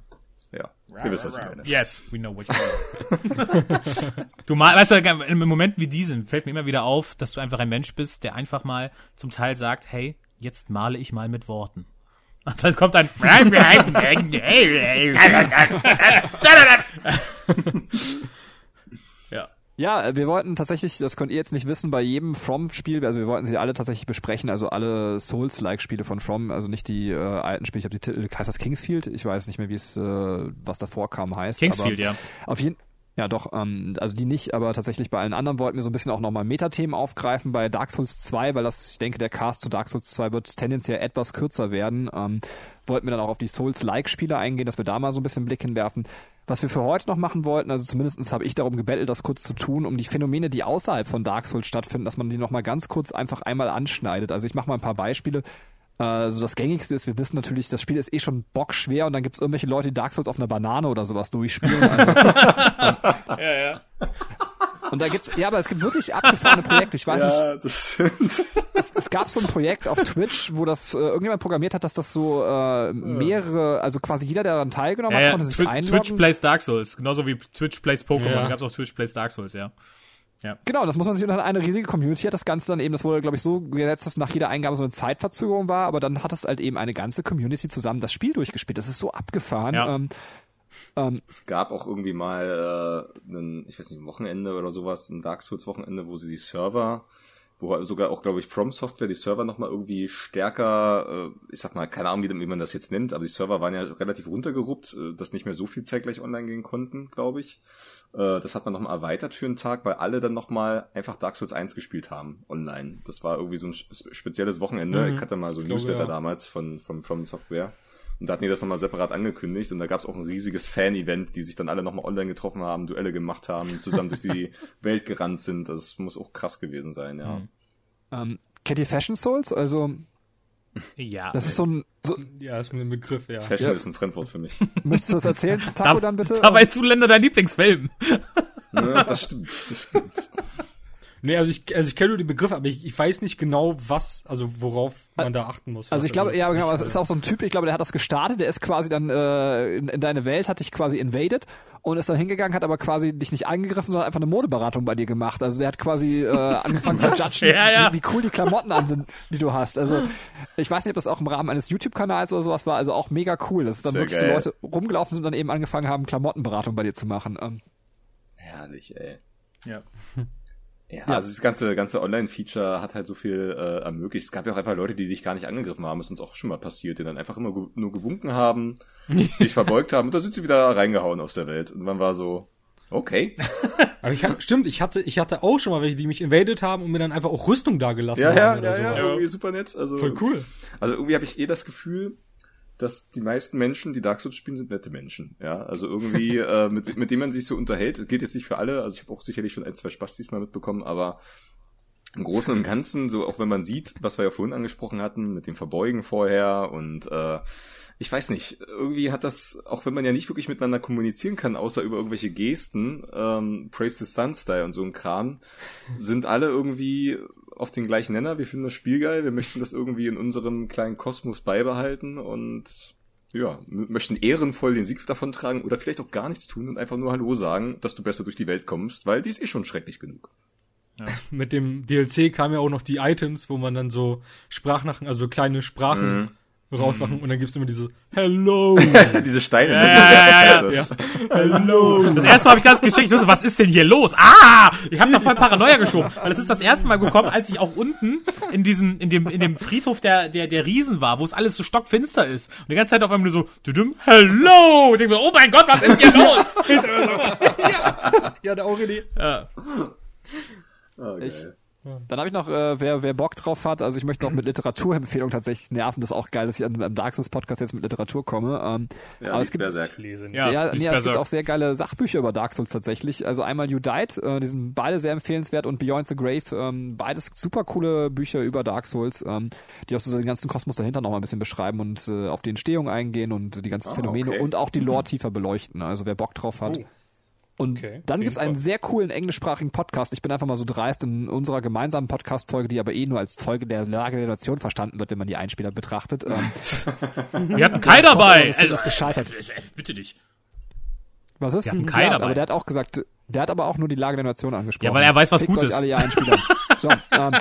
Ja. Ihr wisst, was ich meine. Yes, we know what you mean. du mal, weißt du, in Momenten wie diesen fällt mir immer wieder auf, dass du einfach ein Mensch bist, der einfach mal zum Teil sagt, hey, jetzt male ich mal mit Worten. Und dann kommt ein Ja. Äh, wir wollten tatsächlich, das könnt ihr jetzt nicht wissen, bei jedem From-Spiel, also wir wollten sie alle tatsächlich besprechen, also alle Souls-like-Spiele von From, also nicht die äh, alten Spiele, ich habe die Titel, heißt das Kingsfield? Ich weiß nicht mehr, wie es, äh, was davor kam, heißt. Kingsfield, ja. Auf jeden ja, doch, ähm, also die nicht, aber tatsächlich bei allen anderen wollten wir so ein bisschen auch nochmal Metathemen aufgreifen. Bei Dark Souls 2, weil das, ich denke, der Cast zu Dark Souls 2 wird tendenziell etwas kürzer werden, ähm, wollten wir dann auch auf die Souls-like-Spiele eingehen, dass wir da mal so ein bisschen Blick hinwerfen. Was wir für heute noch machen wollten, also zumindestens habe ich darum gebettelt, das kurz zu tun, um die Phänomene, die außerhalb von Dark Souls stattfinden, dass man die nochmal ganz kurz einfach einmal anschneidet. Also ich mache mal ein paar Beispiele. Also das gängigste ist, wir wissen natürlich, das Spiel ist eh schon bockschwer und dann gibt es irgendwelche Leute, die Dark Souls auf einer Banane oder sowas durchspielen. Also, <laughs> <laughs> Ja, ja. Und da gibt's, ja, aber es gibt wirklich abgefahrene Projekte. Ich weiß Ja, nicht, das stimmt. es, es gab so ein Projekt auf Twitch, wo das äh, irgendjemand programmiert hat, dass das so äh, mehrere, also quasi jeder, der daran teilgenommen Ja, hat, ja, konnte sich Twi- einloggen. Twitch Plays Dark Souls, genauso wie Twitch Plays Pokémon, Ja. da gab's auch Twitch Plays Dark Souls, ja. Genau, das muss man sich und dann eine riesige Community hat das Ganze dann eben, das wurde glaube ich so gesetzt, dass nach jeder Eingabe so eine Zeitverzögerung war, aber dann hat es halt eben eine ganze Community zusammen das Spiel durchgespielt. Das ist so abgefahren. Ja. Ähm, ähm, Es gab auch irgendwie mal äh, einen, ich weiß nicht, ein Wochenende oder sowas, ein Dark Souls Wochenende, wo sie die Server, wo sogar auch, glaube ich, From Software die Server nochmal irgendwie stärker, äh, ich sag mal, keine Ahnung, wie, wie man das jetzt nennt, aber die Server waren ja relativ runtergeruppt, äh, dass nicht mehr so viel zeitgleich online gehen konnten, glaube ich. Äh, das hat man nochmal erweitert für einen Tag, weil alle dann nochmal einfach Dark Souls 1 gespielt haben online. Das war irgendwie so ein spe- spezielles Wochenende. Mhm. Ich hatte mal so ein Newsletter ja. damals von, von From Software. Und da hatten die das nochmal separat angekündigt und da gab es auch ein riesiges Fan-Event, die sich dann alle nochmal online getroffen haben, Duelle gemacht haben, zusammen durch die <laughs> Welt gerannt sind. Das muss auch krass gewesen sein, ja. Mhm. ähm, kennt ihr Fashion Souls? Also Ja. das ist so ein, so, Ja, ist mir ein Begriff, ja. Fashion Ja. ist ein Fremdwort für mich. möchtest du das erzählen, <laughs> Taco, dann bitte? Da weißt du Länder dein Lieblingsfilm. ne, das stimmt, das stimmt. <laughs> Nee, also ich, also ich kenne nur den Begriff, aber ich, ich weiß nicht genau, was, also worauf man da achten muss. Also ich glaube, ja, genau, es ist auch so ein Typ, ich glaube, der hat das gestartet, der ist quasi dann äh, in, in deine Welt, hat dich quasi invaded und ist dann hingegangen, hat aber quasi dich nicht angegriffen, sondern einfach eine Modeberatung bei dir gemacht. Also der hat quasi äh, <laughs> angefangen zu judgen, Ja, ja. Wie, wie cool die Klamotten an sind, die du hast. Also ich weiß nicht, ob das auch im Rahmen eines YouTube-Kanals oder sowas war, also auch mega cool, dass dann Sehr wirklich geil. so Leute rumgelaufen sind und dann eben angefangen haben, Klamottenberatung bei dir zu machen. Ähm, Herrlich, ey. Ja. <laughs> Ja, Ja. also das ganze, ganze Online-Feature hat halt so viel äh, ermöglicht. Es gab ja auch einfach Leute, die dich gar nicht angegriffen haben. Das ist uns auch schon mal passiert, die dann einfach immer ge nur gewunken haben, <laughs> sich verbeugt haben und dann sind sie wieder reingehauen aus der Welt. Und man war so, okay. <laughs> Aber ich hab, stimmt, ich hatte, ich hatte auch schon mal welche, die mich invaded haben und mir dann einfach auch Rüstung da gelassen Ja, ja, haben. oder ja, ja, sowas. irgendwie super nett. Also, Voll cool. Also irgendwie habe ich eh das Gefühl, dass die meisten Menschen, die Dark Souls spielen, sind nette Menschen. Ja, also irgendwie, <laughs> äh, mit, mit denen man sich so unterhält. Das gilt jetzt nicht für alle. Also ich habe auch sicherlich schon ein, zwei Spastis mal mitbekommen, aber im Großen und Ganzen, so auch wenn man sieht, was wir ja vorhin angesprochen hatten, mit dem Verbeugen vorher und äh, ich weiß nicht, irgendwie hat das, auch wenn man ja nicht wirklich miteinander kommunizieren kann, außer über irgendwelche Gesten, ähm, Praise the Sun Style und so ein Kram, sind alle irgendwie auf den gleichen Nenner. Wir finden das Spiel geil, wir möchten das irgendwie in unserem kleinen Kosmos beibehalten und ja, möchten ehrenvoll den Sieg davon tragen oder vielleicht auch gar nichts tun und einfach nur Hallo sagen, dass du besser durch die Welt kommst, weil die ist eh schon schrecklich genug. <laughs> Mit dem DLC kamen ja auch noch die Items, wo man dann so Sprachnachen, also so kleine Sprachen Mhm. rausmachen und dann gibt's immer diese Hello. <laughs> Diese Steine. Ja, ne? ja, ja, Das- ja. Hello. Das erste Mal habe ich das geschickt. Ich wusste, was ist denn hier los? Ah! Ich habe da voll Paranoia geschoben. Weil das ist das erste Mal gekommen, als ich auch unten in diesem, in dem, in dem Friedhof der, der, der Riesen war, wo es alles so stockfinster ist. Und die ganze Zeit auf einmal nur so, düdüm, Hello! Und ich denk mir, oh mein Gott, was ist hier los? <laughs> ja, der Aurelie. ja. Oh, geil. Ich- Dann habe ich noch, äh, wer, wer Bock drauf hat, also ich möchte noch mit Literaturempfehlung tatsächlich nerven, das ist auch geil, dass ich an einem Dark Souls Podcast jetzt mit Literatur komme. Ähm, ja, aber es gibt, Berserk. ja, ja, nee, es gibt auch sehr geile Sachbücher über Dark Souls tatsächlich. Also einmal You Died, äh, die sind beide sehr empfehlenswert und Beyond the Grave, ähm, beides super coole Bücher über Dark Souls, ähm, die auch so den ganzen Kosmos dahinter noch mal ein bisschen beschreiben und äh, auf die Entstehung eingehen und die ganzen Ah, Phänomene okay. und auch die Lore tiefer beleuchten. Also wer Bock drauf hat. Oh. Und Okay, dann gibt's einen sehr coolen englischsprachigen Podcast. Ich bin einfach mal so dreist in unserer gemeinsamen Podcast-Folge, die aber eh nur als Folge der Lage der Nation verstanden wird, wenn man die Einspieler betrachtet. Ähm, <laughs> Wir hatten <laughs> Kai dabei. Das ist gescheitert. Äh, Bitte dich. was ist? Wir hatten Kai ja, dabei. aber der hat auch gesagt, der hat aber auch nur die Lage der Nation angesprochen. Ja, weil er weiß, was Fickt gut ist. alle ihr Einspieler. <laughs> so, ähm,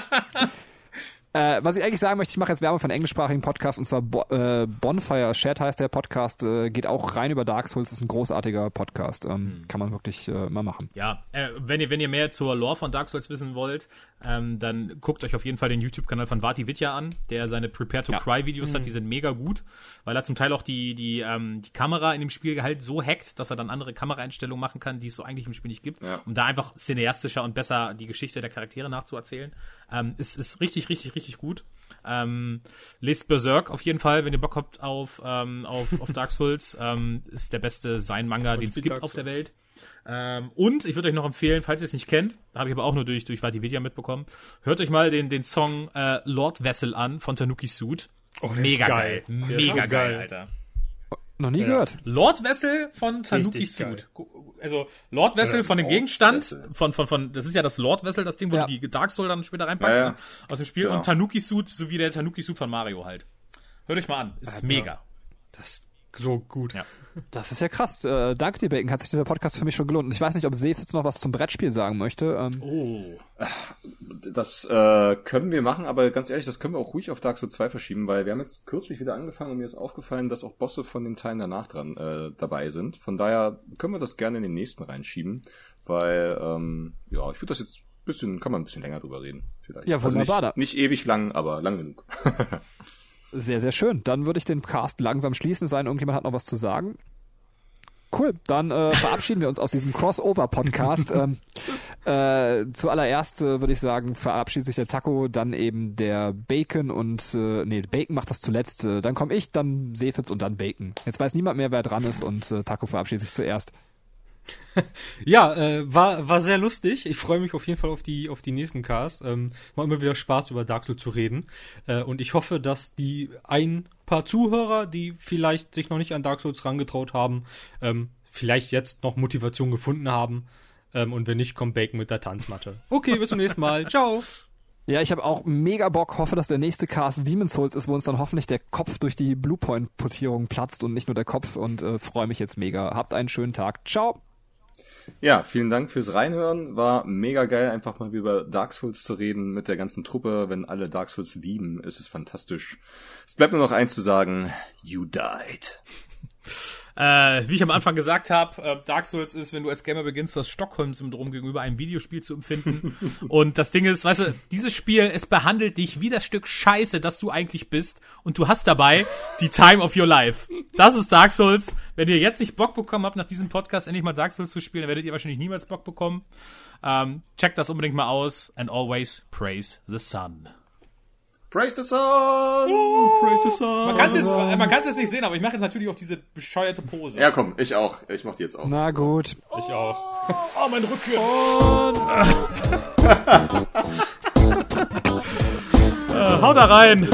äh, was ich eigentlich sagen möchte, ich mache jetzt Werbung für einen englischsprachigen Podcast und zwar Bo äh, Bonfire Chat heißt der Podcast, äh, geht auch rein über Dark Souls, ist ein großartiger Podcast, ähm, Hm. kann man wirklich äh, mal machen. Ja, äh, wenn ihr wenn ihr mehr zur Lore von Dark Souls wissen wollt, ähm, dann guckt euch auf jeden Fall den YouTube-Kanal von Vati Vidya an, der seine Prepare to Ja. Cry Videos hat, die sind mega gut, weil er zum Teil auch die die ähm, die Kamera in dem Spiel halt so hackt, dass er dann andere Kameraeinstellungen machen kann, die es so eigentlich im Spiel nicht gibt, Ja. um da einfach cineastischer und besser die Geschichte der Charaktere nachzuerzählen. Ähm, ist ist richtig richtig richtig gut. Ähm, lest Berserk auf jeden Fall, wenn ihr Bock habt auf, ähm, auf, auf Dark Souls. <laughs> Ähm, ist der beste Sein-Manga, den es gibt Dark auf der Souls. Welt. Ähm, und ich würde euch noch empfehlen, falls ihr es nicht kennt, habe ich aber auch nur durch, durch Vativedia mitbekommen, hört euch mal den, den Song äh, Lord Vessel an von Tanuki Suit. Oh, der Mega geil. Der Mega ist geil, Alter. Noch nie gehört. Lord Vessel von Tanuki Richtig Suit. Gu- also Lord Vessel von dem Gegenstand, von, von, von, das ist ja das Lord Vessel, das Ding, wo Ja. du die Dark Soul dann später reinpackst, Ja, ja. ne, aus dem Spiel, Genau. und Tanuki Suit, sowie der Tanuki Suit von Mario halt. Hört euch mal an, ist mega. Das so gut. Ja. Das ist ja krass. Äh, danke dir, Bacon. Hat sich dieser Podcast für mich schon gelohnt. Und ich weiß nicht, ob Sef jetzt noch was zum Brettspiel sagen möchte. Ähm, Oh. Das äh, können wir machen, aber ganz ehrlich, das können wir auch ruhig auf Dark Souls 2 verschieben, weil wir haben jetzt kürzlich wieder angefangen und mir ist aufgefallen, dass auch Bosse von den Teilen danach dran äh, dabei sind. Von daher können wir das gerne in den nächsten reinschieben, weil ähm, ja, ich würde das jetzt ein bisschen, kann man ein bisschen länger drüber reden. Vielleicht. Ja, wunderbar, Also nicht, nicht ewig lang, aber lang genug. <laughs> Sehr, sehr schön. Dann würde ich den Cast langsam schließen, es sei denn, irgendjemand hat noch was zu sagen. Cool, dann äh, verabschieden wir uns aus diesem Crossover-Podcast. ähm, äh, zuallererst äh, würde ich sagen, verabschiedet sich der Taco, dann eben der Bacon und, äh, nee, Bacon macht das zuletzt. Äh, dann komme ich, dann Sefitz und dann Bacon. Jetzt weiß niemand mehr, wer dran ist und äh, Taco verabschiedet sich zuerst. <laughs> Ja, äh, war, war sehr lustig. Ich freue mich auf jeden Fall auf die, auf die nächsten Casts. Ähm, macht immer wieder Spaß, über Dark Souls zu reden. Äh, und ich hoffe, dass die ein paar Zuhörer, die vielleicht sich noch nicht an Dark Souls rangetraut haben, ähm, vielleicht jetzt noch Motivation gefunden haben. Ähm, und wenn nicht, kommt Bacon mit der Tanzmatte. Okay, bis zum nächsten Mal. Ciao. Ja, ich habe auch mega Bock, hoffe, dass der nächste Cast Demon's Souls ist, wo uns dann hoffentlich der Kopf durch die Bluepoint-Portierung platzt und nicht nur der Kopf und äh, freue mich jetzt mega. Habt einen schönen Tag. Ciao. Ja, vielen Dank fürs Reinhören. War mega geil, einfach mal über Dark Souls zu reden mit der ganzen Truppe. Wenn alle Dark Souls lieben, ist es fantastisch. Es bleibt nur noch eins zu sagen. You died. <laughs> Äh, wie ich am Anfang gesagt habe, äh, Dark Souls ist, wenn du als Gamer beginnst, das Stockholm-Syndrom gegenüber einem Videospiel zu empfinden. <laughs> und das Ding ist, weißt du, dieses Spiel, es behandelt dich wie das Stück Scheiße, das du eigentlich bist. Und du hast dabei die Time of your life. Das ist Dark Souls. Wenn ihr jetzt nicht Bock bekommen habt, nach diesem Podcast endlich mal Dark Souls zu spielen, dann werdet ihr wahrscheinlich niemals Bock bekommen. Ähm, checkt das unbedingt mal aus. And always praise the sun. Praise the sun! Praise the sun! Man kann es jetzt, man kann's jetzt nicht sehen, aber ich mache jetzt natürlich auch diese bescheuerte Pose. Ja, komm, ich auch. Ich mach die jetzt auch. Na gut. Ich auch. Oh, mein Rücken. äh, <laughs> hau da rein.